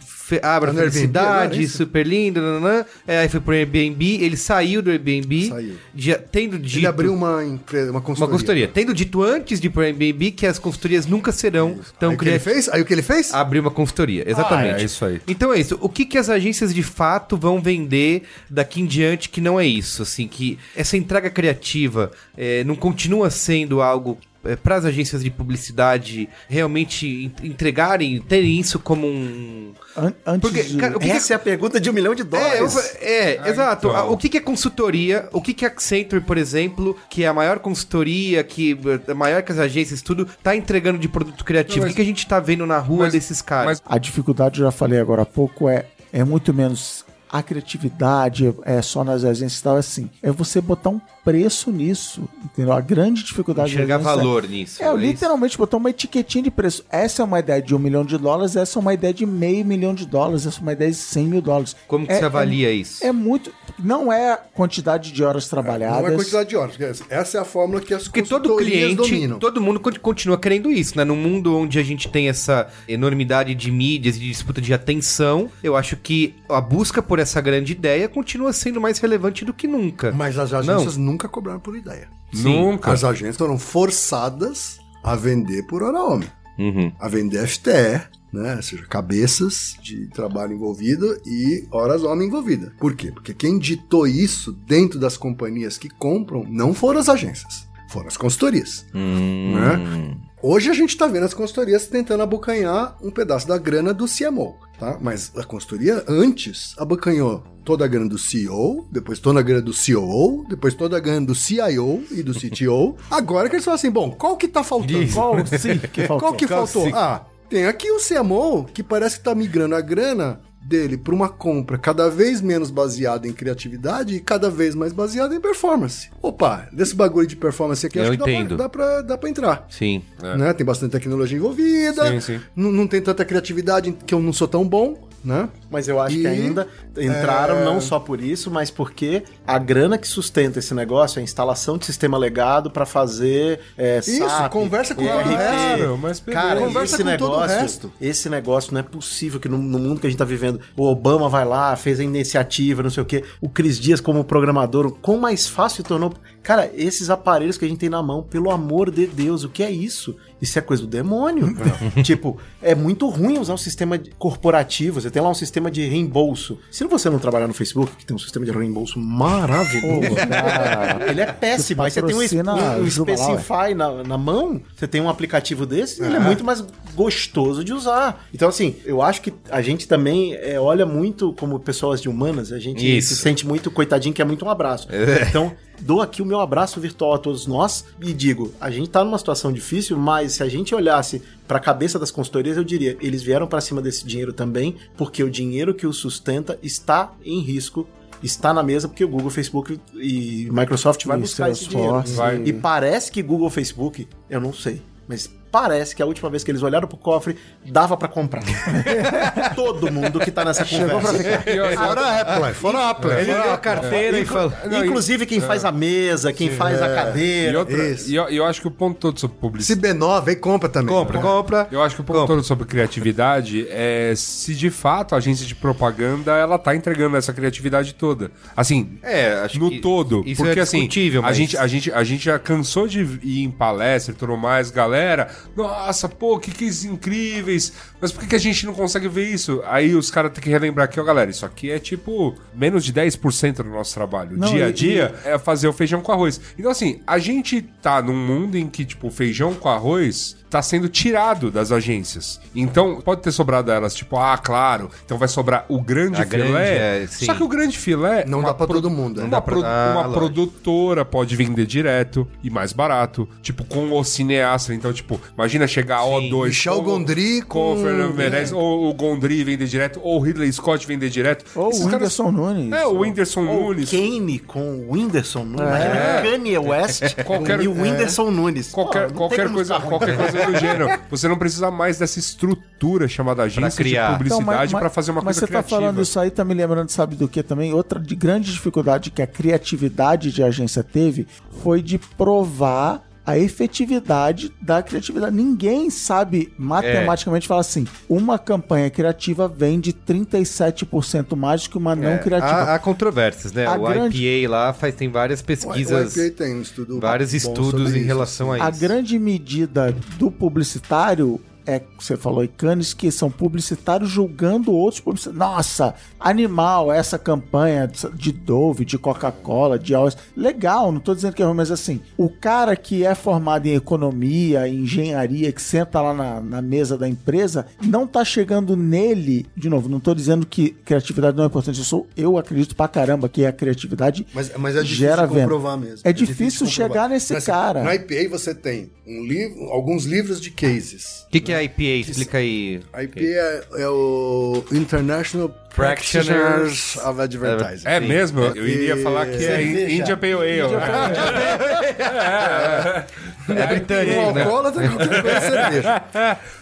fe- abre a Tá no Airbnb é isso? super lindo, nananã. É, aí foi pro Airbnb, ele saiu do Airbnb, Saiu. já, tendo dito... Ele abriu uma empresa, uma consultoria. Uma consultoria. Tendo dito antes de ir pro Airbnb que as consultorias nunca serão tão Aí o que ele criativas. fez? Aí o que ele fez? Abrir uma consultoria, exatamente. Ah, é isso aí. Então é isso. O que, que as agências de fato vão vender daqui em diante que não é isso? Assim, que essa entrega criativa é, não continua sendo algo para as agências de publicidade realmente en- entregarem, terem isso como um. An- antes Porque, de... cara, o que que essa é a pergunta de um milhão de é, eu dólares. é, Ah, exato. então. O que, que é consultoria? O que, que a Accenture, por exemplo, que é a maior consultoria, que é maior que as agências, tudo, tá entregando de produto criativo? Não, mas- o que, que a gente tá vendo na rua mas- desses caras? mas- A dificuldade, eu já falei agora há pouco, é, é muito menos a criatividade, é só nas agências e tal, é assim. É você botar um preço nisso, entendeu? A grande dificuldade Enxergar agências valor nisso. É, não é isso? literalmente botar uma etiquetinha de preço. Essa é uma ideia de um milhão de dólares, essa é uma ideia de meio milhão de dólares, essa é uma ideia de 100 mil dólares. Como que É- você avalia isso? É muito. Não é quantidade de horas trabalhadas. Não é quantidade de horas. Essa é a fórmula que as Porque todo cliente, dominam. todo mundo con- continua querendo isso, né? No mundo onde a gente tem essa enormidade de mídias e de disputa de atenção, eu acho que a busca por essa grande ideia continua sendo mais relevante do que nunca. Mas as agências nunca cobraram por ideia. Nunca. As agências foram forçadas a vender por hora homem. Uhum. A vender FTE, né? Ou seja, cabeças de trabalho envolvido e horas homem envolvida. Por quê? Porque quem ditou isso dentro das companhias que compram não foram as agências, foram as consultorias. Hum. Né? Hoje a gente está vendo as consultorias tentando abocanhar um pedaço da grana do CMO, tá? Mas a consultoria antes abocanhou toda a grana do CEO, depois toda a grana do COO, depois toda a grana do CIO e do CTO. Agora que eles falam assim, bom, qual que tá faltando? Qual sim que faltou? Qual que faltou? Ah, tem aqui o CMO que parece que tá migrando a grana dele para uma compra cada vez menos baseada em criatividade e cada vez mais baseada em performance. Opa, desse bagulho de performance aqui, Eu acho que entendo. dá pra, dá, pra, dá pra entrar. Sim. Né? Tem bastante tecnologia envolvida, Sim, sim. Não, não tem tanta criatividade que eu não sou tão bom, né? Mas eu acho E- que ainda entraram é- não só por isso, mas porque a grana que sustenta esse negócio é a instalação de sistema legado pra fazer é, Isso, SAP, conversa com o resto. Mas. Cara, Conversa esse com todo o negócio, resto. esse negócio não é possível que no, no mundo que a gente tá vivendo, o Obama vai lá, fez a iniciativa, não sei o quê, o Cris Dias como programador, o quão mais fácil tornou. Cara, esses aparelhos que a gente tem na mão, pelo amor de Deus, o que é isso? Isso é coisa do demônio. tipo, é muito ruim usar um sistema corporativo. Você tem lá um sistema de reembolso. Se você não trabalhar no Facebook, que tem um sistema de reembolso maravilhoso, ele é péssimo. Aí você tem um, um, um. Specify na, na mão, você tem um aplicativo desse, ele é muito mais gostoso de usar. Então, assim, eu acho que a gente também é, olha muito como pessoas de humanas, a gente Isso. se sente muito coitadinho, que é muito um abraço. Então, dou aqui o meu abraço virtual a todos nós e digo, a gente tá numa situação difícil, mas se a gente olhasse pra cabeça das consultorias, eu diria, eles vieram pra cima desse dinheiro também, porque o dinheiro que o sustenta está em risco. Está na mesa porque o Google, Facebook e Microsoft vai E buscar esse dinheiro. Salesforce. Vai. E parece que Google, Facebook, eu não sei, mas parece que a última vez que eles olharam pro cofre, dava pra comprar. Todo mundo que tá nessa conversa. Fora a Apple, fora a Apple. Ele deu a a carteira e falou. E- Inclusive quem faz a mesa, quem faz a E, cadeira. outra, Isso. e eu, e eu acho que o ponto todo sobre Se publicidade. B9, aí compra também. Compra, compra. Eu acho que o ponto Compra. todo sobre criatividade é se de fato a agência de propaganda ela tá entregando essa criatividade toda. Assim, É, acho no que todo. isso porque é assim, discutível, a, mas- gente, a, gente, a gente já cansou de ir em palestra e tudo mais, galera. Nossa, pô, que que incríveis. Mas por que, que a gente não consegue ver isso? Aí os caras têm que relembrar aqui, ó, galera, isso aqui é tipo menos de 10% do nosso trabalho. Não, dia a e- dia é fazer o feijão com arroz. Então, assim, a gente tá num mundo em que, tipo, feijão com arroz tá sendo tirado das agências. Então, pode ter sobrado elas, tipo, ah, claro, então vai sobrar o grande A grande, filé. é, sim. Só que o grande filé. Não uma dá pra pro- todo mundo, né? Uma, Dá pra- pro- Ah, uma lógico. produtora pode vender direto e mais barato. Tipo, com o cineasta. Então, tipo, imagina chegar a O2. Michel com- Gondry com com- o Fernando Meirelles, ou o Gondry vender direto, ou o Ridley Scott vender direto. Ou Esses o caras- Whindersson Nunes. É, o Whindersson Ou Nunes. Kane com o Whindersson Nunes. É. Kanye West Qualquer- e o Whindersson Nunes. Qualquer, Pô, qualquer, coisa, qualquer coisa do gênero. Você não precisa mais dessa estrutura chamada agência criar. de Então, publicidade mas- pra fazer uma mas coisa você tá criativa. falando isso aí, tá me lembrando, sabe do que também? Outra de grande dificuldade que a criatividade de agência teve foi de provar a efetividade da criatividade. Ninguém sabe matematicamente falar assim: uma campanha criativa vende 37% mais do que uma não criativa. Há, há controvérsias, né? A o grande- IPA lá faz, tem várias pesquisas, O IPA tem um estudo vários estudos em isso, relação a A isso. grande medida do publicitário é, você falou em Cannes, que são publicitários julgando outros publicitários. Nossa, animal essa campanha de Dove, de Coca-Cola, de Alves. Legal, não tô dizendo que é ruim, mas assim, o cara que é formado em economia, em engenharia, que senta lá na, na mesa da empresa, não tá chegando nele, de novo, não tô dizendo que criatividade não é importante, eu, sou, eu acredito pra caramba que a criatividade Mas, mas é difícil gera venda. comprovar mesmo. É difícil comprovar. chegar nesse Mas, assim, cara. No IPA você tem um livro, alguns livros de cases. O que, que é IPA? Explica aí. A IPA é, é o International Practitioners of Advertising. É mesmo? Eu iria falar que é. India Pale Ale. É britânico, Um né? alcoólatra coisa você deixa.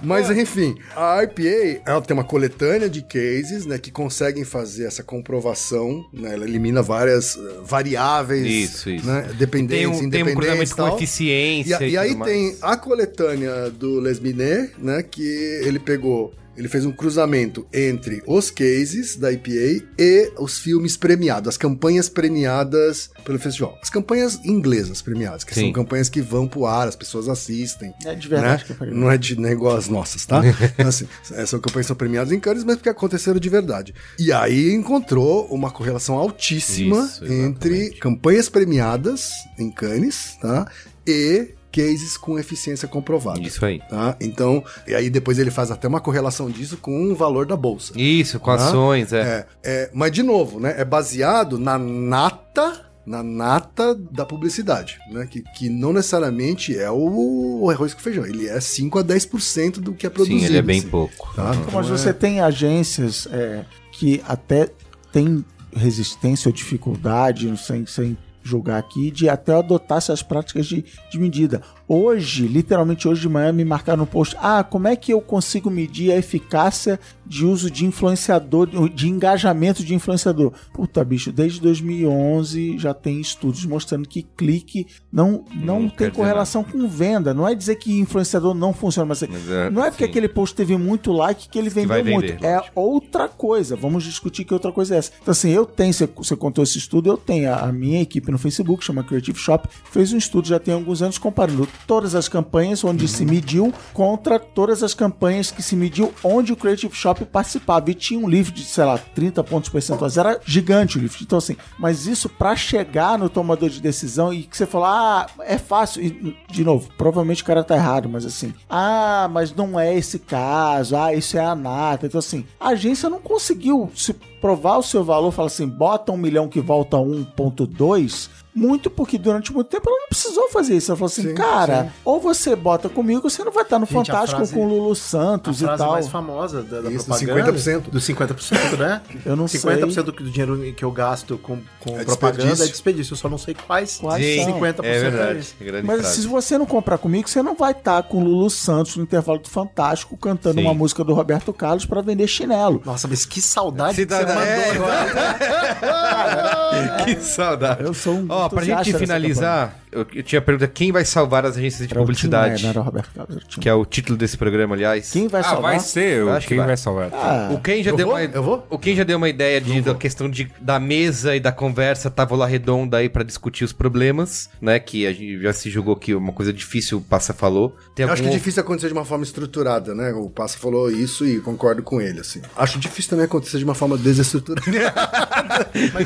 Mas enfim, a IPA ela tem uma coletânea de cases, né, que conseguem fazer essa comprovação, né, ela elimina várias eh, variáveis, Isso, isso. né, Tem dependentes, um, tem um independentes cruzamento e com tal. eficiência. E, e aí tudo mais. tem a coletânea do Les Minet, né, que ele pegou ele fez um cruzamento entre os cases da IPA e os filmes premiados, as campanhas premiadas pelo festival. As campanhas inglesas premiadas, que Sim. são campanhas que vão pro ar, as pessoas assistem. É de verdade né? Não é de não é nossas, tá? Então, assim, é, são campanhas que são premiadas em Cannes, mas porque aconteceram de verdade. E aí encontrou uma correlação altíssima Isso, entre campanhas premiadas em Cannes, tá? E cases com eficiência comprovada. Isso aí. Tá? Então, e aí depois ele faz até uma correlação disso com o valor da bolsa. Isso, com Ah, ações, é. É, é, mas de novo, né? É baseado na nata, na nata da publicidade, né? Que, que não necessariamente é o, o arroz com feijão. Ele é 5 a 10% do que é produzido. Sim, ele é bem assim, pouco. Tá? Mas Então, você tem agências é, que até tem resistência ou dificuldade, sem, sem julgar aqui, de até adotar essas práticas de, de medida. Hoje, literalmente hoje de manhã, me marcaram no post, ah, como é que eu consigo medir a eficácia de uso de influenciador, de engajamento de influenciador? Puta, bicho, desde 2011 já tem estudos mostrando que clique não, não, Não tem correlação com venda. Não é dizer que influenciador não funciona, mas, Mas é, não é porque sim. aquele post teve muito like que ele vendeu vai muito. vender, é lógico. outra coisa. Vamos discutir que outra coisa é essa. Então, assim, eu tenho, você, você contou esse estudo, eu tenho a, a minha equipe no Facebook, chama Creative Shop, fez um estudo já tem alguns anos comparando todas as campanhas onde se mediu contra todas as campanhas que se mediu onde o Creative Shop participava. E tinha um livro de, sei lá, 30 pontos percentuais. Era gigante o livro. Então, assim, mas isso pra chegar no tomador de decisão e que você falou, ah, é fácil. E, de novo, provavelmente o cara tá errado, mas assim, ah, mas não é esse caso, ah, isso é a nata. Então, assim, a agência não conseguiu se provar o seu valor, fala assim, bota um milhão que volta a 1.2, muito porque durante muito tempo ela não precisou fazer isso. Ela falou assim, Sim, cara, sim. ou você bota comigo, você não vai estar no Gente, a Fantástico frase- com o Lulu A Santos e frase tal. mais famosa da, da Isso, propaganda. 50%. Dos 50%, né? Eu não 50% sei. do, do dinheiro que eu gasto com, com É propaganda desperdício. é desperdício. Eu só não sei quais. Quais Sim, são? 50% é é verdade. isso. é Mas frase. se você não comprar comigo, você não vai estar com o Lulu Santos no intervalo do Fantástico cantando Sim. uma música do Roberto Carlos pra vender chinelo. Nossa, mas que saudade Cidadão- que você mandou é, agora. que saudade. Eu sou um Ó, pra gente finalizar, eu, eu tinha a pergunta: quem vai salvar as agências de Era o Tim publicidade? Maia, não era o Roberto Carlos, era o Tim Que é o título desse programa, aliás. Quem vai Ah, salvar? vai ser Eu acho que quem vai. vai salvar. Ah, O Ken já Eu deu vou? uma Eu vou? O Ken já deu uma ideia de, da questão de, da mesa e da conversa távola redonda aí pra discutir os problemas, né? Que a gente já se julgou que uma coisa difícil o Passa falou. Tem Eu acho que é difícil acontecer de uma forma estruturada, né? O Passa falou isso e concordo com ele, assim. Acho difícil também acontecer de uma forma desestruturada.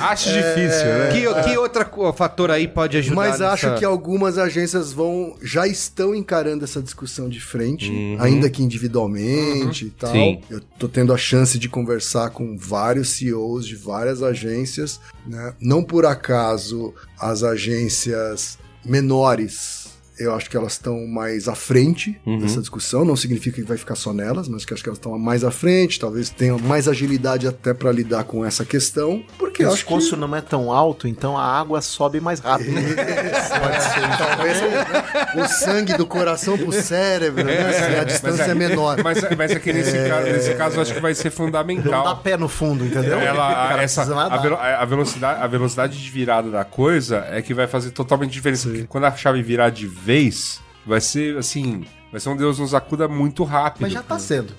Acho difícil, né? Que, que outro fator aí pode ajudar? Mas acho nessa- que algumas agências vão já estão encarando essa discussão de frente, Uhum. ainda que individualmente e tal. Sim. Eu tô tendo a chance de conversar com vários CEOs de várias agências, né? Não por acaso as agências menores eu acho que elas estão mais à frente Uhum. dessa discussão. Não significa que vai ficar só nelas, mas que acho que elas estão mais à frente. Talvez tenham mais agilidade até para lidar com essa questão. Porque o acho que não é tão alto, então a água sobe mais rápido. Pode ser, talvez o, o sangue do coração pro cérebro, né? Assim, a distância é, menor. Mas, mas é que nesse, caso, nesse caso acho que vai ser Não dá fundamental. pé no fundo, entendeu? Ela, essa, a, a velocidade, a velocidade de virada da coisa é que vai fazer totalmente diferença. Quando a chave virar de vez, vai ser assim. Vai ser um Deus nos acuda muito rápido. Mas já tá sendo.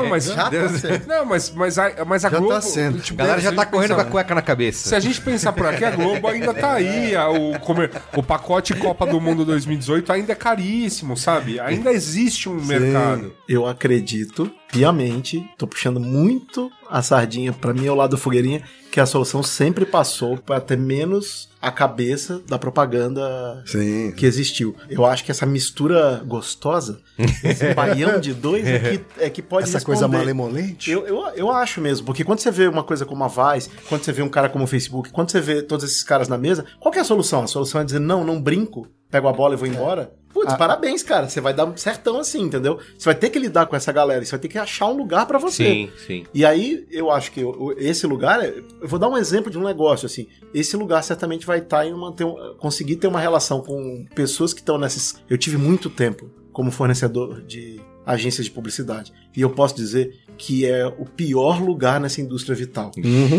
Não, mas Já tá sendo. Não, mas, mas, a, mas a Já Globo. tá sendo. tipo, A galera já tá correndo com pensar- a cueca na cabeça. Se a gente pensar por aqui, a Globo ainda tá aí. a- O, comer- o pacote Copa do Mundo 2018 ainda é caríssimo, sabe? Ainda existe um mercado. Eu acredito piamente, tô puxando muito a sardinha pra mim ao lado da fogueirinha, que a solução sempre passou pra ter menos a cabeça da propaganda Sim. que existiu. Eu acho que essa mistura gostosa, esse baião de dois, é que, é que pode Essa coisa responder. malemolente. Eu, eu, eu acho mesmo, porque quando você vê uma coisa como a Vice, quando você vê um cara como o Facebook, quando você vê todos esses caras na mesa, qual é a solução? A solução é dizer, não, não brinco, pego a bola e vou embora? Putz, parabéns, cara. Você vai dar um certão assim, entendeu? Você vai ter que lidar com essa galera. Você vai ter que achar um lugar pra você. Sim, sim. E aí, eu acho que esse lugar, eu vou dar um exemplo de um negócio, assim. Esse lugar certamente vai estar em uma, ter um- conseguir ter uma relação com pessoas que estão nessas. Eu tive muito tempo como fornecedor de agências de publicidade. E eu posso dizer que é o pior lugar nessa indústria vital.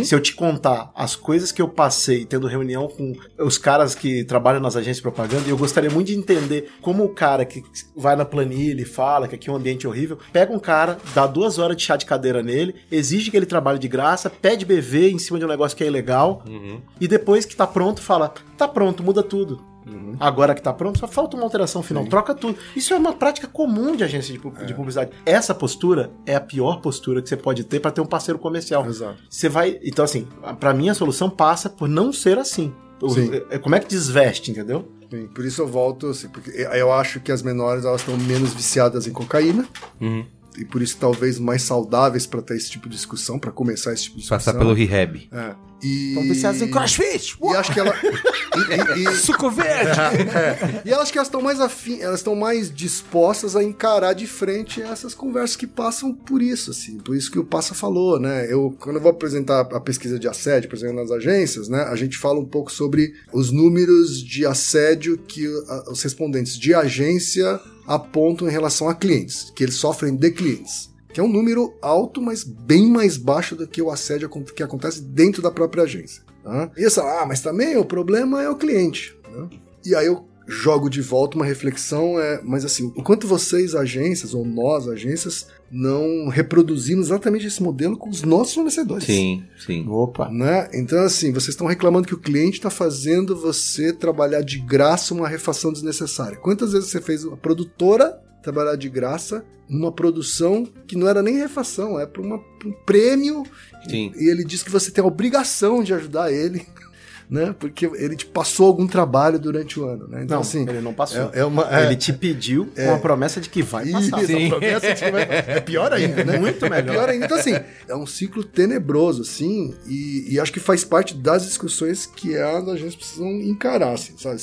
Se eu te contar as coisas que eu passei tendo reunião com os caras que trabalham nas agências de propaganda, e eu gostaria muito de entender como o cara que vai na planilha e fala que aqui é um ambiente horrível, pega um cara, dá duas horas de chá de cadeira nele, exige que ele trabalhe de graça, pede BV em cima de um negócio que é ilegal, e depois que tá pronto, fala: tá pronto, muda tudo. Agora que tá pronto, só falta uma alteração final, troca tudo. Isso é uma prática comum de agência de, de publicidade. Essa postura é a pior postura que você pode ter para ter um parceiro comercial. Exato. Você vai. Então, assim, pra mim a solução passa por não ser assim. Sim. é- Como é que desveste, entendeu? Sim, por isso eu volto, assim, porque eu acho que as menores elas estão menos viciadas em cocaína. E por isso talvez mais saudáveis para ter esse tipo de discussão, para começar esse tipo de discussão. Passar pelo rehab. É. E... Estão viciados em crossfit. E acho que ela. e, e- e- Suco verde. e elas que elas estão mais afim, elas estão mais dispostas a encarar de frente essas conversas que passam por isso, assim. Por isso que o Passa falou, né? Eu, quando eu vou apresentar a pesquisa de assédio, por exemplo, nas agências, né? A gente fala um pouco sobre os números de assédio que os respondentes de agência apontam em relação a clientes, que eles sofrem de clientes. Que é um número alto, mas bem mais baixo do que o assédio que acontece dentro da própria agência. Tá? E essa, ah, mas também o problema é o cliente. né? E aí eu jogo de volta uma reflexão, é, mas assim, o quanto vocês, agências, ou nós, agências, não reproduzimos exatamente esse modelo com os nossos fornecedores. Sim, sim. Opa. Né? Então, assim, vocês estão reclamando que o cliente está fazendo você trabalhar de graça uma refação desnecessária. Quantas vezes você fez uma produtora trabalhar de graça numa produção que não era nem refação, é para um prêmio Sim. e ele diz que você tem a obrigação de ajudar ele, né? Porque ele te passou algum trabalho durante o ano, né? Então, Não, assim, ele não passou. é, é uma. é- Ele te pediu com a promessa de que vai Isso, passar. a promessa de que vai- é pior ainda, né? Muito melhor. É pior ainda. Então, assim, é um ciclo tenebroso, assim, e, e acho que faz parte das discussões que as agências precisam encarar, assim, sabe?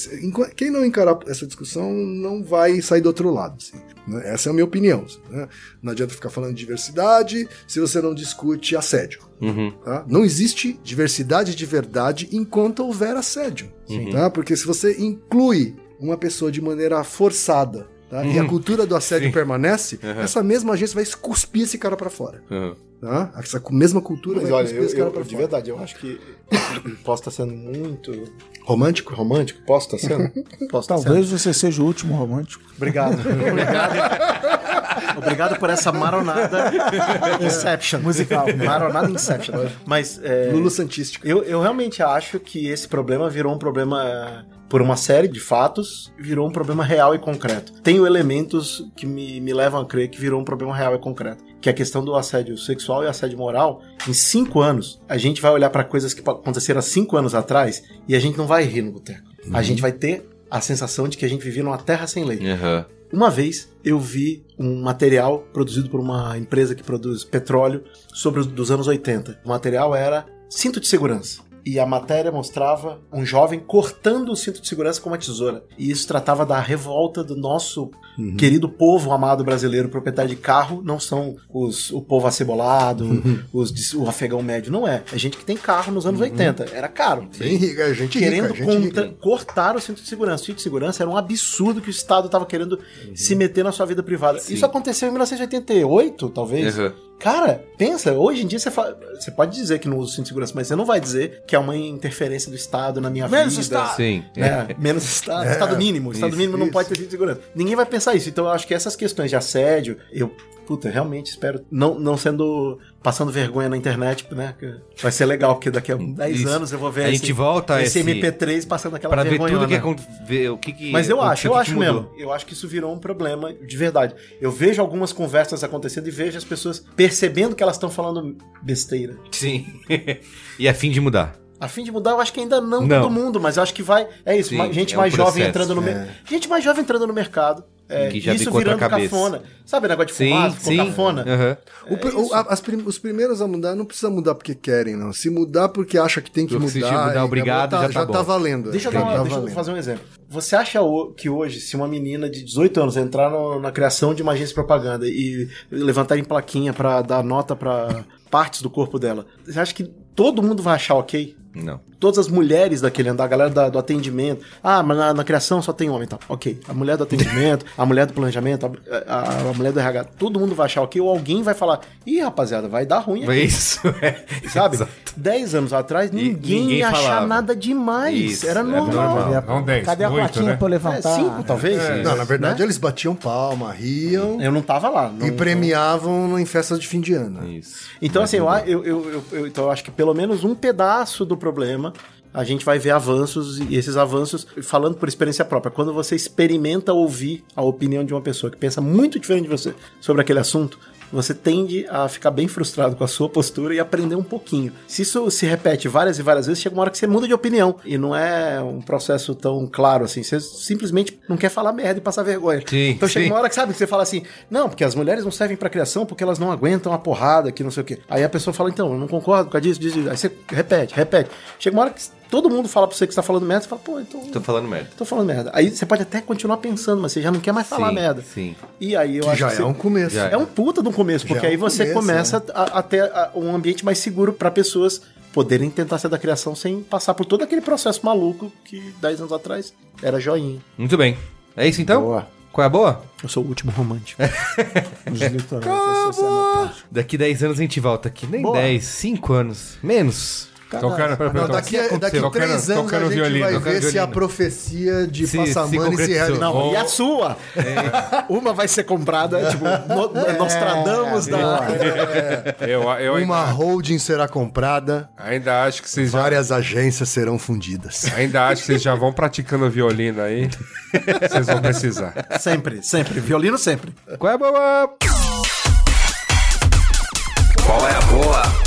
Quem não encarar essa discussão não vai sair do outro lado, assim. né? Essa é a minha opinião. assim, né? Não adianta ficar falando de diversidade se você não discute assédio. Uhum. tá? Não existe diversidade de verdade enquanto houver assédio. Tá? Porque se você inclui uma pessoa de maneira forçada tá? e a cultura do assédio permanece, essa mesma agência vai cuspir esse cara pra fora. Uhum. Tá? Essa mesma cultura Mas olha, eu, eu- pra de verdade, eu acho que posso estar sendo muito romântico. Romântico? Posso estar sendo? Posso estar sendo. Talvez você seja o último romântico. Obrigado. Obrigado. Obrigado por essa maronada Inception. Musical. Maronada Inception. Mas é, Lulu Santístico. eu, eu realmente acho que esse problema virou um problema por uma série de fatos, virou um problema real e concreto. Tenho elementos que me, me levam a crer que virou um problema real e concreto. Que é a questão do assédio sexual e assédio moral. Em cinco anos, a gente vai olhar para coisas que aconteceram há cinco anos atrás e a gente não vai rir no boteco. A gente vai ter a sensação de que a gente vivia numa terra sem lei. Uhum. Uma vez eu vi um material produzido por uma empresa que produz petróleo sobre os dos anos 80. O material era cinto de segurança. E a matéria mostrava um jovem cortando o cinto de segurança com uma tesoura. E isso tratava da revolta do nosso querido povo amado brasileiro, proprietário de carro. Não são os, o povo acebolado, os, de- o afegão médio. Não é. É gente que tem carro nos anos 80. Era caro. Bem rica, é gente Querendo rica, gente contra- rica. cortar o cinto de segurança. O cinto de segurança era um absurdo que o Estado estava querendo se meter na sua vida privada. Isso aconteceu em 1988, talvez. Uhum. Cara, pensa, hoje em dia você, fa- você pode dizer que não usa o cinto de segurança, mas você não vai dizer que é uma interferência do Estado na minha Menos vida. Estado. Sim. né? Menos Estado. estado mínimo. Estado Isso, mínimo não isso. pode ter cinto de segurança. Ninguém vai pensar isso. Então eu acho que essas questões de assédio, eu. Puta, realmente espero. Não, não sendo. Passando vergonha na internet, né? Vai ser legal, porque daqui a 10 Isso. anos eu vou ver A gente volta esse esse- MP3 passando aquela Pra ver vergonhona. tudo que aconteceu. O que que Mas eu acho, eu o que acho que mudou. mesmo. Eu acho que isso virou um problema de verdade. Eu vejo algumas conversas acontecendo e vejo as pessoas percebendo que elas estão falando besteira. Sim. e a fim de mudar. A fim de mudar, eu acho que ainda não, Não. todo mundo, mas eu acho que vai. É isso, Sim, gente é um mais jovem entrando no mer- Gente mais jovem entrando no mercado. É, Que já isso virando cabeça. cafona. Sabe o negócio de fumar, ficou cafona? Aham. O pri- o- a- as prim- os primeiros a mudar não precisa mudar porque querem, não. Se mudar porque acha que tem que Se mudar, mudar, e obrigado, tá, já tá bom. valendo. Deixa eu, já dar uma- tá deixa eu fazer um exemplo. Você acha que hoje, se uma menina de 18 anos entrar no- na criação de uma agência de propaganda e levantar em plaquinha pra dar nota pra partes do corpo dela, você acha que todo mundo vai achar ok? Não. Todas as mulheres daquele andar, a galera da- do atendimento. Ah, mas na, na criação só tem homem, tá? Ok. A mulher do atendimento, a mulher do planejamento, a, a- a mulher do RH, todo mundo vai achar ok, ou alguém vai falar, ih, rapaziada, vai dar ruim É aqui. isso. É. Sabe? Exato. Dez anos atrás, ninguém, ninguém ia achar falava. nada demais. Isso, Era era normal. normal. Não 10, Cadê a 8, plaquinha né? pra eu É, levantar? cinco, talvez. Não, na verdade Né? eles batiam palma, riam Eu não tava lá. e não- premiavam em festas de fim de ano. Isso. Então, assim, eu, eu, eu, eu- eu- então eu acho que pelo menos um pedaço do problema a gente vai ver avanços, e esses avanços, falando por experiência própria, quando você experimenta ouvir a opinião de uma pessoa que pensa muito diferente de você sobre aquele assunto, você tende a ficar bem frustrado com a sua postura e aprender um pouquinho. Se isso se repete várias e várias vezes, chega uma hora que você muda de opinião. E não é um processo tão claro assim. Você simplesmente não quer falar merda e passar vergonha. Sim, então chega sim. uma hora que sabe que você fala assim: não, porque as mulheres não servem pra criação porque elas não aguentam a porrada, que não sei o quê. Aí a pessoa fala: então, eu não concordo com disso, disso, disso. Aí você repete, repete. Chega uma hora que todo mundo fala pra você que você tá falando merda, você fala: pô, então. Tô falando merda. Tô falando merda. Aí você pode até continuar pensando, mas você já não quer mais falar Sim, merda. sim. E aí eu Que acho já que é você- um começo. Já é um puta de um começo, porque Já é um aí você começo, começa a, a ter a- um ambiente mais seguro pra pessoas poderem tentar ser da criação sem passar por todo aquele processo maluco que 10 anos atrás era joinha. Muito bem. É isso então? Boa. Qual é a boa? Eu sou o último romântico. Os sociedade. Daqui 10 anos a gente volta aqui. Nem Boa. 10, 5 anos. Menos. Tocando, Não, daqui, a- daqui a Tocando- três anos tocando a gente violino, vai ver se a profecia de Se- se Passamani se, realizou. Não, Oh. e a sua? Uma vai ser comprada, tipo, no, Nostradamus da. Eu, eu Uma ainda, holding será comprada, ainda acho que vocês já, várias agências serão fundidas. ainda acho que vocês já vão praticando violino aí. Vocês vão precisar. Sempre, sempre. Violino sempre. Qual é a boa? Qual é a boa?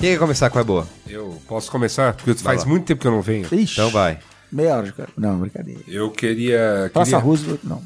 Quem quer começar com a boa? Eu posso começar? Porque faz lá. muito tempo que eu não venho. Ixi, Então vai. Meia hora, cara. Não, brincadeira. Eu queria. Praça queria... Roosevelt, não.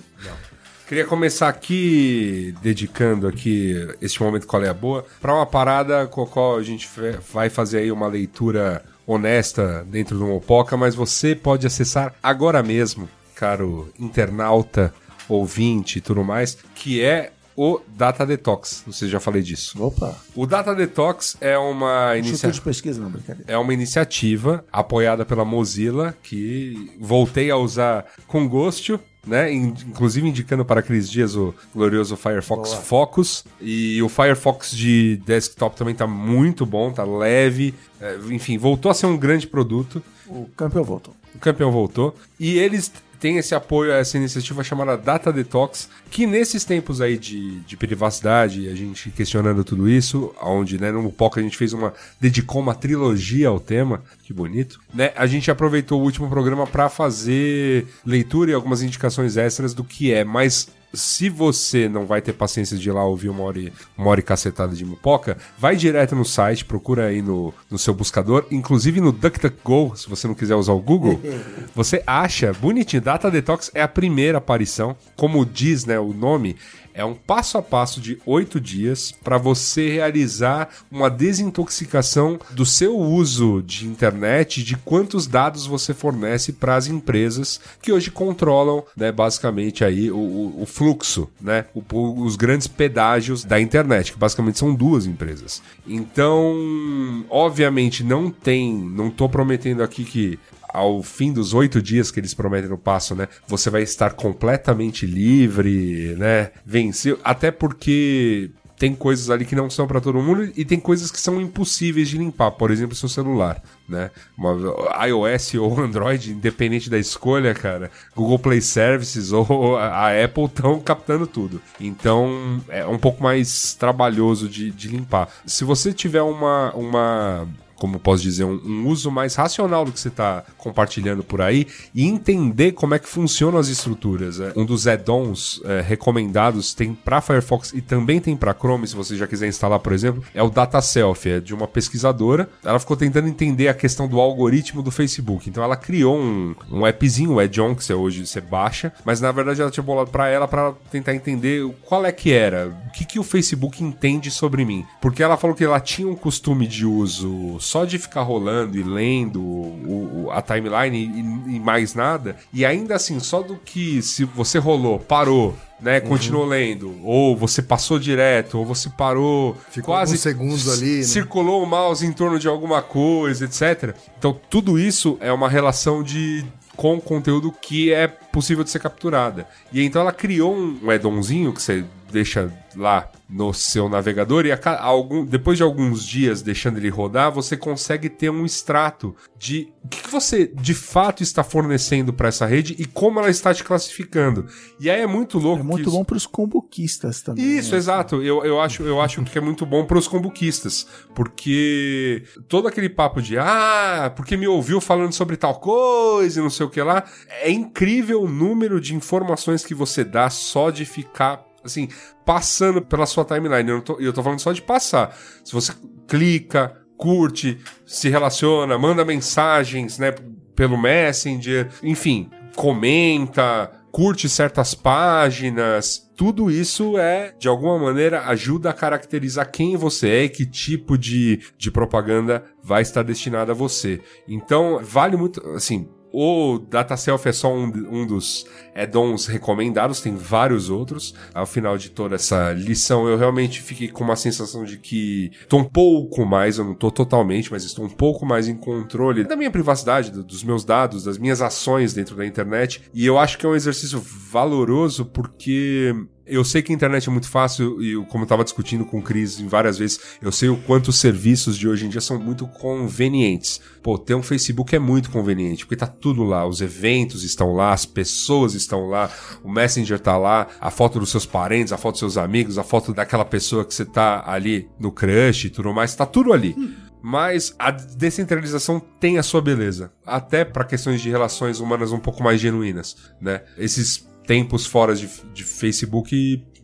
Queria começar aqui dedicando aqui este momento qual é a boa para uma parada com a qual a gente vai fazer aí uma leitura honesta dentro do Mopoca, mas você pode acessar agora mesmo, caro internauta, ouvinte e tudo mais, que é o Data Detox. Não sei se já falei disso. Opa. O Data Detox é uma iniciativa de pesquisa, não, brincadeira. é uma iniciativa apoiada pela Mozilla que voltei a usar com gosto, né? In- Inclusive indicando para Cris Dias o glorioso Firefox Focus. E o Firefox de desktop também tá muito bom, tá leve. É, enfim, voltou a ser um grande produto. O campeão voltou. O campeão voltou. E eles têm esse apoio a essa iniciativa chamada Data Detox, que nesses tempos aí de, de privacidade, a gente questionando tudo isso, onde né, no Poca a gente fez uma. dedicou uma trilogia ao tema, que bonito. Né, a gente aproveitou o último programa para fazer leitura e algumas indicações extras do que é, mas se você não vai ter paciência de ir lá ouvir uma hora e, uma hora e cacetada de mupoca, vai direto no site, procura aí no, no seu buscador, inclusive no DuckDuckGo, se você não quiser usar o Google, você acha bonitinho. Data Detox é a primeira aparição, como diz né, o nome, é um passo a passo de oito dias para você realizar uma desintoxicação do seu uso de internet, de quantos dados você fornece para as empresas que hoje controlam, né, basicamente aí o, o- fluxo, né, o- os grandes pedágios da internet, que basicamente são duas empresas. Então, obviamente não tem, não tô prometendo aqui que ao fim dos oito dias que eles prometem no passo, né? Você vai estar completamente livre, né? Venceu. Até porque tem coisas ali que não são para todo mundo e tem coisas que são impossíveis de limpar. Por exemplo, seu celular, né? Uma, iOS ou Android, independente da escolha, cara. Google Play Services ou a, Apple estão captando tudo. Então é um pouco mais trabalhoso de, de limpar. Se você tiver uma, uma como posso dizer, um, um uso mais racional do que você está compartilhando por aí e entender como é que funcionam as estruturas. É, um dos add-ons é, recomendados tem para Firefox e também tem para Chrome, se você já quiser instalar, por exemplo, é o Data Self, é de uma pesquisadora. Ela ficou tentando entender a questão do algoritmo do Facebook. Então ela criou um, um appzinho, o add-on, que você hoje você baixa, mas na verdade ela tinha bolado para ela para tentar entender qual é que era, o que, que o Facebook entende sobre mim. Porque ela falou que ela tinha um costume de uso só de ficar rolando e lendo o, o, a timeline e, e, mais nada, e ainda assim, só do que se você rolou, parou, né, uhum. continuou lendo, ou você passou direto, ou você parou, Ficou quase segundos ali, né? circulou o mouse em torno de alguma coisa, etc. Então, tudo isso é uma relação de com conteúdo que é possível de ser capturada. E então ela criou um addonzinho que você deixa lá no seu navegador e a, algum, depois de alguns dias deixando ele rodar, você consegue ter um extrato de o que, que você de fato está fornecendo para essa rede e como ela está te classificando. E aí é muito louco. É muito bom para os combuquistas também. Isso, né? exato. Eu, eu, acho, eu acho que é muito bom para os combuquistas, porque todo aquele papo de ah, porque me ouviu falando sobre tal coisa e não sei o que lá, é incrível o número de informações que você dá só de ficar assim, passando pela sua timeline. Eu, tô, eu tô falando só de passar. Se você clica, curte, se relaciona, manda mensagens, né, pelo Messenger, enfim, comenta, curte certas páginas, tudo isso é, de alguma maneira, ajuda a caracterizar quem você é e que tipo de, de propaganda vai estar destinada a você. Então, vale muito, assim, o Data Self é só um, um dos add-ons recomendados, tem vários outros. Ao final de toda essa lição, eu realmente fiquei com uma sensação de que estou um pouco mais, eu não estou totalmente, mas estou um pouco mais em controle da minha privacidade, do, dos meus dados, das minhas ações dentro da internet. E eu acho que é um exercício valoroso porque eu sei que a internet é muito fácil e como eu estava discutindo com o Cris várias vezes, eu sei o quanto os serviços de hoje em dia são muito convenientes. Pô, ter um Facebook é muito conveniente, porque tá tudo lá, os eventos estão lá, as pessoas estão lá, o Messenger tá lá, a foto dos seus parentes, a foto dos seus amigos, a foto daquela pessoa que você tá ali no crush e tudo mais, tá tudo ali. Mas a descentralização tem a sua beleza, até para questões de relações humanas um pouco mais genuínas, né? Esses tempos fora de, de Facebook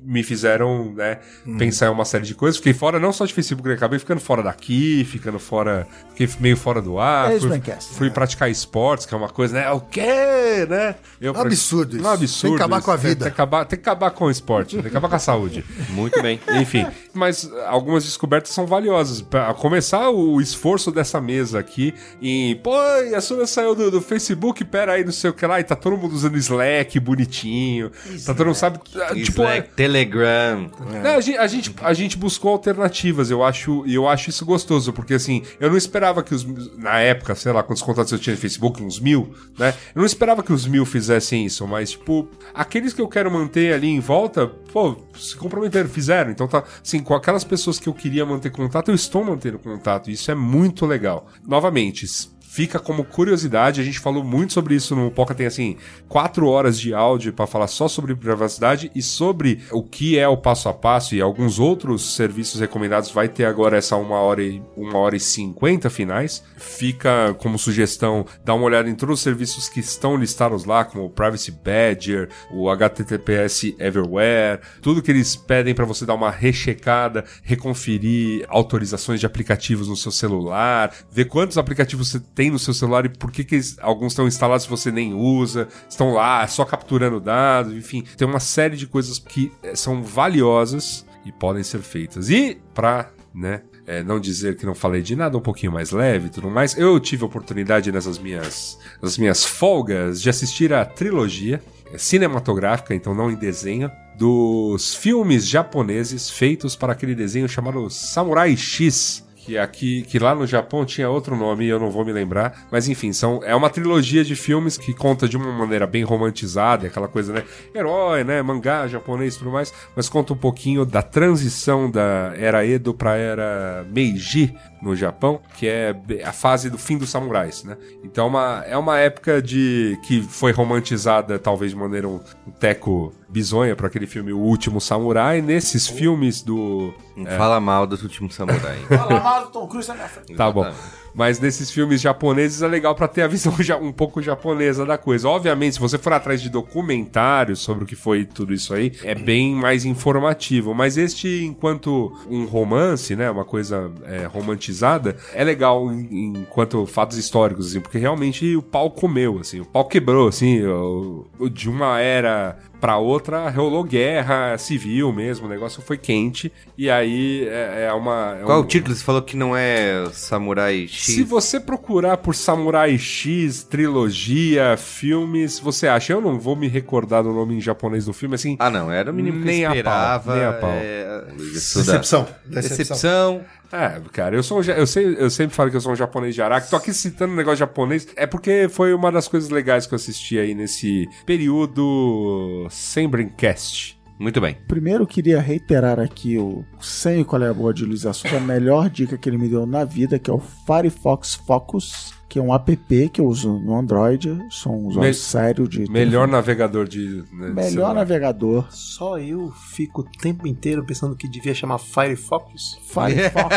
me fizeram, né, hum. pensar em uma série de coisas. Fiquei fora não só de Facebook, né, acabei ficando fora daqui, ficando fora, fiquei meio fora do ar. É fui, fui né? praticar esportes, que é uma coisa, né, o quê, né? Eu, um absurdo isso. Um absurdo. Tem que acabar com a vida. Tem, tem, que acabar, tem que acabar com o esporte, tem que acabar com a saúde. Muito bem. Enfim, mas algumas descobertas são valiosas. Pra começar o esforço dessa mesa aqui em, pô, a Suna saiu do, do, Facebook, pera aí, não sei o que lá, e tá todo mundo usando Slack bonitinho. Slack. Tá todo mundo sabe, Slack, tipo, é, Telegram, é. Não, a, gente, a, gente, a gente buscou alternativas, eu acho, eu acho isso gostoso, porque assim, eu não esperava que os. Na época, sei lá, quantos contatos eu tinha no Facebook, uns mil, né? Eu não esperava que os mil fizessem isso, mas, tipo, aqueles que eu quero manter ali em volta, pô, se comprometeram, fizeram. Então tá, assim, com aquelas pessoas que eu queria manter contato, eu estou mantendo contato, e isso é muito legal. Novamente, fica como curiosidade. A gente falou muito sobre isso no Poca, tem assim, quatro horas de áudio para falar só sobre privacidade e sobre o que é o passo a passo e alguns outros serviços recomendados. Vai ter agora essa uma hora e uma hora e cinquenta finais. Fica como sugestão dar uma olhada em todos os serviços que estão listados lá, como o Privacy Badger, o HTTPS Everywhere, tudo que eles pedem para você dar uma rechecada, reconferir autorizações de aplicativos no seu celular, ver quantos aplicativos você tem no seu celular e por que, que alguns estão instalados se você nem usa, estão lá só capturando dados, enfim, tem uma série de coisas que eh, são valiosas e podem ser feitas. E para, né, é, não dizer que não falei de nada um pouquinho mais leve e tudo mais, eu tive a oportunidade nessas minhas, nas minhas folgas de assistir a trilogia eh, cinematográfica, então não em desenho, dos filmes japoneses feitos para aquele desenho chamado Samurai X que aqui que lá no Japão tinha outro nome eu não vou me lembrar, mas enfim, são é uma trilogia de filmes que conta de uma maneira bem romantizada, aquela coisa, né, herói, né, mangá japonês e tudo mais, mas conta um pouquinho da transição da era Edo para era Meiji no Japão, que é a fase do fim dos samurais, né? Então uma, é uma época de que foi romantizada talvez de maneira um, um teco bizonha para aquele filme O Último Samurai. Nesses filmes do Não É. fala mal do último samurai. Fala mal do Tom Cruise na minha frente. Tá bom. Mas nesses filmes japoneses é legal pra ter a visão ja- um pouco japonesa da coisa. Obviamente, se você for atrás de documentários sobre o que foi tudo isso aí, é bem mais informativo. Mas este, enquanto um romance, né, uma coisa é, romantizada, é legal enquanto fatos históricos, assim, porque realmente o pau comeu, assim, o pau quebrou, assim, o- o- de uma era pra outra rolou guerra civil mesmo, o negócio foi quente e aí é, é uma é Qual um- o título? Você falou que não é Samurai X. se você procurar por Samurai X, trilogia, filmes, você acha? Eu não vou me recordar do nome em japonês do filme, assim. Ah, não, era o mínimo que Nem eu a pau, esperava. nem a pau. é, Decepção. Decepção. Decepção. É, cara, eu sou um eu, sei, eu sempre falo que eu sou um japonês de Araque. Tô aqui citando um negócio japonês. É porque foi uma das coisas legais que eu assisti aí nesse período sem Braincast. Muito bem. Primeiro, queria reiterar aqui o sem qual é a boa de Luiz Assunto, a melhor dica que ele me deu na vida, que é o Firefox Focus, que é um app que eu uso no Android. Sou um usuário Me- sério de. Melhor telefone. navegador de. né, de Melhor celular. navegador. Só eu fico o tempo inteiro pensando que devia chamar Firefox. Firefox.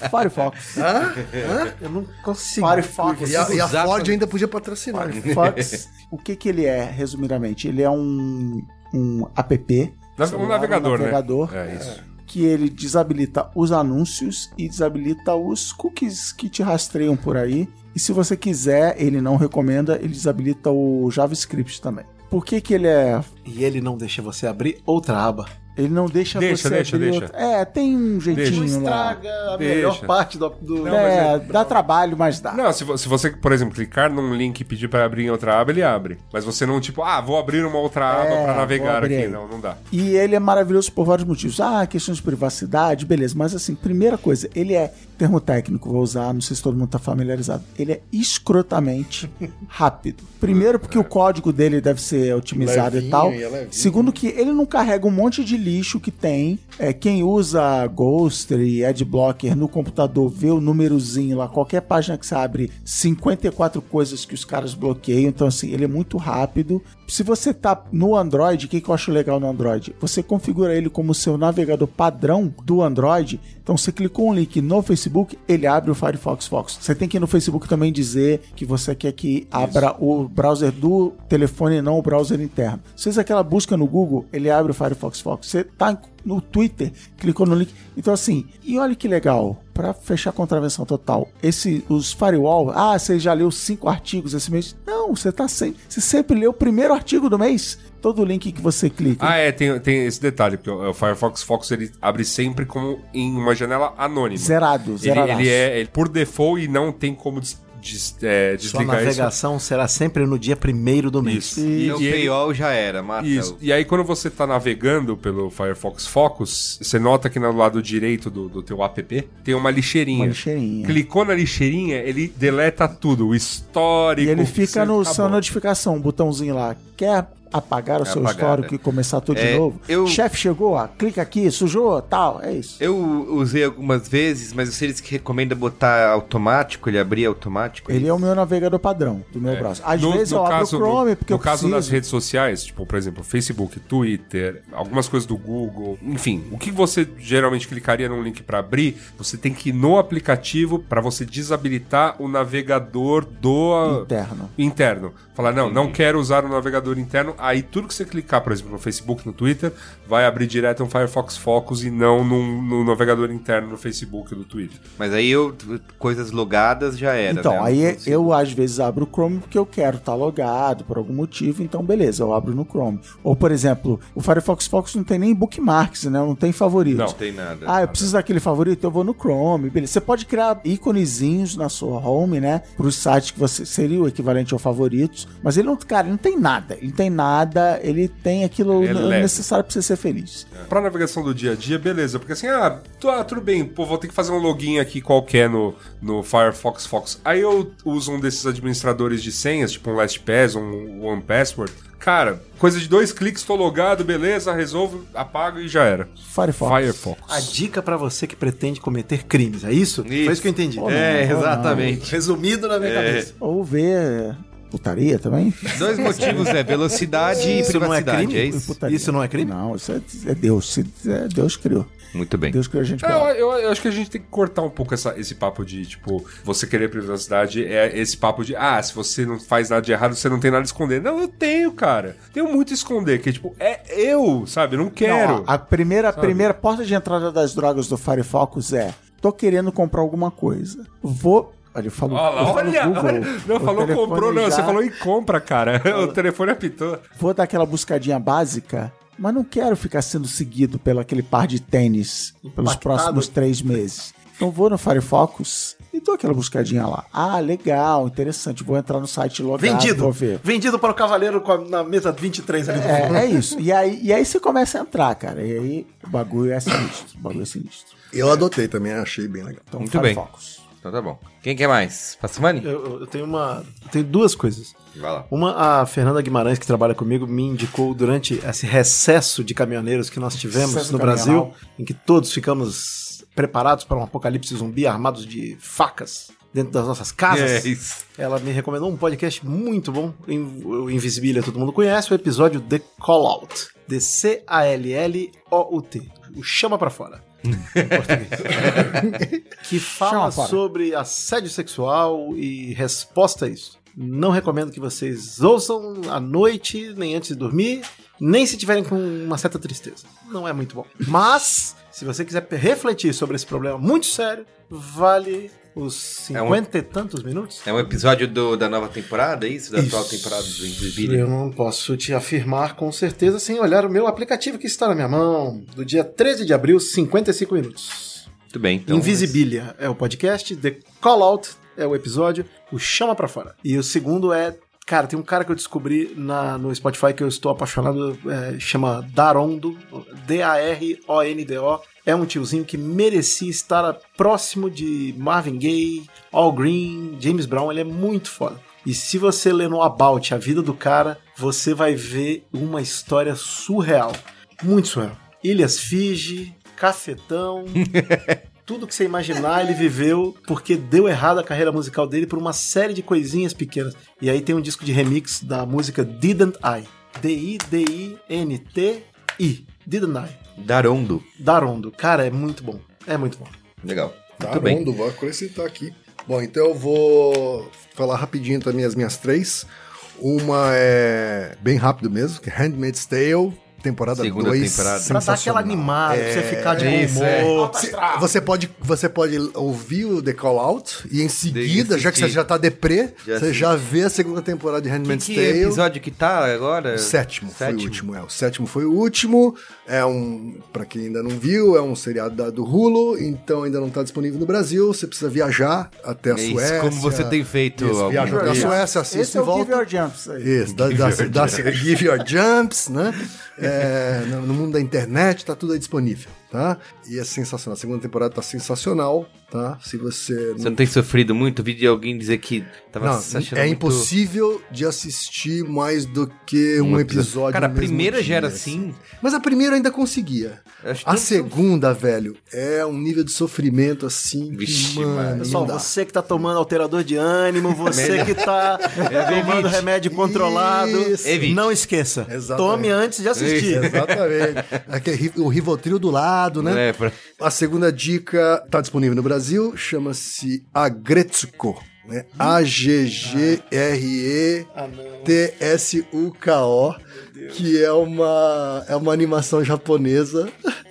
Firefox. Hã? Hã? Eu não consigo. Firefox. E a, e a Ford ainda podia patrocinar. Firefox. o que que ele é, resumidamente? Ele é um, um app. Um navegador, um navegador né? É isso. Que ele desabilita os anúncios e desabilita os cookies que te rastreiam por aí. E se você quiser, ele não recomenda, ele desabilita o JavaScript também. Por que que ele é... E ele não deixa você abrir outra aba. Ele não deixa, Deixa, você deixa, abrir deixa. outra- É, tem um jeitinho Não lá. estraga a Deixa. melhor parte do. do... É, dá trabalho, mas dá. Não, se, se você, por exemplo, clicar num link e pedir pra abrir em outra aba, ele abre. Mas você não, tipo, ah, vou abrir uma outra aba É, pra vou navegar aqui. aí. Não, não dá. E ele é maravilhoso por vários motivos. Ah, questões de privacidade, beleza. Mas assim, primeira coisa, ele é termo técnico, vou usar, não sei se todo mundo tá familiarizado. Ele é escrotamente rápido. Primeiro, porque o código dele deve ser otimizado e Levinho, tal. e é. Segundo, que ele não carrega um monte de lixo que tem. É, quem usa Ghost e Adblocker no computador vê o númerozinho lá, qualquer página que você abre, 54 coisas que os caras bloqueiam. Então, assim, ele é muito rápido. Se você tá no Android, o que, que eu acho legal no Android? Você configura ele como seu navegador padrão do Android. Então, você clicou um link no Facebook, ele abre o Firefox Fox. Você tem que ir no Facebook também dizer que você quer que abra o browser do telefone e não o browser interno. Se fez aquela busca no Google, ele abre o Firefox Fox. Você tá no Twitter, clicou no link. Então, assim, e olha que legal. Pra fechar a contravenção total, esse, os firewall, ah, você já leu cinco artigos esse mês? Não, você tá sempre, você sempre lê o primeiro artigo do mês. Todo link que você clica. Ah, é, tem, tem esse detalhe, porque o o Firefox Fox ele abre sempre como em uma janela anônima. Zerado, Ele, zeradaço. ele é ele, por default e não tem como des- é, Sua desligar isso. navegação será sempre no dia primeiro do mês. Isso. E- E, o paywall já era, mata. Isso. E aí, quando você tá navegando pelo Firefox Focus, você nota que no lado direito do, do teu app tem uma lixeirinha. Uma lixeirinha. Clicou na lixeirinha, ele deleta tudo, o histórico. E ele fica no sua notificação, um botãozinho lá. Quer apagar o É seu apagar, histórico é. e começar tudo É, de novo? eu- Chefe chegou, ó, clica aqui, sujou, tal, é isso. Eu usei algumas vezes, mas você disse que recomenda botar automático, ele abrir automático. Ele é o meu navegador padrão do meu browser. Às vezes eu abro o Chrome no, porque no eu caso preciso. das redes sociais, tipo, por exemplo, Facebook, Twitter, algumas coisas do Google, enfim, o que você geralmente clicaria num link pra abrir, você tem que ir no aplicativo pra você desabilitar o navegador do Interno. interno. Falar, não, não quero usar o navegador interno. Aí tudo que você clicar, por exemplo, no Facebook, no Twitter, vai abrir direto um Firefox Focus e não num- no navegador interno no Facebook ou no Twitter. Mas aí eu, coisas logadas já era. Então, né? aí eu às vezes abro o Chrome porque eu quero estar logado por algum motivo, então beleza, eu abro no Chrome. Ou, por exemplo, o Firefox Focus não tem nem bookmarks, né? Não tem favoritos. Não. Não tem nada. Ah, eu preciso daquele favorito, eu vou no Chrome, beleza. Você pode criar íconezinhos na sua home, né? Para os sites que você seria o equivalente ao favoritos, mas ele não, cara, ele não tem nada. Ele não tem nada nada, ele tem aquilo Ele é necessário pra você ser feliz. Pra navegação do dia a dia, beleza. Porque assim, ah, tu- ah, tudo bem, pô, vou ter que fazer um login aqui qualquer no, no Firefox Fox. Aí eu uso um desses administradores de senhas, tipo um LastPass, um OnePassword. Cara, coisa de dois cliques, tô logado, beleza, resolvo, apago e já era. Firefox. Firefox. A dica pra você que pretende cometer crimes, é isso? Foi Isso. isso que eu entendi. É, não, não. exatamente. Resumido na minha cabeça. Ou ver putaria também. Dois motivos é velocidade e Isso não é privacidade, crime? é isso? Putaria. Isso não é crime? Não, isso é, é Deus. Se- é Deus criou. Muito bem. Deus criou a gente É, pra eu, eu- eu acho que a gente tem que cortar um pouco essa- esse papo de, tipo, você querer privacidade é esse papo de, ah, se você não faz nada de errado, você não tem nada a esconder. Não, eu tenho, cara. Tenho muito a esconder, que, tipo, é eu, sabe? Não quero. Não, a primeira, a primeira porta de entrada das drogas do Firefox é: tô querendo comprar alguma coisa. Vou. Olha, eu falo. Olha olha, Google, olha. Não, falou comprou, não. já- Você falou em compra, cara. O telefone apitou. Vou dar aquela buscadinha básica, mas não quero ficar sendo seguido pelo aquele par de tênis pelos Impactado. próximos três meses. Então vou no Firefox e dou aquela buscadinha lá. Ah, legal, interessante. Vou entrar no site logado, Vendido. vou ver. Vendido para o cavaleiro com a- na mesa 23 ali do fundo. É, é isso. E aí, e aí você começa a entrar, cara. E aí o bagulho é sinistro. O bagulho é sinistro. Eu adotei também, achei bem legal. Então, Muito bem. Então tá bom. Quem quer mais? Passamani? Eu, eu- tenho uma. Eu tenho duas coisas. Vai lá. Uma, a Fernanda Guimarães, que trabalha comigo, me indicou durante esse recesso de caminhoneiros que nós tivemos Recesso no. Brasil, em que todos ficamos preparados para um apocalipse zumbi, armados de facas dentro das nossas casas. É isso. Ela me recomendou um podcast muito bom, o Invisibilia todo mundo conhece, o episódio The Call Out. D-C-A-L-L-O-U-T. O Chama Pra Fora. em português. que fala Chama fora. Sobre assédio sexual e resposta a isso. Não recomendo que vocês ouçam à noite, nem antes de dormir, nem se tiverem com uma certa tristeza. Não é muito bom. Mas, se você quiser refletir sobre esse problema muito sério, vale os É um- cinquenta e tantos minutos. É um episódio do- da nova temporada, é isso? Da atual Isso. temporada do Eu Invisibilia? não posso te afirmar com certeza sem olhar o meu aplicativo que está na minha mão. Do dia 13 de abril, 55 minutos. Muito bem. Então, Invisibilia é o podcast, The Call Out é o episódio, o Chama Pra Fora. E o segundo é. Cara, tem um cara que eu descobri na, no Spotify que eu estou apaixonado, é, chama Darondo, D-A-R-O-N-D-O. É um tiozinho que merecia estar próximo de Marvin Gaye, Al Green, James Brown. Ele é muito foda. E se você ler no About a vida do cara, você vai ver uma história surreal. Muito surreal. Ilhas Fiji, cafetão, tudo que você imaginar ele viveu porque deu errado a carreira musical dele por uma série de coisinhas pequenas. E aí tem um disco de remix da música Didn't I. D-I-D-I-N-T-I. Didn't I. Darondo. Darondo. Cara, é muito bom. É muito bom. Legal. Tá Muito bem. bom, vou acrescentar aqui. Bom, então eu vou falar rapidinho também as minhas três. Uma é bem rápido mesmo, que é Handmaid's Tale, temporada Segunda 2. temporada. Pra dar aquela animada, pra você ficar de bom isso, é. humor. Você, você pode, você pode ouvir o The Call Out e em seguida, já que você já tá deprê, Já você assisti. já vê a segunda temporada de Que, Handmaid's que Tale. episódio que tá agora? O sétimo, foi Sétimo. o último, é. O sétimo foi o último. É um, Pra quem ainda não viu, é um seriado da- do Hulu, então ainda não tá disponível no Brasil. Você precisa viajar até a É isso, Suécia. como você tem feito Isso, viaja até a. Suécia, assiste Esse e é o volta. Give Your Jumps aí. Isso, dá, dá, dá, give your jumps, né? É, no, no mundo da internet tá tudo aí disponível, tá? E é sensacional. A segunda temporada tá sensacional, tá? Se você. Você não tem sofrido muito? Vi de alguém dizer que tava Não, se achando é muito- impossível de assistir mais do que um, Um episódio. Cara, a primeira já dia, era assim. Mas a primeira eu ainda conseguia. A segunda, velho, é um nível de sofrimento assim. Vixe, mano, Pessoal, dá. você que tá tomando alterador de ânimo, você que tá tomando remédio controlado, Isso. Não esqueça. Exatamente. Tome antes de assistir. Exatamente. Aquele ri- o Rivotril do lado, né? É, pra... A segunda dica tá disponível no Brasil, chama-se Agretsuko. Né? A-G-G-R-E-T-S-U-K-O, que é uma, é uma animação japonesa.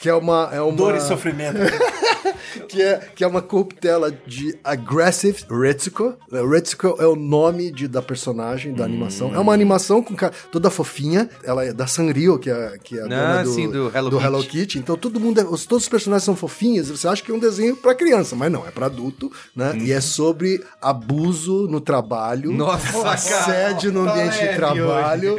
que é uma. É uma Dor e sofrimento. que, é, que é uma corruptela de Aggressive Retsuko. Retsuko é o nome de, da personagem da animação. É uma animação com ca- toda fofinha. Ela é da Sanrio, que é, que é a dona Ah, sim, do Hello Kitty. Kitty. Então todo mundo, é- os- todos os personagens são fofinhos. Você acha que é um desenho pra criança, mas não, é pra adulto, né? E é sobre abuso no trabalho. Nossa, assédio no cara, ambiente de trabalho.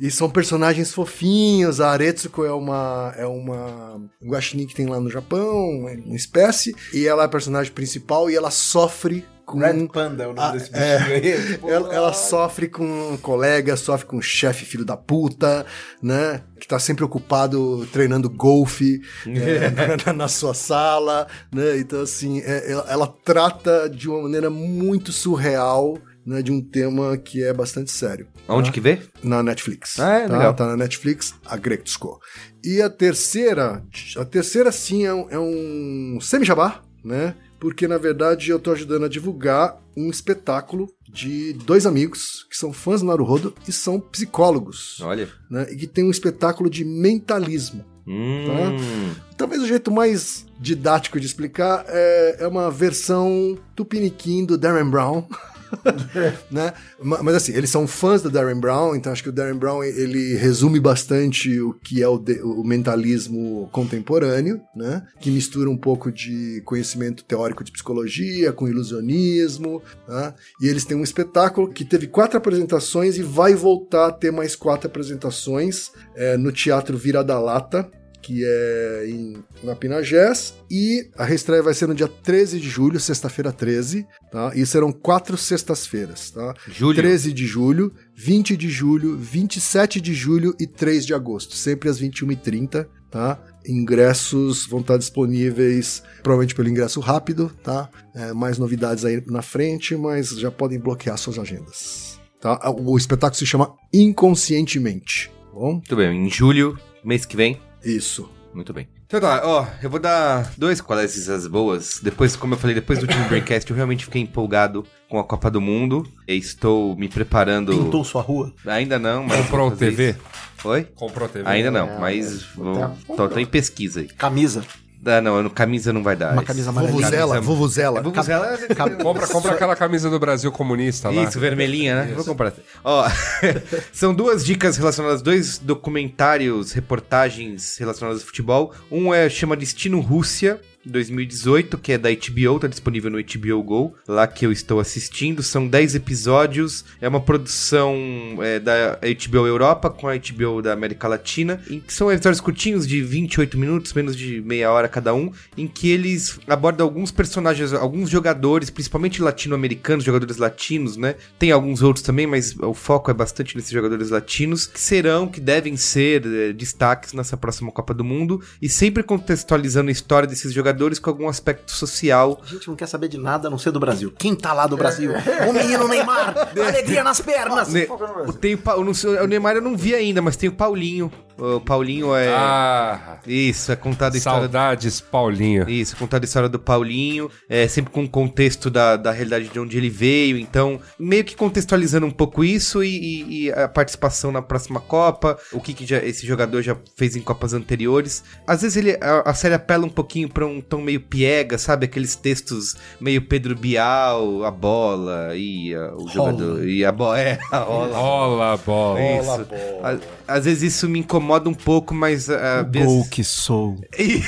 E são personagens fofinhos. A Aretsuko é uma é uma um guaxinim que tem lá no Japão, uma espécie, e ela é a personagem principal e ela sofre com Red Panda é o nome Ah, desse é. bichinho aí. Tipo, ela, ela sofre com um colega, sofre com um chefe filho da puta, né? Que tá sempre ocupado treinando golfe é, na, na sua sala, né? Então, assim, é, ela, ela trata de uma maneira muito surreal, né? De um tema que é bastante sério. Onde tá? que vê? Na Netflix. Ah, é? tá? Legal. Tá na Netflix, a Gretsuko. E a terceira, a terceira sim é um, é um semi-jabá, né? Porque na verdade eu tô ajudando a divulgar um espetáculo de dois amigos que são fãs do Naruhodo e são psicólogos, Olha. né? E que tem um espetáculo de mentalismo. Hum. Talvez o jeito mais didático de explicar é, é uma versão tupiniquim do Darren Brown. né? Ma- Mas assim, eles são fãs do Darren Brown, então acho que o Darren Brown ele resume bastante o que é o, de- o mentalismo contemporâneo, né? Que mistura um pouco de conhecimento teórico de psicologia com ilusionismo, né? E eles têm um espetáculo que teve quatro apresentações e vai voltar a ter mais quatro apresentações é, no Teatro Vira da Lata, que é em, na Pinagés, e a reestreia vai ser no dia 13 de julho, sexta-feira 13, tá? E serão quatro sextas-feiras, tá? Julho. 13 de julho, 20 de julho, 27 de julho e 3 de agosto, sempre às 21h30, tá? Ingressos vão estar disponíveis, provavelmente pelo ingresso rápido, tá? É, mais novidades aí na frente, mas já podem bloquear suas agendas, tá? O espetáculo se chama Inconscientemente, tá bom? Muito bem, em julho, mês que vem. Isso. Muito bem. Então tá, ó, eu vou dar dois quais as boas. Depois, como eu falei, depois do último Braincast, eu realmente fiquei empolgado com a Copa do Mundo. E estou me preparando. Pintou sua rua? Ainda não, mas. Comprou vou fazer TV? isso. Oi? Comprou TV? Ainda não, É, mas vou, tô, tô em pesquisa aí. Camisa. Ah, não, no camisa não vai dar. Uma camisa amarela. Vuvuzela, Vuvuzela. É, Vuvuzela Compra, compra aquela camisa do Brasil comunista lá. Isso, vermelhinha, né? Vou comprar. Ó, são duas dicas relacionadas, dois documentários, reportagens relacionadas ao futebol. Um é chama Destino Rússia, 2018, que é da HBO, tá disponível no HBO Go, lá que eu estou assistindo. São 10 episódios, é uma produção é, da HBO Europa com a HBO da América Latina, são episódios curtinhos de 28 minutos, menos de meia hora cada um, em que eles abordam alguns personagens, alguns jogadores, principalmente latino-americanos, jogadores latinos, né? Tem alguns outros também, mas o foco é bastante nesses jogadores latinos, que serão, que devem ser eh, destaques nessa próxima Copa do Mundo, e sempre contextualizando a história desses jogadores com algum aspecto social. A gente não quer saber de nada a não ser do Brasil. Quem tá lá do Brasil? O menino Neymar. Alegria nas pernas. Ne- o, tem o, Pa- eu não sei- o Neymar eu não vi ainda, mas tem o Paulinho. O Paulinho é. Ah, Isso, é contado a história saudades, Paulinho. Isso, contar a história do Paulinho, é, sempre com o contexto da, da realidade de onde ele veio, então, meio que contextualizando um pouco isso e, e- e a participação na próxima Copa, o que, que já- esse jogador já fez em Copas anteriores. Às vezes ele, a, a série apela um pouquinho pra um tom meio piega, sabe? Aqueles textos meio Pedro Bial, a bola e a- o jogador. E a bola, é, a bola. Rola a bola. Isso. A- Às vezes isso me incomoda um pouco, mas. Uh, Gol que sou, e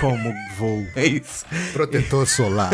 como vou. É isso. Protetor solar.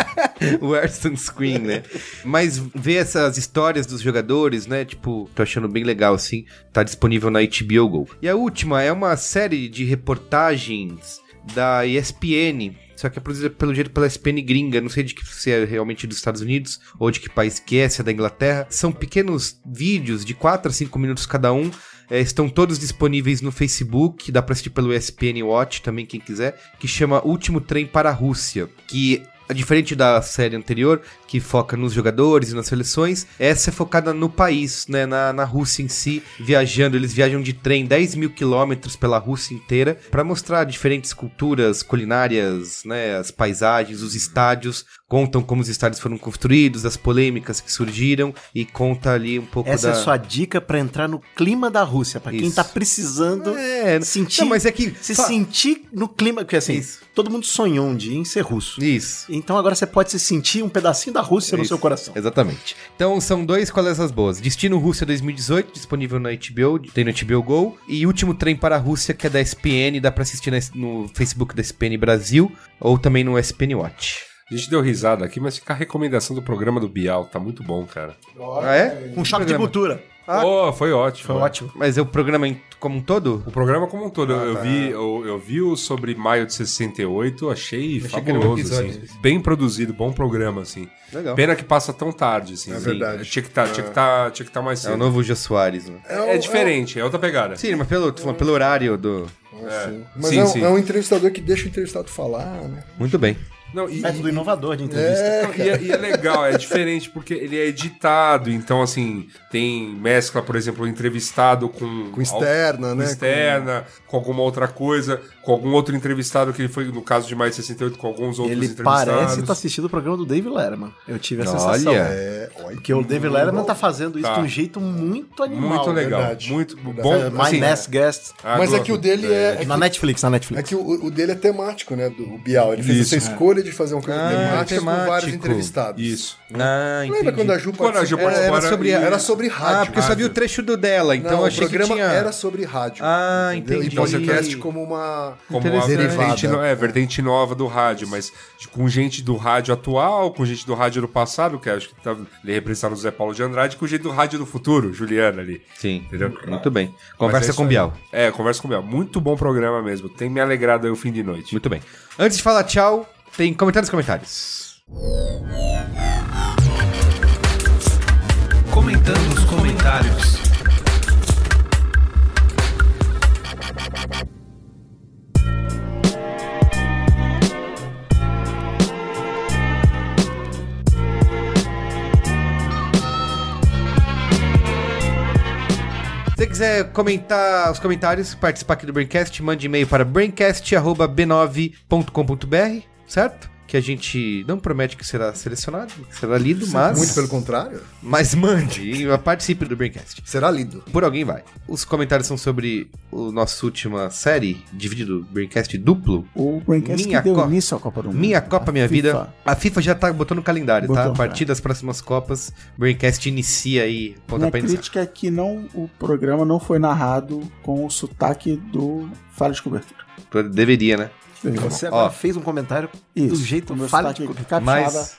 Wear sunscreen, né? Mas ver essas histórias dos jogadores, né? Tipo, tô achando bem legal, assim. Tá disponível na HBO Go. E a última é uma série de reportagens da ESPN. Só que é produzida pelo jeito pela ESPN gringa. Não sei de que se é realmente dos Estados Unidos ou de que país que é, se é da Inglaterra. São pequenos vídeos de 4 a 5 minutos cada um. É, estão todos disponíveis no Facebook, dá pra assistir pelo ESPN Watch também, quem quiser, que chama Último Trem para a Rússia, que Diferente da série anterior, que foca nos jogadores e nas seleções, essa é focada no país, né? Na, na Rússia em si, viajando. Eles viajam de trem 10 mil quilômetros pela Rússia inteira para mostrar diferentes culturas culinárias, né? As paisagens, os estádios, contam como os estádios foram construídos, as polêmicas que surgiram e conta ali um pouco Essa da... é a sua dica pra entrar no clima da Rússia, pra quem tá precisando É, sentir, não, mas é que- se fa- sentir no clima, porque assim, Isso. todo mundo sonhou um dia em ser russo. Isso. Então agora você pode se sentir um pedacinho da Rússia no Isso, seu coração. Exatamente. Então são dois colegas boas. Destino Rússia 2018, disponível na HBO, tem no HBO Go. E Último Trem para a Rússia, que é da SPN, dá pra assistir no Facebook da SPN Brasil ou também no SPN Watch. A gente deu risada aqui, mas fica a recomendação do programa do Bial. Tá muito bom, cara. Ah, é? Um choque de cultura. Ah. Oh, foi ótimo. Foi ótimo. Mas é o programa como um todo? O programa como um todo, Ah, eu, tá. vi, eu, eu vi o sobre maio de 68, achei Achei um fabuloso, assim. Bem produzido, bom programa, assim. Legal. Pena que passa tão tarde, assim. É Sim. verdade. Tinha que tá, tinha que tá, tinha que tá mais É o cedo. novo Jô Soares, né? É, diferente, é outra pegada. Sim, mas pelo, falando pelo horário do... Sim. Mas Sim, é, um, sim. é um entrevistador que deixa o entrevistado falar, né? Muito bem. Não, e, Método inovador de entrevista. É, e, é, e é legal, é diferente porque ele é editado, então assim, tem mescla, por exemplo, entrevistado com... Com externa, né? Externa, com... alguma outra coisa, com algum outro entrevistado que ele foi, no caso de mais de 68, com alguns outros Ele entrevistados. parece estar assistindo o programa do Dave Letterman. Eu tive a Olha. sensação. É, olha. Porque o Dave Letterman tá fazendo isso Tá. de um jeito muito animal. Muito legal, verdade. muito Verdade. bom. É, My assim, Nest Guest. ah, Mas é que o dele é. é Na que- Netflix, na É Netflix. que o, o dele é temático, né? Do Bial. Ele fez Isso. essa escolha de fazer uma coisa Ah, temática com temático. vários entrevistados. Isso. Ah, Lembra entendi. quando a Ju Quando a Ju participou? Era sobre, Era sobre rádio. Ah, porque eu só vi o trecho do dela, então Não, eu o achei que programa tinha... era sobre rádio. Ah, entendeu? entendi. E podcast como uma. Como a Interessante. vertente, no- é, vertente nova do rádio, mas com gente do rádio atual, com gente do rádio do passado, que acho que tá, ele representava o Zé Paulo de Andrade, com gente do rádio do futuro, Juliana ali. Sim, Entendeu? muito bem. Conversa é com o. Bial. É, conversa com o Bial. Muito bom programa mesmo. Tem me alegrado aí o fim de noite. Muito bem. Antes de falar tchau, tem comentários comentários. Comentando os comentários. Se você quiser comentar os comentários, participar aqui do Braincast, mande e-mail para braincast.b9.com.br, certo? Que a gente não promete que será selecionado, que será lido, mas... Muito pelo contrário. Mas mande e participe do Braincast. Será lido. Por alguém vai. Os comentários são sobre o nossa última série, dividido Braincast duplo. O Braincast Minha que deu Co- início à Copa do Mundo. Minha Copa, A minha FIFA. vida. A FIFA já tá botando no calendário, tá? Botou, A partir das próximas Copas, Braincast inicia aí. Ponta Minha pra iniciar. crítica é que não, o programa não foi narrado com o sotaque do Falha de Cobertura. Deveria, né? Você Ó. agora fez um comentário do jeito o meu falha sotaque de... capixaba. Mas.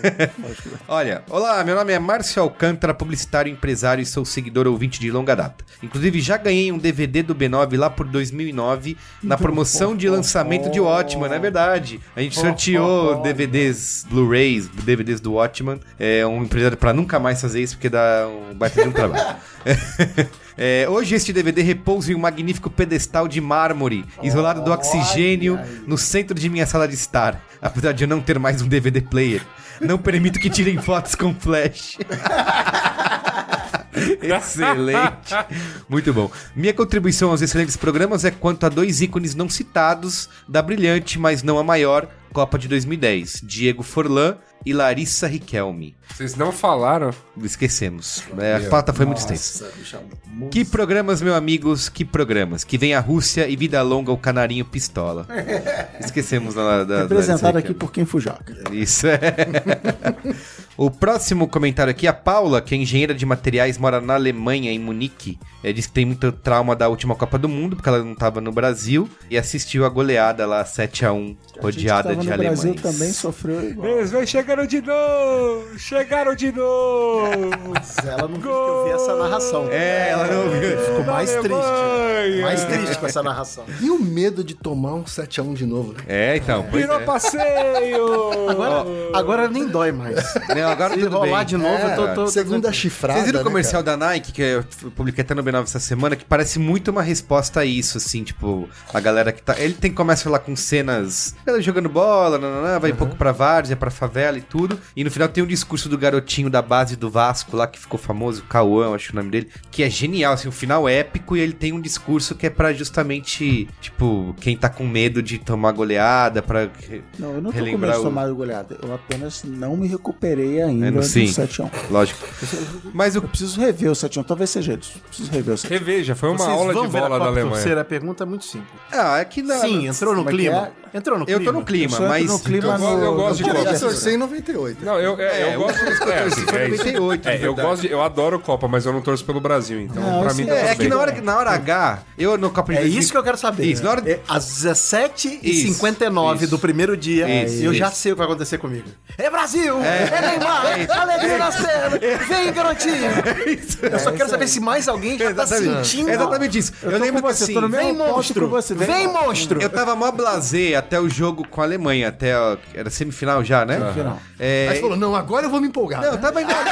Olha, olá, meu nome é Márcio Alcântara, publicitário, empresário e sou seguidor ouvinte de longa data. Inclusive, já ganhei um DVD do B9 lá por 2009, na promoção de lançamento de Watchman, não é verdade? A gente sorteou DVDs, Blu-rays, DVDs do Watchman. É um empresário pra nunca mais fazer isso, porque dá um baita de um trabalho. É, hoje este DVD repousa em um magnífico pedestal de mármore, isolado do oxigênio, no centro de minha sala de estar. Apesar de eu não ter mais um DVD player. Não permito que tirem fotos com flash. Excelente. Muito bom. Minha contribuição aos excelentes programas é quanto a dois ícones não citados da brilhante, mas não a maior, Copa de 2010. Diego Forlan e Larissa Riquelme. Vocês não falaram? Esquecemos. É, a pauta foi muito extensa. Que programas, meus amigos, que programas. Que vem a Rússia e vida longa o canarinho pistola. Esquecemos da, da, da Representado aqui por quem Fujoca. isso é. o próximo comentário aqui, a Paula, que é engenheira de materiais, mora na Alemanha, em Munique. É, diz que tem muito trauma da última Copa do Mundo, porque ela não estava no Brasil, e assistiu a goleada lá, 7x1, rodeada a gente de que tava no alemães. Brasil também sofreu igual. Eles vem chegaram de novo! Chegaram de novo! Ela não viu que eu vi essa narração. É, ela não viu. Ficou mais triste. Mais triste com essa narração. E o medo de tomar um 7x1 de novo, né? É, então. pois Virou é. passeio! Agora, agora nem dói mais. Não, agora Se tudo rolar bem. de novo, eu tô... tô- Segunda chifrada. Vocês viram o né, comercial da Nike que eu publiquei até no B9 essa semana, que parece muito uma resposta a isso, assim, tipo, a galera que tá. Ele tem começa lá com cenas. Ela jogando bola, vai um pouco pra várzea, pra favela e tudo. E no final tem um discurso do garotinho da base do Vasco lá, que ficou famoso, Cauã, acho o nome dele, que é genial, assim, o final épico, e ele tem um discurso que é pra justamente, tipo, quem tá com medo de tomar goleada, pra. Não, eu não tô com medo de tomar goleada. Eu apenas não me recuperei ainda É, no- do sim. 7x1. Lógico. Mas o Eu preciso rever o 7x1. Talvez seja isso. Preciso rever o 7x1. Reveja, foi uma Vocês aula de bola da Alemanha. torcer? A pergunta é muito simples. Ah, é que não. Sim, entrou no como é clima. Entrou no clima. Eu tô no clima, Eu mas. no clima eu gosto- eu gosto de no Eu Copa. já torci em 98. Não, eu, é, É, eu gosto de. É, assim, foi é isso. 98, É, de eu verdade. gosto de, Eu adoro Copa, mas eu não torço pelo Brasil, então Não, pra mim tá é- É, é que na hora, na hora H, eu no Copa de É 2000 isso que eu quero saber. Isso, na hora É, às 17h59 Isso. do primeiro dia, Isso. eu já Isso. sei o que vai acontecer comigo. É Brasil! É, Neymar! alegria nas pernas! Vem, garotinho! Eu só quero saber se mais alguém já tá sentindo. É exatamente isso. Eu, lembro que você, assim, Vem, monstro! Vem, monstro! eu tava mó blasé até o jogo com a Alemanha, até era semifinal já, né? Semifinal. É, Aí você falou, não, agora eu vou me empolgar. não, tava indo legal.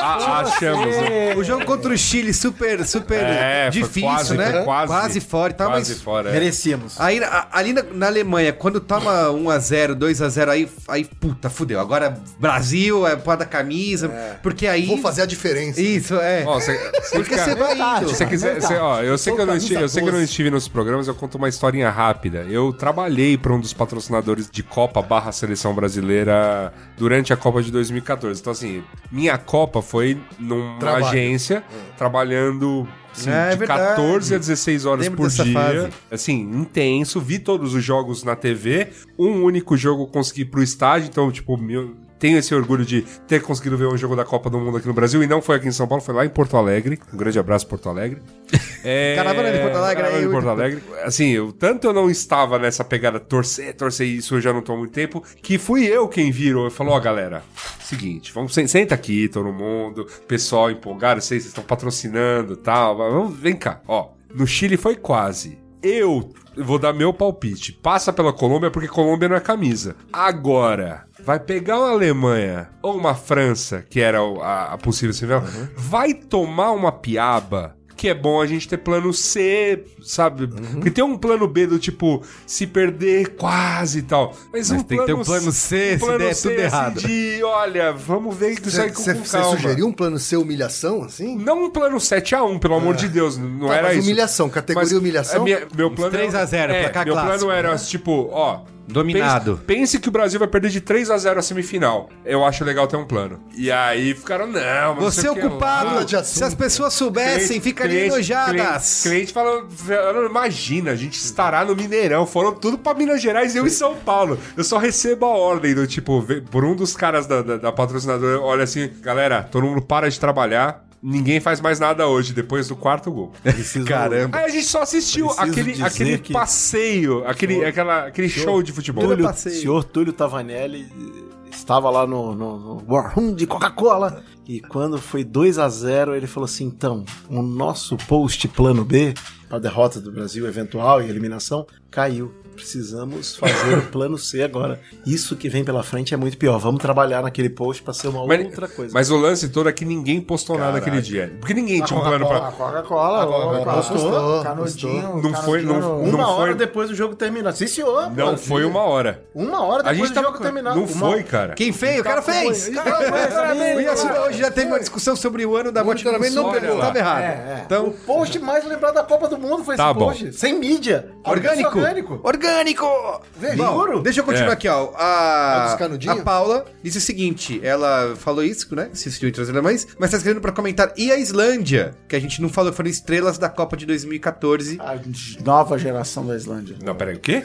Ah, achamos. né? O jogo contra o Chile super super É, foi difícil, quase, né? foi quase. fora e tal, Quase mas fora. é. Merecíamos. Aí, a- ali na, na Alemanha, quando toma 1x0, 2x0, aí, aí, puta, fudeu. Agora, Brasil, é pô da camisa, porque aí... Vou fazer a diferença. Isso, é. Ó, você, você porque você vai indo. Se você quiser, você- ó, eu sei, que eu, não estive, eu sei que eu não estive nos programas, eu conto uma historinha rápida. Eu trabalhei para um dos patrocinadores de Copa barra Seleção Brasileira durante a Copa de 2014. Então, assim, minha Copa foi numa Trabalho. agência, trabalhando assim, É de verdade. 14 a 16 horas Lembro por dia. fase. Assim, intenso. Vi todos os jogos na TV. Um único jogo eu consegui pro estádio, então, tipo, meu, tenho esse orgulho de ter conseguido ver um jogo da Copa do Mundo aqui no Brasil. E não foi aqui em São Paulo, foi lá em Porto Alegre. Um grande abraço, Porto Alegre. É... Caravana de Porto Alegre, Caravana aí, de Porto Alegre. Assim, eu, tanto eu não estava nessa pegada torcer, torcer isso, eu já não tô há muito tempo, que fui eu quem virou e falou, ó, galera, seguinte, vamos, sen- senta aqui, todo mundo, pessoal empolgado, sei, vocês estão patrocinando e tal, mas vamos, vem cá, ó, no Chile foi quase. Eu vou dar meu palpite. Passa pela Colômbia porque Colômbia não é camisa. Agora, vai pegar uma Alemanha ou uma França, que era a, a possível semifinal, vai tomar uma piaba que é bom a gente ter plano C, sabe? Porque tem um plano B do tipo, se perder quase e tal. Mas, Mas um tem que ter um plano C, se der tudo errado. de, olha, vamos ver que sai com, Você com calma. sugeriu um plano C humilhação, assim? Não um plano 7x1, pelo amor de Deus, não Tá, era mas isso. humilhação, categoria humilhação? a minha- meu plano 3 a 0, é, placar Meu plano clássico, era, tipo, ó... Dominado. Pense, pense que o Brasil vai perder de 3 a 0 a semifinal. Eu acho legal ter um plano. E aí ficaram, não, mas Você é o culpado. Assunto. Se as pessoas soubessem, ficariam enojadas. Cliente, cliente "Velho, imagina, a gente estará no Mineirão. Foram tudo pra Minas Gerais, eu em São Paulo. Eu só recebo a ordem do tipo, por um dos caras da, da, da patrocinadora, olha assim, galera, todo mundo para de trabalhar. Ninguém faz mais nada hoje, depois do quarto gol. Caramba. Aí a gente só assistiu Preciso aquele, aquele que- passeio, aquele, aquela, aquele show de futebol. Túlio- passeio. senhor Túlio Tavanelli estava lá no, no, no War Room de Coca-Cola e quando foi 2 a 0 ele falou assim: então, o nosso post plano B, para a derrota do Brasil eventual e eliminação, caiu. Precisamos fazer o plano C agora. Isso que vem pela frente é muito pior. Vamos trabalhar naquele post para ser uma Mas, outra coisa. mas o lance todo é que ninguém postou nada aquele dia. Porque ninguém tinha um plano pra. Coca-Cola, Coca-Cola, postou, Canudinho. Não foi- não- canudinho. uma não hora foi- depois do jogo terminar. Sim, senhor. Não pô. foi uma hora. Uma hora A depois gente do tava. jogo terminar. Não Uma- foi, cara. Quem fez? O cara fez. O hoje já teve uma discussão sobre o ano da morte do não pegou. lá. Tava errado. É, é. Então, o post mais lembrado da Copa do Mundo foi Tá esse bom. post. Sem mídia. orgânico. Orgânico. Orgânico. Vê, Bom, juro? deixa eu continuar É. aqui, ó. É A, canudinhos? a Paula disse o seguinte: ela falou isso, né? Assistiu entre as alemães, mas tá escrevendo pra comentar. E a Islândia? Que a gente não falou, foram estrelas da Copa de 2014. A nova geração da Islândia. Não, peraí, o quê?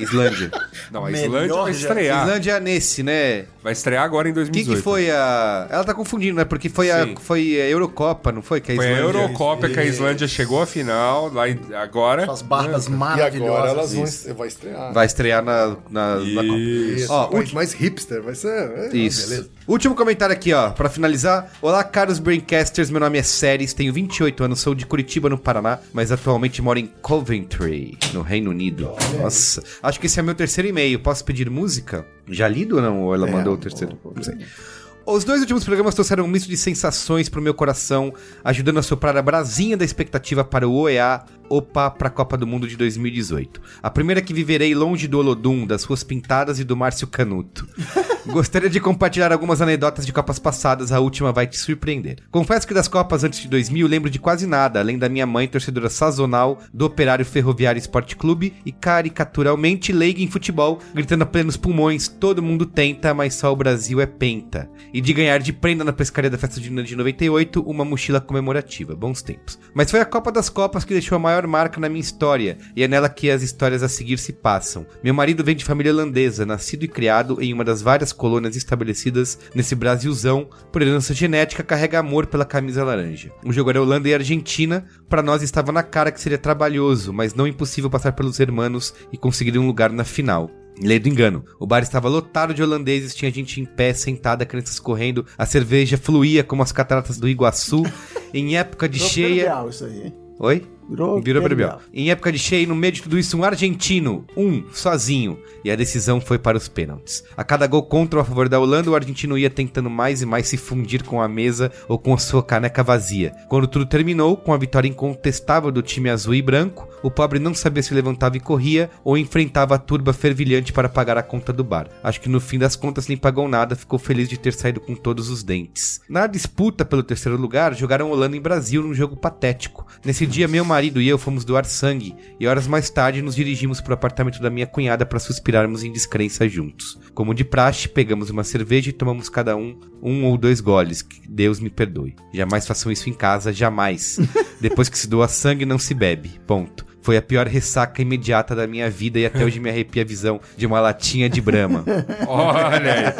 Islândia. Não, a Melhor Islândia vai já- estrear. Islândia nesse, né? Vai estrear agora em Quem 2018. que foi a. Ela tá confundindo, né? Porque foi a, foi a Eurocopa, não foi? Que a Foi a Islândia- Eurocopa que a Islândia chegou à final, lá em- agora. Suas barbas E maravilhosas. agora elas vão. Vai estrear. Vai estrear na, na, na Copa. Isso, Ó, país mais hipster, vai ser... é, Isso. Beleza. Último comentário aqui, ó, pra finalizar. Olá, caros Braincasters, meu nome é Séries, tenho 28 anos, sou de Curitiba, no Paraná, mas atualmente moro em Coventry, no Reino Unido. Nossa, acho que esse é meu terceiro e-mail. Posso pedir música? Já lido ou não? Ou ela mandou o terceiro? Não sei. Os dois últimos programas trouxeram um misto de sensações pro meu coração, ajudando a soprar a brasinha da expectativa para o OEA Opa para a Copa do Mundo de 2018. A primeira que viverei longe do Olodum, das ruas pintadas e do Márcio Canuto. Gostaria de compartilhar algumas anedotas de Copas passadas, a última vai te surpreender. Confesso que das Copas antes de 2000 lembro de quase nada, além da minha mãe, torcedora sazonal do Operário Ferroviário Esporte Clube e caricaturalmente leiga em futebol, gritando a plenos pulmões: todo mundo tenta, mas só o Brasil é penta. E de ganhar de prenda na pescaria da festa de 98 uma mochila comemorativa. Bons tempos. Mas foi a Copa das Copas que deixou a maior marca na minha história, e é nela que as histórias a seguir se passam. Meu marido vem de família holandesa, nascido e criado em uma das várias colônias estabelecidas nesse Brasilzão, por herança genética, carrega amor pela camisa laranja. O jogo era Holanda e Argentina, para nós estava na cara que seria trabalhoso, mas não impossível passar pelos hermanos e conseguir um lugar na final. Lei do engano. O bar estava lotado de holandeses, tinha gente em pé, sentada, crianças correndo, a cerveja fluía como as cataratas do Iguaçu. em época de cheia. Isso aí? Oi? Virou, Virou Biel. Em época de cheio, no meio de tudo isso, um argentino, um, sozinho. E a decisão foi para os pênaltis. A cada gol contra ou a favor da Holanda, o argentino ia tentando mais e mais se fundir com a mesa ou com a sua caneca vazia. Quando tudo terminou, com a vitória incontestável do time azul e branco, o pobre não sabia se levantava e corria ou enfrentava a turba fervilhante para pagar a conta do bar. Acho que no fim das contas nem pagou nada, ficou feliz de ter saído com todos os dentes. Na disputa pelo terceiro lugar, jogaram Holanda em Brasil num jogo patético. Nesse dia, meu marido e eu fomos doar sangue, e horas mais tarde nos dirigimos para o apartamento da minha cunhada para suspirarmos em descrença juntos. Como de praxe, pegamos uma cerveja e tomamos cada um um ou dois goles, que Deus me perdoe. Jamais façam isso em casa, jamais. Depois que se doa sangue, não se bebe. Ponto. Foi a pior ressaca imediata da minha vida e até hoje me arrepia a visão de uma latinha de brama. Olha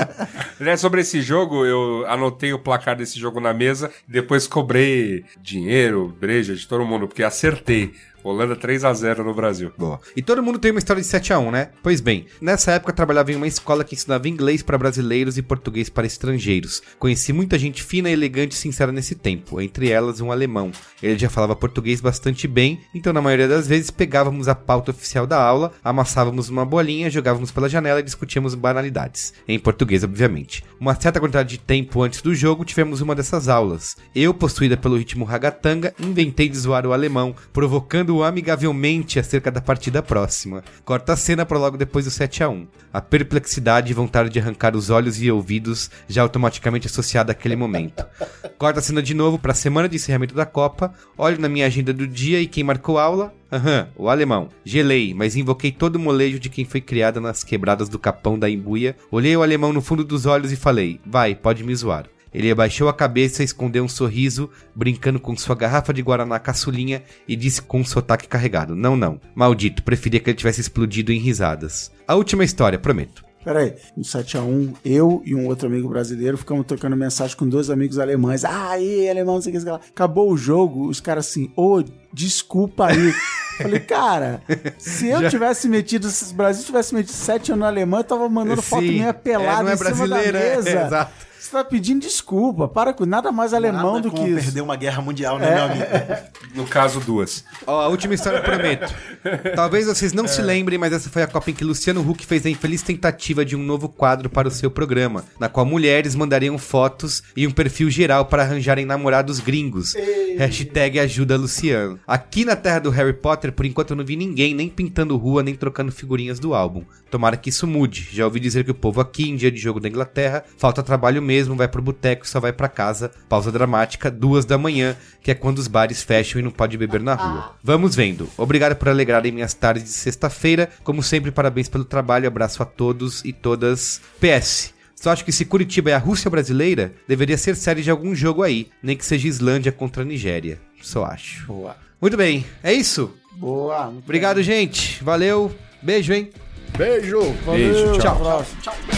aí. Sobre esse jogo, eu anotei o placar desse jogo na mesa, depois cobrei dinheiro, breja de todo mundo, porque acertei. Holanda 3 a 0 no Brasil. Boa. E todo mundo tem uma história de 7 a 1 né? Pois bem, nessa época eu trabalhava em uma escola que ensinava inglês para brasileiros e português para estrangeiros. Conheci muita gente fina, elegante e sincera nesse tempo, entre elas um alemão. Ele já falava português bastante bem, então na maioria das vezes pegávamos a pauta oficial da aula, amassávamos uma bolinha, jogávamos pela janela e discutíamos banalidades. Em português, obviamente. Uma certa quantidade de tempo antes do jogo, tivemos uma dessas aulas. Eu, possuída pelo ritmo ragatanga, inventei de zoar o alemão, provocando o amigavelmente acerca da partida próxima. Corta a cena para logo depois do 7 a 1 A perplexidade e vontade de arrancar os olhos e ouvidos já automaticamente associada àquele momento. Corta a cena de novo para a semana de encerramento da Copa. Olho na minha agenda do dia e quem marcou aula? Aham, o alemão. Gelei, mas invoquei todo o molejo de quem foi criada nas quebradas do Capão da Imbuia. Olhei o alemão no fundo dos olhos e falei: Vai, pode me zoar. Ele abaixou a cabeça, escondeu um sorriso, brincando com sua garrafa de guaraná caçulinha e disse com um sotaque carregado: Não, não. Maldito, preferia que ele tivesse explodido em risadas. A última história, prometo. Peraí, no 7x1, eu e um outro amigo brasileiro ficamos trocando mensagem com dois amigos alemães. Ah, aí, alemão, não sei o que, sei lá. Acabou o jogo, os caras assim, ô, desculpa aí. Falei, cara, se eu tivesse metido, se o Brasil tivesse metido 7 anos na Alemanha, eu tava mandando foto Sim. minha pelada É, não é em cima da é, mesa. é, exato. Você tá pedindo desculpa, para com nada mais alemão Nada do que isso. perder uma guerra mundial, né, meu amigo? No caso, duas. Ó, a última história eu prometo. Talvez vocês não se lembrem, mas essa foi a Copa em que Luciano Huck fez a infeliz tentativa de um novo quadro para o seu programa, na qual mulheres mandariam fotos e um perfil geral para arranjarem namorados gringos. Hashtag ajuda Luciano. Aqui na terra do Harry Potter, por enquanto eu não vi ninguém nem pintando rua, nem trocando figurinhas do álbum. Tomara que isso mude. Já ouvi dizer que o povo aqui, em dia de jogo da Inglaterra, falta trabalho mesmo, vai pro boteco e só vai pra casa. Pausa dramática, duas da manhã, que é quando os bares fecham e não pode beber na rua. Vamos vendo. Obrigado por alegrarem minhas tardes de sexta-feira. Como sempre, parabéns pelo trabalho. Abraço a todos e todas. PS. Só acho que se Curitiba é a Rússia brasileira, deveria ser série de algum jogo aí, nem que seja Islândia contra a Nigéria. Só acho. Boa. Muito bem, é isso. Boa. Obrigado, gente. Valeu. Beijo, hein? Beijo! bem. Valeu, Beijo, tchau. até a